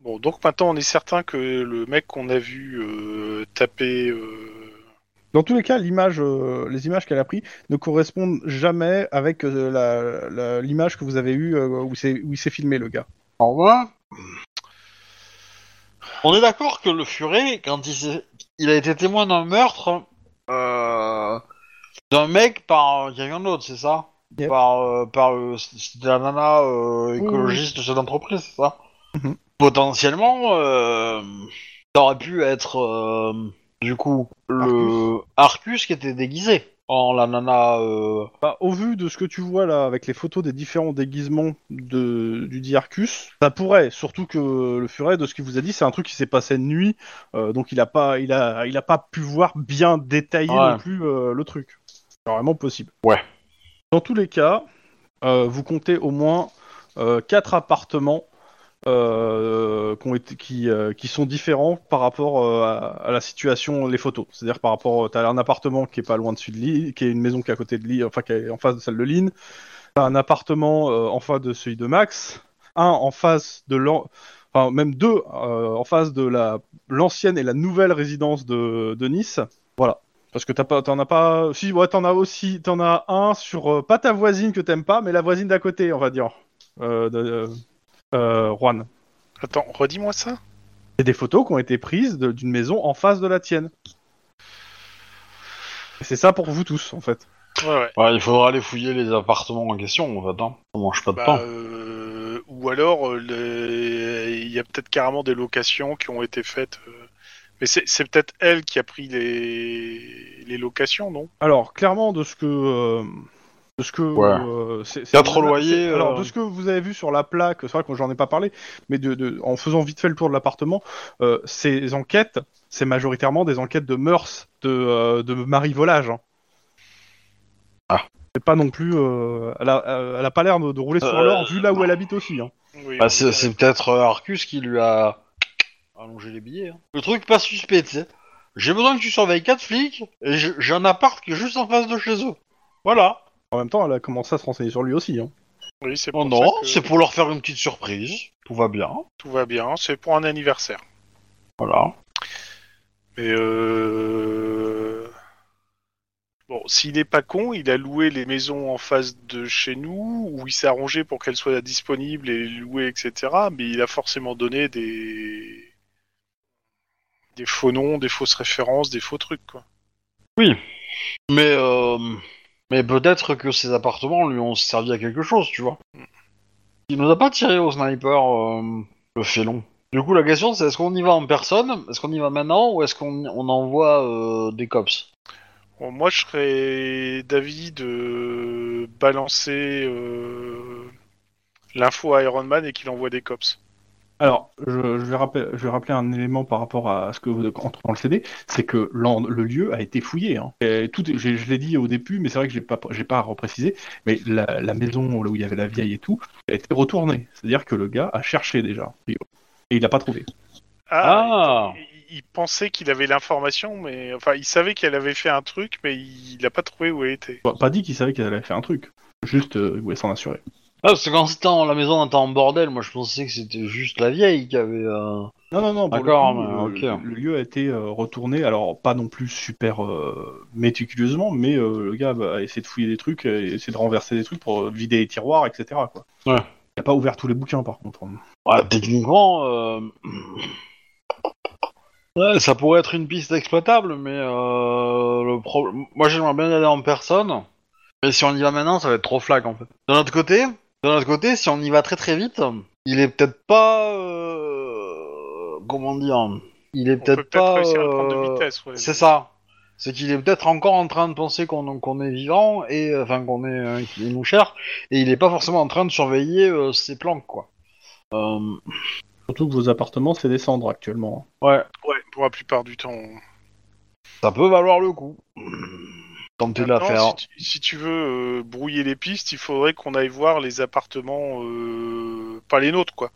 Bon, donc maintenant on est certain que le mec qu'on a vu euh, taper. euh, Dans tous les cas, l'image, euh, les images qu'elle a prises ne correspondent jamais avec euh, la- la- l'image que vous avez eue euh, où, il s'est filmé, le gars. Au revoir. On est d'accord que le furet, quand il, il a été témoin d'un meurtre euh, d'un mec par quelqu'un d'autre, c'est ça? Yep. Par, euh, par euh, c'était la nana euh, écologiste de cette entreprise, c'est ça? Mhm. Potentiellement, euh, ça aurait pu être euh, du coup le Arcus qui était déguisé en la nana. euh, Bah, au vu de ce que tu vois là, avec les photos des différents déguisements de, du dit Arcus, ça pourrait. Surtout que le furet, de ce qu'il vous a dit, c'est un truc qui s'est passé de nuit, euh, donc il a pas, il a, il a pas pu voir bien détailler Ouais. non plus euh, le truc. C'est vraiment possible. Ouais. Dans tous les cas, euh, vous comptez au moins euh, quatre appartements euh, qui, euh, qui sont différents par rapport euh, à, la situation, les photos. C'est-à-dire par rapport, t'as un appartement qui est pas loin dessus de Lynn, qui est une maison qui est à côté de enfin qui est en face de celle de Lynn. T'as un appartement euh, en face de celui de Max, un en face de l'an, enfin même deux euh, en face de la l'ancienne et la nouvelle résidence de, de Nice. Voilà. Parce que t'as pas, t'en as pas. Si, ouais, t'en as aussi, t'en as un sur pas ta voisine que t'aimes pas, mais la voisine d'à côté, on va dire. De, Juan. Attends, redis-moi ça. C'est des photos qui ont été prises de- d'une maison en face de la tienne. Et C'est ça pour vous tous, en fait. Ouais, ouais. ouais, il faudra aller fouiller les appartements en question, en fait. Hein. On mange pas de Bah, pain. euh, ou alors, euh, le- il y a peut-être carrément des locations qui ont été faites. euh, Mais c'est c'est peut-être elle qui a pris les, les locations, non? Alors, clairement, de ce que. euh, De ce que. Ouais. euh, c'est- c'est- trop loyer, c'est- Alors, euh. de ce que vous avez vu sur la plaque, c'est vrai que j'en ai pas parlé, mais de, de- en faisant vite fait le tour de l'appartement, euh, ces enquêtes, c'est majoritairement des enquêtes de mœurs, de, euh, de mari-volage. hein. Ah. C'est pas non plus. euh, elle, a, euh, elle a pas l'air de, de rouler sur Euh, l'or vu là où elle habite aussi. Hein. Oui, Bah, c'est peut-être euh, Arcus qui lui a allongé les billets. hein. Le truc pas suspect, tu sais. J'ai besoin que tu surveilles quatre flics et j'ai un appart qui est juste en face de chez eux. Voilà. En même temps, elle a commencé à se renseigner sur lui aussi. Hein. Oui, c'est Oh pour non, que c'est pour leur faire une petite surprise. Tout va bien. tout va bien. C'est pour un anniversaire. Voilà. Mais euh... Bon, s'il est pas con, il a loué les maisons en face de chez nous, où il s'est arrangé pour qu'elles soient disponibles et louées, etc. Mais il a forcément donné des des faux noms, des fausses références, des faux trucs, quoi. Mais euh, mais peut-être que ces appartements lui ont servi à quelque chose, tu vois. Il nous a pas tiré au sniper euh, le félon. Du coup, la question c'est est-ce qu'on y va en personne, est-ce qu'on y va maintenant, ou est-ce qu'on on envoie euh, des cops? Bon, moi, je serais d'avis de balancer euh, l'info à Iron Man et qu'il envoie des cops. Alors, je, je vais rappeler, je vais rappeler un élément par rapport à ce que vous entre dans le CD, c'est que le lieu a été fouillé. Hein. Et tout, je l'ai dit au début, mais c'est vrai que j'ai pas, j'ai pas reprécisé. Mais la, la maison là où il y avait la vieille et tout, a été retournée. C'est-à-dire que le gars a cherché déjà, et il l'a pas trouvé. Ah. il, il pensait qu'il avait l'information, mais enfin, il savait qu'elle avait fait un truc, mais il n'a pas trouvé où elle était. Pas, pas dit qu'il savait qu'il allait faire un truc. Juste, euh, il voulait s'en assurer. Ah, parce que quand c'était en- la maison était en bordel, moi je pensais que c'était juste la vieille qui avait. euh, Non, non, non. pour le D'accord, coup, mais euh, ok. le, lieu a été euh, retourné. Alors, pas non plus super euh, méticuleusement, mais euh, le gars a essayé de fouiller des trucs, a essayé de renverser des trucs pour euh, vider les tiroirs, etc. Quoi. Ouais. Il a pas ouvert tous les bouquins, par contre. hein. Ouais, techniquement, euh... ouais, ça pourrait être une piste exploitable, mais euh, le pro... moi j'aimerais bien y aller en personne. Mais si on y va maintenant, ça va être trop flag en fait. De notre côté, de notre côté, si on y va très très vite, il est peut-être pas, euh... comment dire, il est peut peut-être peut-être pas. réussir à le prendre euh, de vitesse. ouais. C'est ça. C'est qu'il est peut-être encore en train de penser qu'on qu'on est vivant et euh, enfin qu'on est euh, qu'il nous cher et il est pas forcément en train de surveiller euh, ses planques quoi. Euh, Surtout que vos appartements, c'est des cendres actuellement. ouais, Ouais, pour la plupart du temps. ça peut valoir le coup. Maintenant, si, tu, si tu veux euh, brouiller les pistes, il faudrait qu'on aille voir les appartements, euh, pas les nôtres, quoi.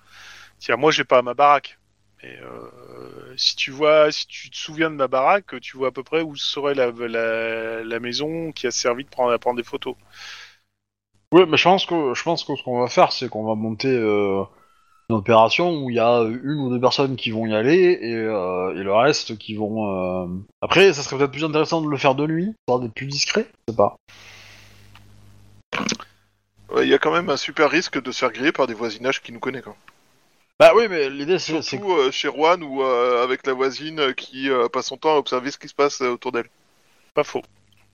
Tiens, moi, j'ai pas ma baraque. Mais euh, si tu vois, si tu te souviens de ma baraque, tu vois à peu près où serait la, la, la maison qui a servi de prendre, à prendre des photos. Oui, mais je pense que je pense que ce qu'on va faire, c'est qu'on va monter euh, une opération où il y a une ou deux personnes qui vont y aller et, euh, et le reste qui vont. euh, Après, ça serait peut-être plus intéressant de le faire de nuit, histoire d'être plus discret. Je sais pas. Ouais, Il y a quand même un super risque de se faire griller par des voisinages qui nous connaissent. Quoi. Bah oui, mais l'idée c'est c'est Surtout euh, chez Juan ou euh, avec la voisine qui euh, passe son temps à observer ce qui se passe euh, autour d'elle. Pas faux.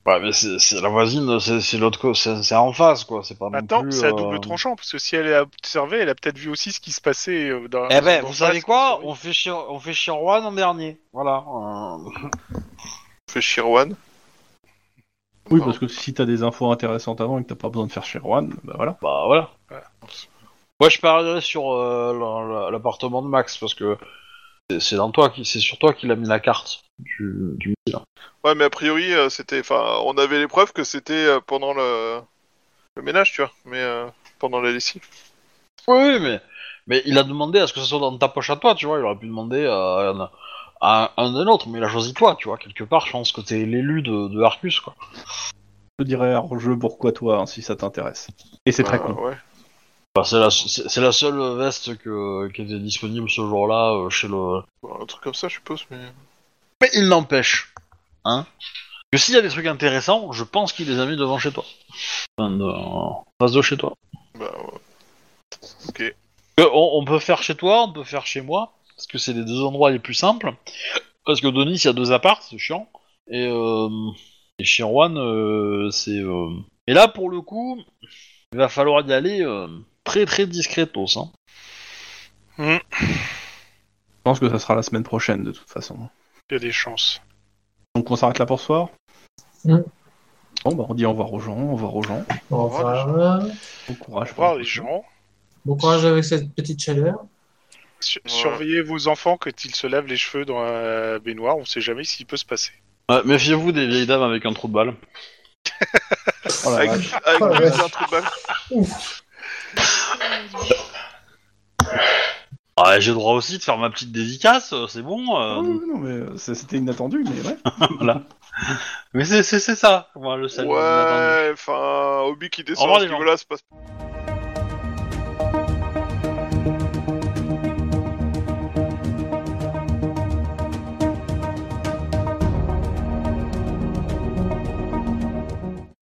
Ouais, mais c'est c'est la voisine, c'est c'est l'autre côté, c'est c'est en face, quoi. C'est pas Maintenant, non plus. c'est à euh, double tranchant, parce que si elle a observé, elle a peut-être vu aussi ce qui se passait euh, dans Eh ben, dans vous savez quoi On fait Chir on fait en dernier. Voilà. euh, On fait Shirwan. Oui, parce que si t'as des infos intéressantes avant et que t'as pas besoin de faire chez Juan, bah voilà. Bah voilà. Ouais. Moi, je parlerai sur euh, la- la- l'appartement de Max parce que c'est- c'est dans toi qui, c'est sur toi qu'il a mis la carte du, du missile. Ouais, mais a priori, euh, c'était. Enfin, on avait les preuves que c'était euh, pendant le... le ménage, tu vois, mais euh, pendant la lessive. Oui, oui, mais mais il a demandé à ce que ce soit dans ta poche à toi, tu vois. Il aurait pu demander à un, à un des nôtres, mais il a choisi toi, tu vois. Quelque part, je pense que t'es l'élu de, de Arcus, quoi. Je te dirais hors jeu pourquoi toi, hein, si ça t'intéresse. Et c'est très Euh, con. Ouais. Bah, c'est la, c'est c'est la seule veste que, qui était disponible ce jour-là euh, chez le. Un truc comme ça, je suppose, mais. Mais il n'empêche, hein, que s'il y a des trucs intéressants, je pense qu'il les a mis devant chez toi. Enfin, de- en face de chez toi. Bah, ouais. Ok. Euh, On, on peut faire chez toi, on peut faire chez moi, parce que c'est les deux endroits les plus simples. Parce que Denis, il y a deux apparts, c'est chiant. Et, euh, et chez Juan, euh, c'est... euh, Et là, pour le coup, il va falloir y aller euh, très très discretos. Hein. Je pense que ça sera la semaine prochaine de toute façon. Il y a des chances. Donc on s'arrête là pour ce soir Mm. Bon, bah on dit au revoir aux gens, au revoir aux gens. Au revoir. Bon courage. Au revoir les gens. Bon courage avec cette petite chaleur. Su- Ouais. Surveillez vos enfants quand ils se lavent les cheveux dans la baignoire. On sait jamais s'il peut se passer. Ouais, Méfiez-vous des vieilles dames avec un trou de balle. <laughs> Oh Avec, avec Oh d'un trou de balle. <laughs> Ah, j'ai le droit aussi de faire ma petite dédicace, euh, c'est bon. euh, oui, non, mais euh, c'est- c'était inattendu, mais ouais. <laughs> voilà. Mais c'est c'est c'est ça, moi, le salut. inattendu. Ouais, enfin, Obi qui Au descend revoir, à ce les gens. niveau-là, c'est pas